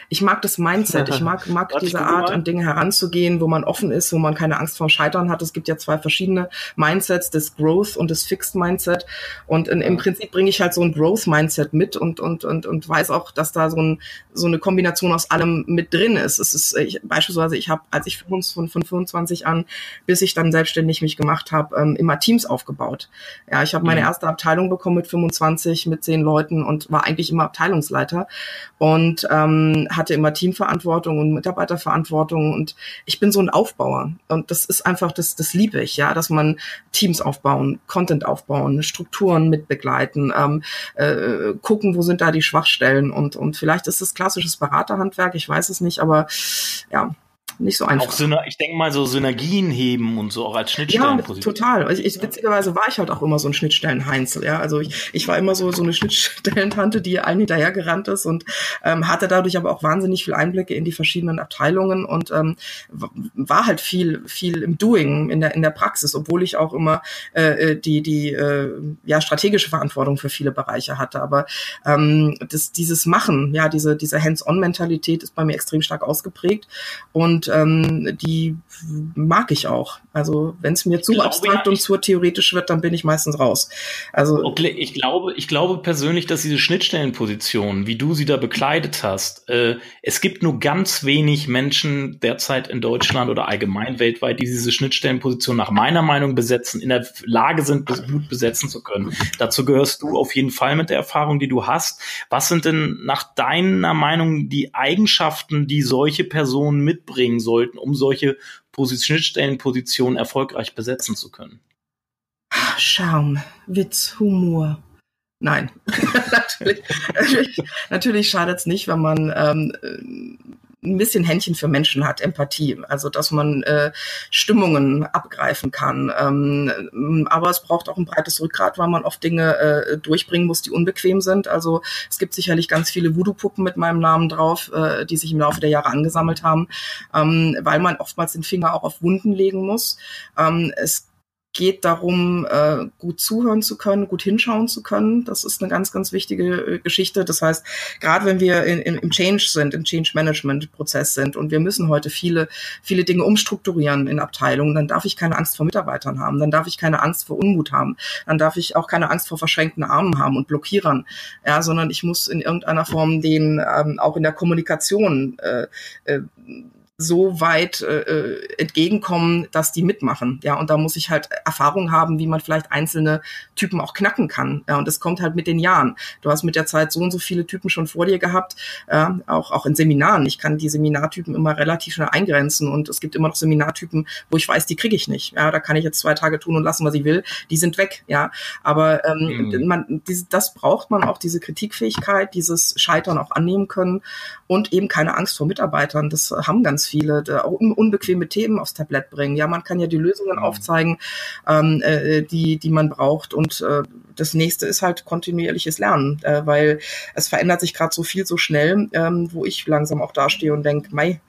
ich mag das Mindset, ich mag, mag diese Art, an Dinge heranzugehen, wo man offen ist, wo man keine Angst vor Scheitern hat. Es gibt ja zwei verschiedene Mindsets, das Growth und das Fixed Mindset. Und in, im Prinzip bringe ich halt so ein Growth Mindset mit und, und, und, und weiß auch, dass da so, ein, so eine Kombination aus allem mit drin ist. Es ist ich, beispielsweise, ich habe, als ich von, von 25 an, bis ich dann selbstständig mich gemacht habe, ähm, immer Teams aufgebaut. Ja, ich habe meine mhm. erste Abteilung bekommen mit 25, mit zehn Leuten und war eigentlich immer Abteilungsleiter. Und ähm, ähm, hatte immer Teamverantwortung und Mitarbeiterverantwortung und ich bin so ein Aufbauer. Und das ist einfach, das, das liebe ich, ja, dass man Teams aufbauen, Content aufbauen, Strukturen mitbegleiten, ähm, äh, gucken, wo sind da die Schwachstellen und, und vielleicht ist es klassisches Beraterhandwerk, ich weiß es nicht, aber ja, nicht so einfach. Auch ich denke mal so Synergien heben und so auch als Schnittstellenposition. Ja, total. Ich, ich, witzigerweise war ich halt auch immer so ein Schnittstellen-Heinzel. Ja, also ich, ich war immer so so eine Schnittstellentante, die allen hinterhergerannt ist und ähm, hatte dadurch aber auch wahnsinnig viel Einblicke in die verschiedenen Abteilungen und ähm, war halt viel viel im Doing in der in der Praxis, obwohl ich auch immer äh, äh, die die äh, ja strategische Verantwortung für viele Bereiche hatte. Aber ähm, das dieses Machen, ja diese diese Hands-on-Mentalität ist bei mir extrem stark ausgeprägt und ähm, die mag ich auch. Also wenn es mir zu glaube, abstrakt ja, und zu theoretisch wird, dann bin ich meistens raus. Also okay, ich glaube, ich glaube persönlich, dass diese Schnittstellenposition, wie du sie da bekleidet hast, äh, es gibt nur ganz wenig Menschen derzeit in Deutschland oder allgemein weltweit, die diese Schnittstellenposition nach meiner Meinung besetzen, in der Lage sind, gut besetzen zu können. Dazu gehörst du auf jeden Fall mit der Erfahrung, die du hast. Was sind denn nach deiner Meinung die Eigenschaften, die solche Personen mitbringen? bringen sollten, um solche Schnittstellenpositionen erfolgreich besetzen zu können? Charme, Witz, Humor. Nein, natürlich, natürlich, natürlich schadet es nicht, wenn man ähm, ein bisschen Händchen für Menschen hat, Empathie, also dass man äh, Stimmungen abgreifen kann. Ähm, aber es braucht auch ein breites Rückgrat, weil man oft Dinge äh, durchbringen muss, die unbequem sind. Also es gibt sicherlich ganz viele Voodoo-Puppen mit meinem Namen drauf, äh, die sich im Laufe der Jahre angesammelt haben, ähm, weil man oftmals den Finger auch auf Wunden legen muss. Ähm, es geht darum, äh, gut zuhören zu können, gut hinschauen zu können. Das ist eine ganz, ganz wichtige äh, Geschichte. Das heißt, gerade wenn wir in, in, im Change sind, im Change Management Prozess sind und wir müssen heute viele, viele Dinge umstrukturieren in Abteilungen, dann darf ich keine Angst vor Mitarbeitern haben, dann darf ich keine Angst vor Unmut haben, dann darf ich auch keine Angst vor verschränkten Armen haben und Blockierern, ja, sondern ich muss in irgendeiner Form den ähm, auch in der Kommunikation äh, äh, so weit äh, äh, entgegenkommen, dass die mitmachen. Ja, und da muss ich halt Erfahrung haben, wie man vielleicht einzelne Typen auch knacken kann. Ja, und das kommt halt mit den Jahren. Du hast mit der Zeit so und so viele Typen schon vor dir gehabt, äh, auch auch in Seminaren. Ich kann die Seminartypen immer relativ schnell eingrenzen und es gibt immer noch Seminartypen, wo ich weiß, die kriege ich nicht. Ja, da kann ich jetzt zwei Tage tun und lassen, was ich will. Die sind weg. Ja, aber ähm, mhm. man, diese, das braucht man auch diese Kritikfähigkeit, dieses Scheitern auch annehmen können und eben keine Angst vor Mitarbeitern. Das haben ganz viele, auch unbequeme Themen aufs Tablett bringen. Ja, man kann ja die Lösungen mhm. aufzeigen, ähm, äh, die, die man braucht. Und äh, das nächste ist halt kontinuierliches Lernen, äh, weil es verändert sich gerade so viel so schnell, ähm, wo ich langsam auch dastehe und denke, mei,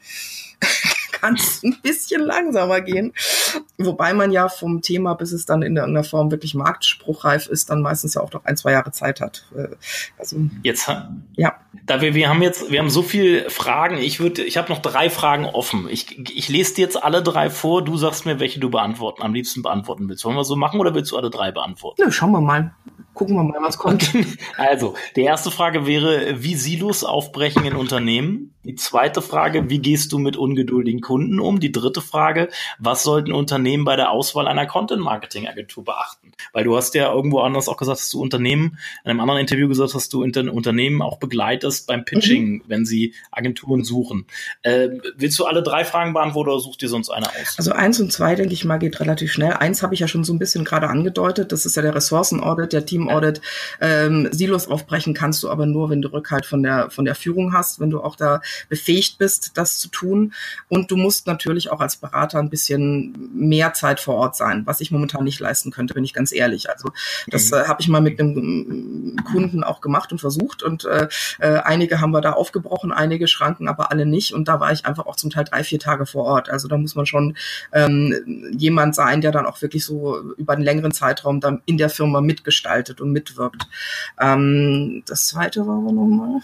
kann es ein bisschen langsamer gehen. Wobei man ja vom Thema, bis es dann in irgendeiner Form wirklich marktspruchreif ist, dann meistens ja auch noch ein, zwei Jahre Zeit hat. Äh, also, jetzt, ja. Da wir, wir haben jetzt, wir haben so viele Fragen. Ich würde, ich habe noch drei Fragen offen. Ich, ich lese dir jetzt alle drei vor. Du sagst mir, welche du beantworten, am liebsten beantworten willst. Wollen wir so machen oder willst du alle drei beantworten? Ja, schauen wir mal gucken wir mal, was kommt. Also, die erste Frage wäre, wie Silos aufbrechen in Unternehmen? Die zweite Frage, wie gehst du mit ungeduldigen Kunden um? Die dritte Frage, was sollten Unternehmen bei der Auswahl einer Content-Marketing-Agentur beachten? Weil du hast ja irgendwo anders auch gesagt, dass du Unternehmen, in einem anderen Interview gesagt hast, du Unternehmen auch begleitest beim Pitching, mhm. wenn sie Agenturen suchen. Äh, willst du alle drei Fragen beantworten oder suchst dir sonst eine aus? Also eins und zwei, denke ich mal, geht relativ schnell. Eins habe ich ja schon so ein bisschen gerade angedeutet. Das ist ja der Ressourcen-Audit, der Team Audit. Ähm, Silos aufbrechen kannst du aber nur, wenn du Rückhalt von der, von der Führung hast, wenn du auch da befähigt bist, das zu tun. Und du musst natürlich auch als Berater ein bisschen mehr Zeit vor Ort sein, was ich momentan nicht leisten könnte, bin ich ganz ehrlich. Also das mhm. äh, habe ich mal mit einem Kunden auch gemacht und versucht und äh, äh, einige haben wir da aufgebrochen, einige Schranken, aber alle nicht. Und da war ich einfach auch zum Teil drei, vier Tage vor Ort. Also da muss man schon ähm, jemand sein, der dann auch wirklich so über einen längeren Zeitraum dann in der Firma mitgestaltet und mitwirkt. Ähm, das zweite war aber nochmal.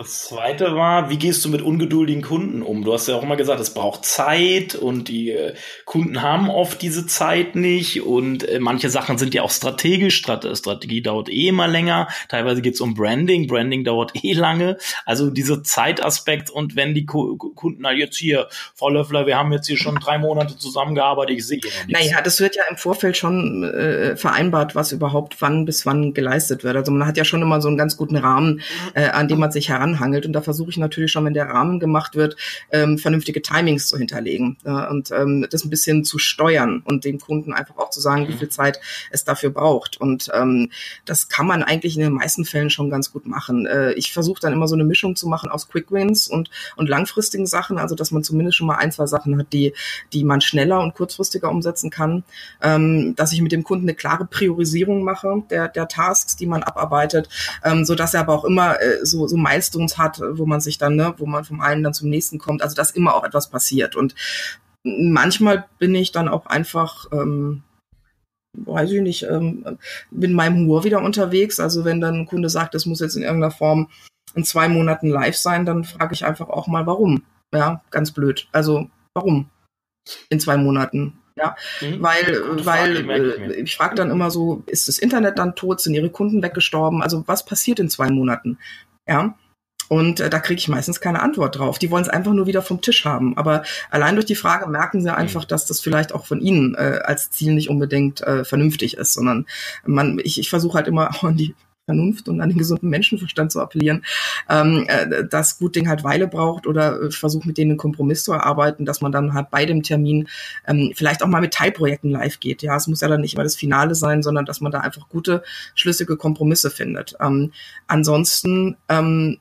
Das zweite war, wie gehst du mit ungeduldigen Kunden um? Du hast ja auch immer gesagt, es braucht Zeit und die äh, Kunden haben oft diese Zeit nicht und äh, manche Sachen sind ja auch strategisch. Strat Strategie dauert eh immer länger. Teilweise geht es um Branding. Branding dauert eh lange. Also dieser Zeitaspekt und wenn die Ku Kunden halt jetzt hier, Frau Löffler, wir haben jetzt hier schon drei Monate zusammengearbeitet, ich sehe nichts. Naja, das wird ja im Vorfeld schon äh, vereinbart, was überhaupt wann bis wann geleistet wird. Also man hat ja schon immer so einen ganz guten Rahmen, äh, an dem man sich heran anhangelt. Und da versuche ich natürlich schon, wenn der Rahmen gemacht wird, ähm, vernünftige Timings zu hinterlegen äh, und ähm, das ein bisschen zu steuern und dem Kunden einfach auch zu sagen, wie mhm. viel Zeit es dafür braucht. Und ähm, das kann man eigentlich in den meisten Fällen schon ganz gut machen. Äh, ich versuche dann immer so eine Mischung zu machen aus Quick Wins und, und langfristigen Sachen, also dass man zumindest schon mal ein, zwei Sachen hat, die, die man schneller und kurzfristiger umsetzen kann. Ähm, dass ich mit dem Kunden eine klare Priorisierung mache der, der Tasks, die man abarbeitet, ähm, so dass er aber auch immer äh, so, so Milestones hat, wo man sich dann, ne, wo man vom einen dann zum nächsten kommt, also dass immer auch etwas passiert. Und manchmal bin ich dann auch einfach, ähm, weiß ich nicht, ähm, mit meinem Humor wieder unterwegs. Also wenn dann ein Kunde sagt, das muss jetzt in irgendeiner Form in zwei Monaten live sein, dann frage ich einfach auch mal, warum. Ja, ganz blöd. Also warum in zwei Monaten? Ja, mhm. weil, weil Frage, äh, ich frage dann immer so, ist das Internet dann tot? Sind ihre Kunden weggestorben? Also was passiert in zwei Monaten? Ja. Und äh, da kriege ich meistens keine Antwort drauf. Die wollen es einfach nur wieder vom Tisch haben. Aber allein durch die Frage merken sie einfach, dass das vielleicht auch von ihnen äh, als Ziel nicht unbedingt äh, vernünftig ist, sondern man, ich, ich versuche halt immer auch an die Vernunft und an den gesunden Menschenverstand zu appellieren, ähm, äh, dass gut Ding halt Weile braucht oder äh, versucht mit denen einen Kompromiss zu erarbeiten, dass man dann halt bei dem Termin ähm, vielleicht auch mal mit Teilprojekten live geht. Ja, es muss ja dann nicht immer das Finale sein, sondern dass man da einfach gute, schlüssige Kompromisse findet. Ähm, ansonsten ähm,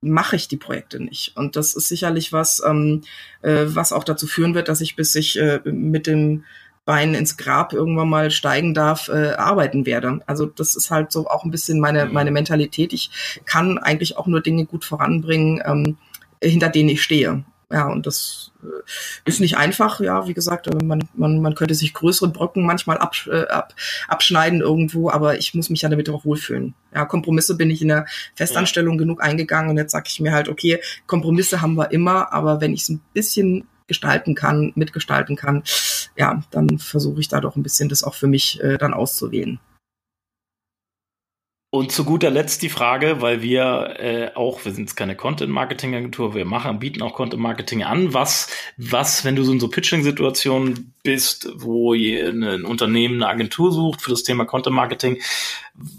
mache ich die Projekte nicht. Und das ist sicherlich was, ähm, äh, was auch dazu führen wird, dass ich bis ich äh, mit dem Bein ins Grab irgendwann mal steigen darf, äh, arbeiten werde. Also das ist halt so auch ein bisschen meine, mhm. meine Mentalität. Ich kann eigentlich auch nur Dinge gut voranbringen, ähm, hinter denen ich stehe. Ja, und das äh, ist nicht einfach, ja, wie gesagt, äh, man, man, man könnte sich größere Brocken manchmal ab, äh, ab, abschneiden irgendwo, aber ich muss mich ja damit auch wohlfühlen. Ja, Kompromisse bin ich in der Festanstellung genug eingegangen und jetzt sage ich mir halt, okay, Kompromisse haben wir immer, aber wenn ich es ein bisschen gestalten kann, mitgestalten kann, ja, dann versuche ich da doch ein bisschen das auch für mich äh, dann auszuwählen. Und zu guter Letzt die Frage, weil wir äh, auch, wir sind jetzt keine Content-Marketing-Agentur, wir machen, bieten auch Content-Marketing an. Was, was, wenn du so in so Pitching-Situationen bist, wo ein Unternehmen eine Agentur sucht für das Thema Content-Marketing,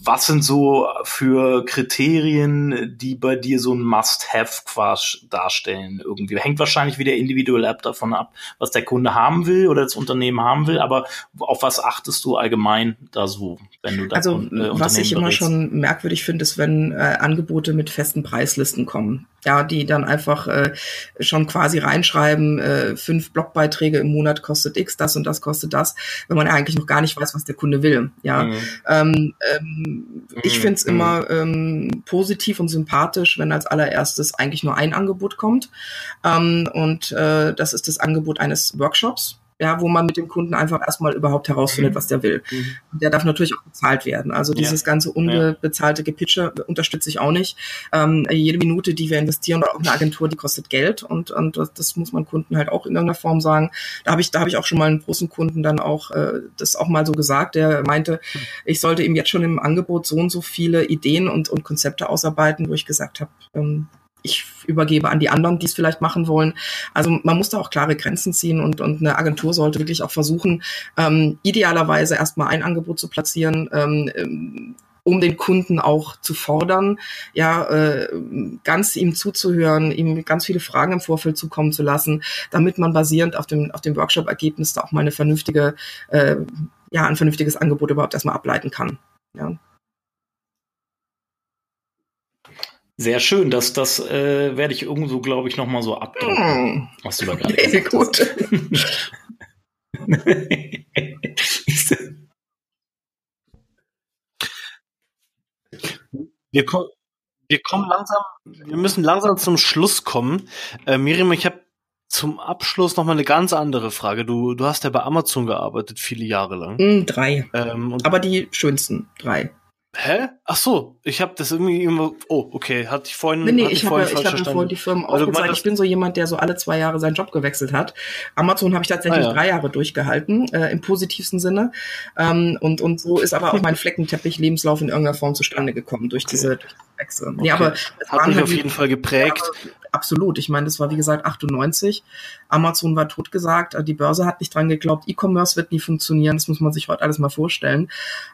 was sind so für Kriterien, die bei dir so ein Must-Have quasi darstellen? Irgendwie hängt wahrscheinlich wieder individuell ab davon ab, was der Kunde haben will oder das Unternehmen haben will. Aber auf was achtest du allgemein da so, wenn du da Also äh, was ich immer schon merkwürdig finde, ist, wenn äh, Angebote mit festen Preislisten kommen. Ja, die dann einfach äh, schon quasi reinschreiben, äh, fünf Blogbeiträge im Monat kostet X, das und das kostet das, wenn man eigentlich noch gar nicht weiß, was der Kunde will. Ja, mhm. ähm, ähm, ich mhm. finde es immer ähm, positiv und sympathisch, wenn als allererstes eigentlich nur ein Angebot kommt. Ähm, und äh, das ist das Angebot eines Workshops ja, wo man mit dem Kunden einfach erstmal überhaupt herausfindet, mhm. was der will. Mhm. Der darf natürlich auch bezahlt werden. Also dieses ja. ganze unbezahlte Gepitche unterstütze ich auch nicht. Ähm, jede Minute, die wir investieren oder auch eine Agentur, die kostet Geld und, und das, das muss man Kunden halt auch in irgendeiner Form sagen. Da habe ich, da habe ich auch schon mal einen großen Kunden dann auch äh, das auch mal so gesagt, der meinte, ich sollte ihm jetzt schon im Angebot so und so viele Ideen und, und Konzepte ausarbeiten, wo ich gesagt habe, ähm, ich übergebe an die anderen, die es vielleicht machen wollen. Also man muss da auch klare Grenzen ziehen und, und eine Agentur sollte wirklich auch versuchen, ähm, idealerweise erstmal ein Angebot zu platzieren, ähm, ähm, um den Kunden auch zu fordern, ja, äh, ganz ihm zuzuhören, ihm ganz viele Fragen im Vorfeld zukommen zu lassen, damit man basierend auf dem, auf dem Workshop-Ergebnis da auch mal eine vernünftige, äh, ja, ein vernünftiges Angebot überhaupt erstmal ableiten kann. Ja. Sehr schön, das, das äh, werde ich irgendwo, glaube ich, nochmal so abdrucken, mm. was du da gerade nee, gut. wir, kommen, wir kommen langsam, wir müssen langsam zum Schluss kommen. Äh, Miriam, ich habe zum Abschluss noch mal eine ganz andere Frage. Du, du hast ja bei Amazon gearbeitet, viele Jahre lang. Mm, drei. Ähm, Aber die schönsten drei. Hä? Ach so, ich habe das irgendwie immer. Oh, okay, hatte ich vorhin. Nee, nee, ich habe ich hab vorhin die Firmen aufgezeigt. Ich bin so jemand, der so alle zwei Jahre seinen Job gewechselt hat. Amazon habe ich tatsächlich ah, ja. drei Jahre durchgehalten, äh, im positivsten Sinne. Ähm, und, und so ist aber auch mein Fleckenteppich-Lebenslauf in irgendeiner Form zustande gekommen durch okay. diese Wechsel. Okay. Nee, aber es hat mich halt auf jeden Fall geprägt. Absolut. Ich meine, das war wie gesagt 98. Amazon war totgesagt. Die Börse hat nicht dran geglaubt. E-Commerce wird nie funktionieren. Das muss man sich heute alles mal vorstellen.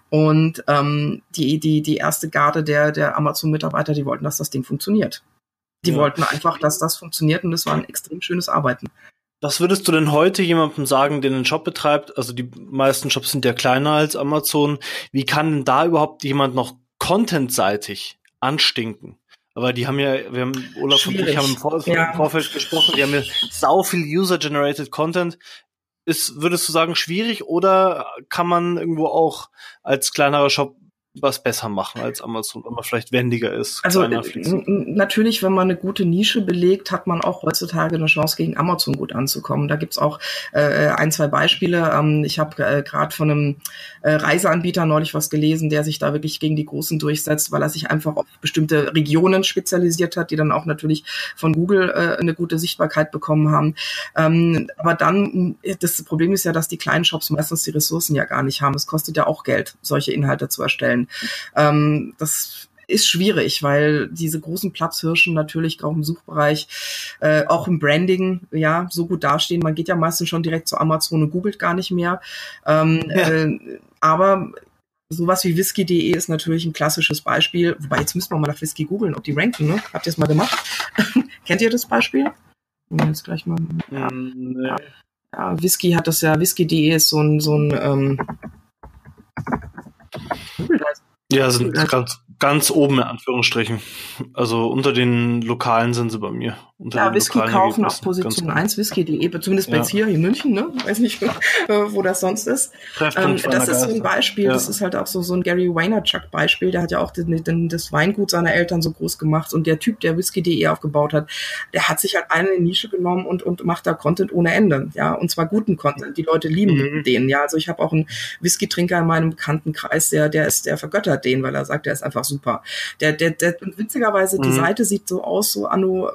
Und ähm, die, die, die erste Garde der, der Amazon-Mitarbeiter, die wollten, dass das Ding funktioniert. Die ja. wollten einfach, dass das funktioniert und das war ein extrem schönes Arbeiten. Was würdest du denn heute jemandem sagen, der einen Shop betreibt? Also die meisten Shops sind ja kleiner als Amazon. Wie kann denn da überhaupt jemand noch contentseitig anstinken? Aber die haben ja, wir haben, Olaf Schwierig. und ich haben im, Vor ja. Vorfeld gesprochen, die haben ja sau viel User-Generated Content. Ist, würdest du sagen, schwierig oder kann man irgendwo auch als kleinerer Shop was besser machen als Amazon, wenn man vielleicht wendiger ist. Also natürlich, wenn man eine gute Nische belegt, hat man auch heutzutage eine Chance, gegen Amazon gut anzukommen. Da gibt's auch äh, ein, zwei Beispiele. Ähm, ich habe äh, gerade von einem äh, Reiseanbieter neulich was gelesen, der sich da wirklich gegen die Großen durchsetzt, weil er sich einfach auf bestimmte Regionen spezialisiert hat, die dann auch natürlich von Google äh, eine gute Sichtbarkeit bekommen haben. Ähm, aber dann, das Problem ist ja, dass die kleinen Shops meistens die Ressourcen ja gar nicht haben. Es kostet ja auch Geld, solche Inhalte zu erstellen. Ähm, das ist schwierig, weil diese großen Platzhirschen natürlich auch im Suchbereich, äh, auch im Branding, ja, so gut dastehen. Man geht ja meistens schon direkt zu Amazon und googelt gar nicht mehr. Ähm, ja. äh, aber sowas wie whisky.de ist natürlich ein klassisches Beispiel. Wobei, jetzt müssen wir mal nach Whisky googeln, ob die ranken, ne? Habt ihr es mal gemacht? Kennt ihr das Beispiel? Jetzt gleich mal. Ja. Nee. ja, Whisky hat das ja, whisky.de ist so ein, so ein ähm, ja, sind ganz, ganz oben in Anführungsstrichen. Also unter den Lokalen sind sie bei mir. Ja, Whisky kaufen auf Position 1, whisky.de, zumindest bei ja. hier in München, ne? Weiß nicht, äh, wo das sonst ist. Ähm, das ist so ein Beispiel, ja. das ist halt auch so, so ein Gary Vaynerchuk Beispiel, der hat ja auch den, den, das Weingut seiner Eltern so groß gemacht und der Typ, der whisky.de aufgebaut hat, der hat sich halt eine Nische genommen und, und macht da Content ohne Ende, ja, und zwar guten Content. Die Leute lieben mhm. den, ja. Also ich habe auch einen Whisky-Trinker in meinem Bekanntenkreis, der, der ist, der vergöttert den, weil er sagt, der ist einfach super. Der, der, der, und witzigerweise, mhm. die Seite sieht so aus, so anno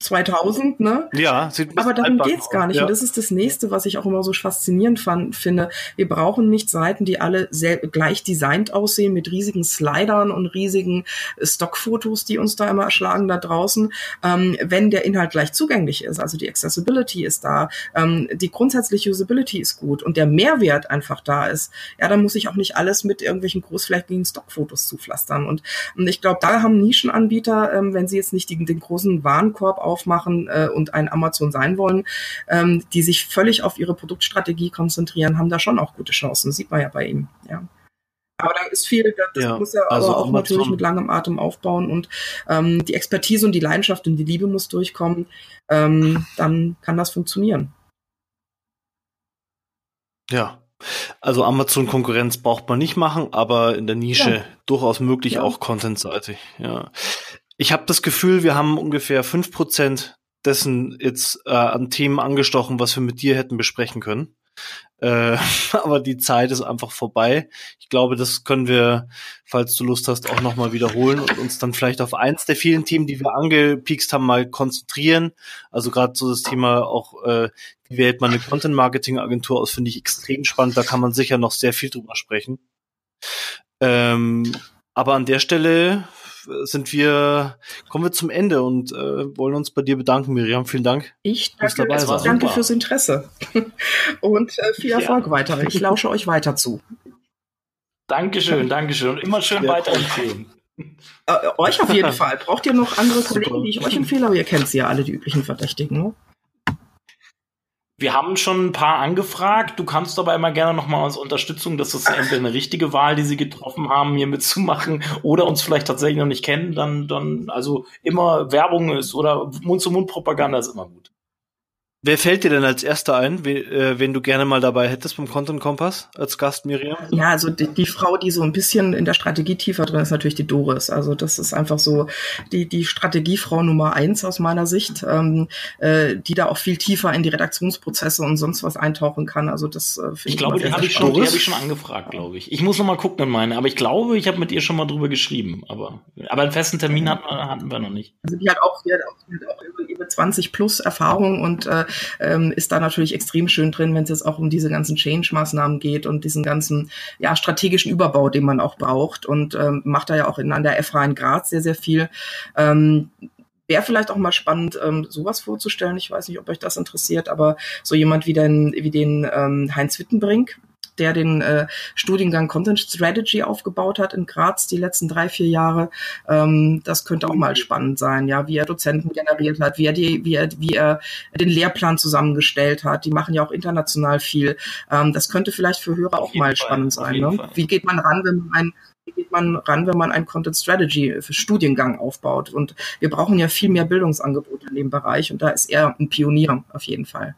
2000, ne? Ja, sieht aber darum geht's gar nicht. Ja. Und das ist das nächste, was ich auch immer so faszinierend fand, finde. Wir brauchen nicht Seiten, die alle sehr gleich designt aussehen mit riesigen Slidern und riesigen Stockfotos, die uns da immer erschlagen da draußen. Ähm, wenn der Inhalt gleich zugänglich ist, also die Accessibility ist da, ähm, die grundsätzliche Usability ist gut und der Mehrwert einfach da ist, ja, dann muss ich auch nicht alles mit irgendwelchen großflächigen Stockfotos zupflastern. Und, und ich glaube, da haben Nischenanbieter, ähm, wenn sie jetzt nicht die, den großen Warenkorb aufmachen äh, und ein Amazon sein wollen, ähm, die sich völlig auf ihre Produktstrategie konzentrieren, haben da schon auch gute Chancen. Sieht man ja bei ihm. Ja. Aber da ist viel, das ja, muss er also aber auch Amazon. natürlich mit langem Atem aufbauen und ähm, die Expertise und die Leidenschaft und die Liebe muss durchkommen. Ähm, dann kann das funktionieren. Ja. Also Amazon-Konkurrenz braucht man nicht machen, aber in der Nische ja. durchaus möglich, ja. auch contentseitig. Ja. Ich habe das Gefühl, wir haben ungefähr fünf Prozent dessen jetzt äh, an Themen angestochen, was wir mit dir hätten besprechen können. Äh, aber die Zeit ist einfach vorbei. Ich glaube, das können wir, falls du Lust hast, auch nochmal wiederholen und uns dann vielleicht auf eins der vielen Themen, die wir angepiekst haben, mal konzentrieren. Also gerade so das Thema auch, äh, wie wählt man eine Content-Marketing-Agentur aus, finde ich extrem spannend. Da kann man sicher noch sehr viel drüber sprechen. Ähm, aber an der Stelle sind wir, kommen wir zum Ende und äh, wollen uns bei dir bedanken, Miriam. Vielen Dank. Ich danke, dabei danke super. fürs Interesse und äh, viel Erfolg ja. weiter. Ich lausche euch weiter zu. Dankeschön, Dankeschön und immer schön ja. weiterempfehlen. Äh, euch auf jeden Fall. Braucht ihr noch andere Kollegen, die ich euch empfehle? Aber ihr kennt sie ja alle, die üblichen Verdächtigen. Ne? Wir haben schon ein paar angefragt. Du kannst aber immer gerne nochmal uns Unterstützung, dass das entweder eine richtige Wahl, die sie getroffen haben, hier mitzumachen oder uns vielleicht tatsächlich noch nicht kennen, dann, dann, also immer Werbung ist oder Mund-zu-Mund-Propaganda ist immer gut. Wer fällt dir denn als erster ein, wen, äh, wen du gerne mal dabei hättest beim Content Kompass als Gast, Miriam? Ja, also die, die, Frau, die so ein bisschen in der Strategie tiefer drin ist, natürlich die Doris. Also das ist einfach so die, die Strategiefrau Nummer eins aus meiner Sicht, ähm, äh, die da auch viel tiefer in die Redaktionsprozesse und sonst was eintauchen kann. Also das äh, finde ich. Ich glaube, die habe ich, schon, die hab ich schon angefragt, glaube ich. Ich muss noch mal gucken in meine, aber ich glaube, ich habe mit ihr schon mal drüber geschrieben. Aber, aber einen festen Termin hatten, hatten wir noch nicht. Also die hat auch, die hat auch, die hat auch über, über 20 plus Erfahrung und äh, ähm, ist da natürlich extrem schön drin, wenn es jetzt auch um diese ganzen Change-Maßnahmen geht und diesen ganzen ja, strategischen Überbau, den man auch braucht und ähm, macht da ja auch in, an der FH in Graz sehr, sehr viel. Ähm, Wäre vielleicht auch mal spannend, ähm, sowas vorzustellen. Ich weiß nicht, ob euch das interessiert, aber so jemand wie den, wie den ähm, Heinz Wittenbrink, der den äh, Studiengang Content Strategy aufgebaut hat in Graz die letzten drei, vier Jahre. Ähm, das könnte auch mal spannend sein, ja, wie er Dozenten generiert hat, wie er die, wie er, wie er den Lehrplan zusammengestellt hat. Die machen ja auch international viel. Ähm, das könnte vielleicht für Hörer auch mal Fall, spannend sein. Ne? Wie geht man ran, wenn man ein wie geht man ran, wenn man einen Content Strategy für Studiengang aufbaut? Und wir brauchen ja viel mehr Bildungsangebote in dem Bereich und da ist er ein Pionier auf jeden Fall.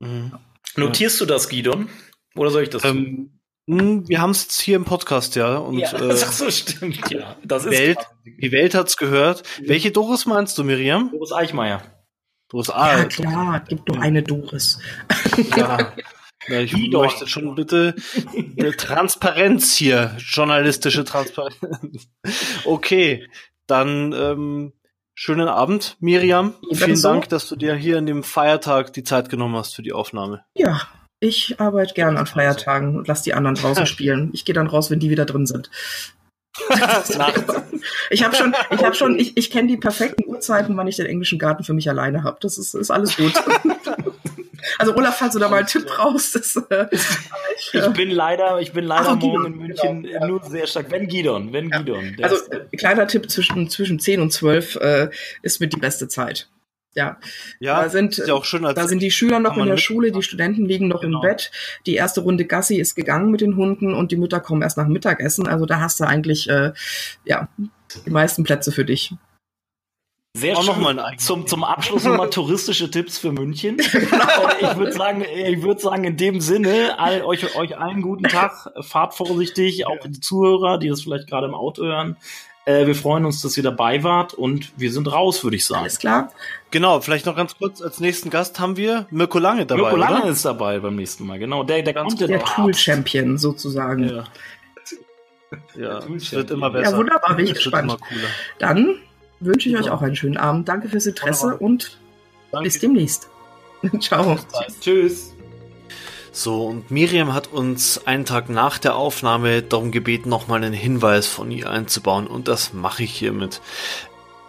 Mhm. Notierst du das, Gidon? Oder soll ich das ähm, hm, Wir haben es hier im Podcast, ja. Und, ja, äh, ach so, stimmt, ja. Das ist Welt, die Welt hat's gehört. Mhm. Welche Doris meinst du, Miriam? Doris Eichmeier. Doris A. Ja, klar, gibt nur eine Doris. Ja. Ja, ich möchte schon bitte Transparenz hier, journalistische Transparenz. Okay, dann ähm, schönen Abend, Miriam. Vielen so. Dank, dass du dir hier in dem Feiertag die Zeit genommen hast für die Aufnahme. Ja, ich arbeite gern an Feiertagen und lass die anderen draußen spielen. Ich gehe dann raus, wenn die wieder drin sind. ich habe schon, ich habe schon, ich, ich kenne die perfekten Uhrzeiten, wann ich den englischen Garten für mich alleine habe. Das ist, ist alles gut. Also Olaf, falls du da mal einen Tipp brauchst. Das, äh, ich, ich, bin leider, ich bin leider Ach, morgen in München genau, nur sehr stark. Wenn Gidon, wenn Gidon. Also äh, kleiner Tipp zwischen zwischen 10 und 12 äh, ist mit die beste Zeit. Ja, ja da sind, ja auch schön, da sind die Schüler noch in der Schule, die Studenten liegen noch genau. im Bett. Die erste Runde Gassi ist gegangen mit den Hunden und die Mütter kommen erst nach Mittagessen. Also da hast du eigentlich äh, ja die meisten Plätze für dich. Sehr auch schön. Noch mal zum, zum Abschluss nochmal touristische Tipps für München. Genau. ich würde sagen, ich würde sagen, in dem Sinne, all, euch, euch einen guten Tag, fahrt vorsichtig, auch die Zuhörer, die das vielleicht gerade im Auto hören. Äh, wir freuen uns, dass ihr dabei wart und wir sind raus, würde ich sagen. Alles klar. Genau, vielleicht noch ganz kurz als nächsten Gast haben wir Mirko Lange dabei. Mirko Lange oder? ist dabei beim nächsten Mal, genau. Der, der, kommt der Tool-Champion sozusagen. Ja, ja es wird immer besser. Ja, wunderbar, bin ich gespannt. Dann wünsche ich Super. euch auch einen schönen Abend. Danke fürs Interesse Wunderbar. und Danke. bis demnächst. Ciao. Tschüss. So, und Miriam hat uns einen Tag nach der Aufnahme darum gebeten, nochmal einen Hinweis von ihr einzubauen und das mache ich hiermit.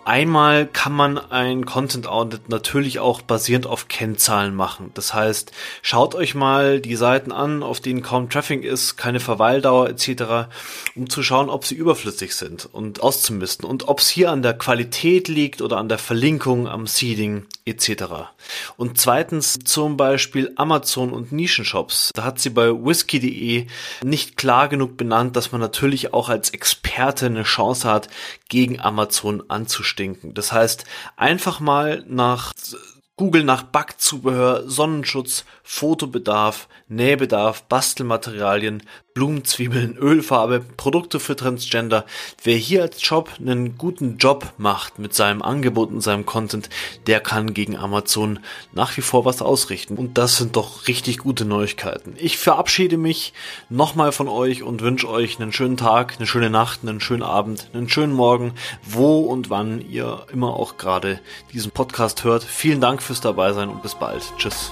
Einmal kann man ein Content Audit natürlich auch basierend auf Kennzahlen machen. Das heißt, schaut euch mal die Seiten an, auf denen kaum Traffic ist, keine Verweildauer etc., um zu schauen, ob sie überflüssig sind und auszumisten und ob es hier an der Qualität liegt oder an der Verlinkung, am Seeding etc. Und zweitens zum Beispiel Amazon und Nischenshops. Da hat sie bei whisky.de nicht klar genug benannt, dass man natürlich auch als Experte eine Chance hat, gegen Amazon anzustinken. Das heißt, einfach mal nach Google nach Backzubehör, Sonnenschutz, Fotobedarf, Nähbedarf, Bastelmaterialien, Blumenzwiebeln, Ölfarbe, Produkte für Transgender. Wer hier als Job einen guten Job macht mit seinem Angebot und seinem Content, der kann gegen Amazon nach wie vor was ausrichten. Und das sind doch richtig gute Neuigkeiten. Ich verabschiede mich nochmal von euch und wünsche euch einen schönen Tag, eine schöne Nacht, einen schönen Abend, einen schönen Morgen, wo und wann ihr immer auch gerade diesen Podcast hört. Vielen Dank fürs dabei sein und bis bald. Tschüss.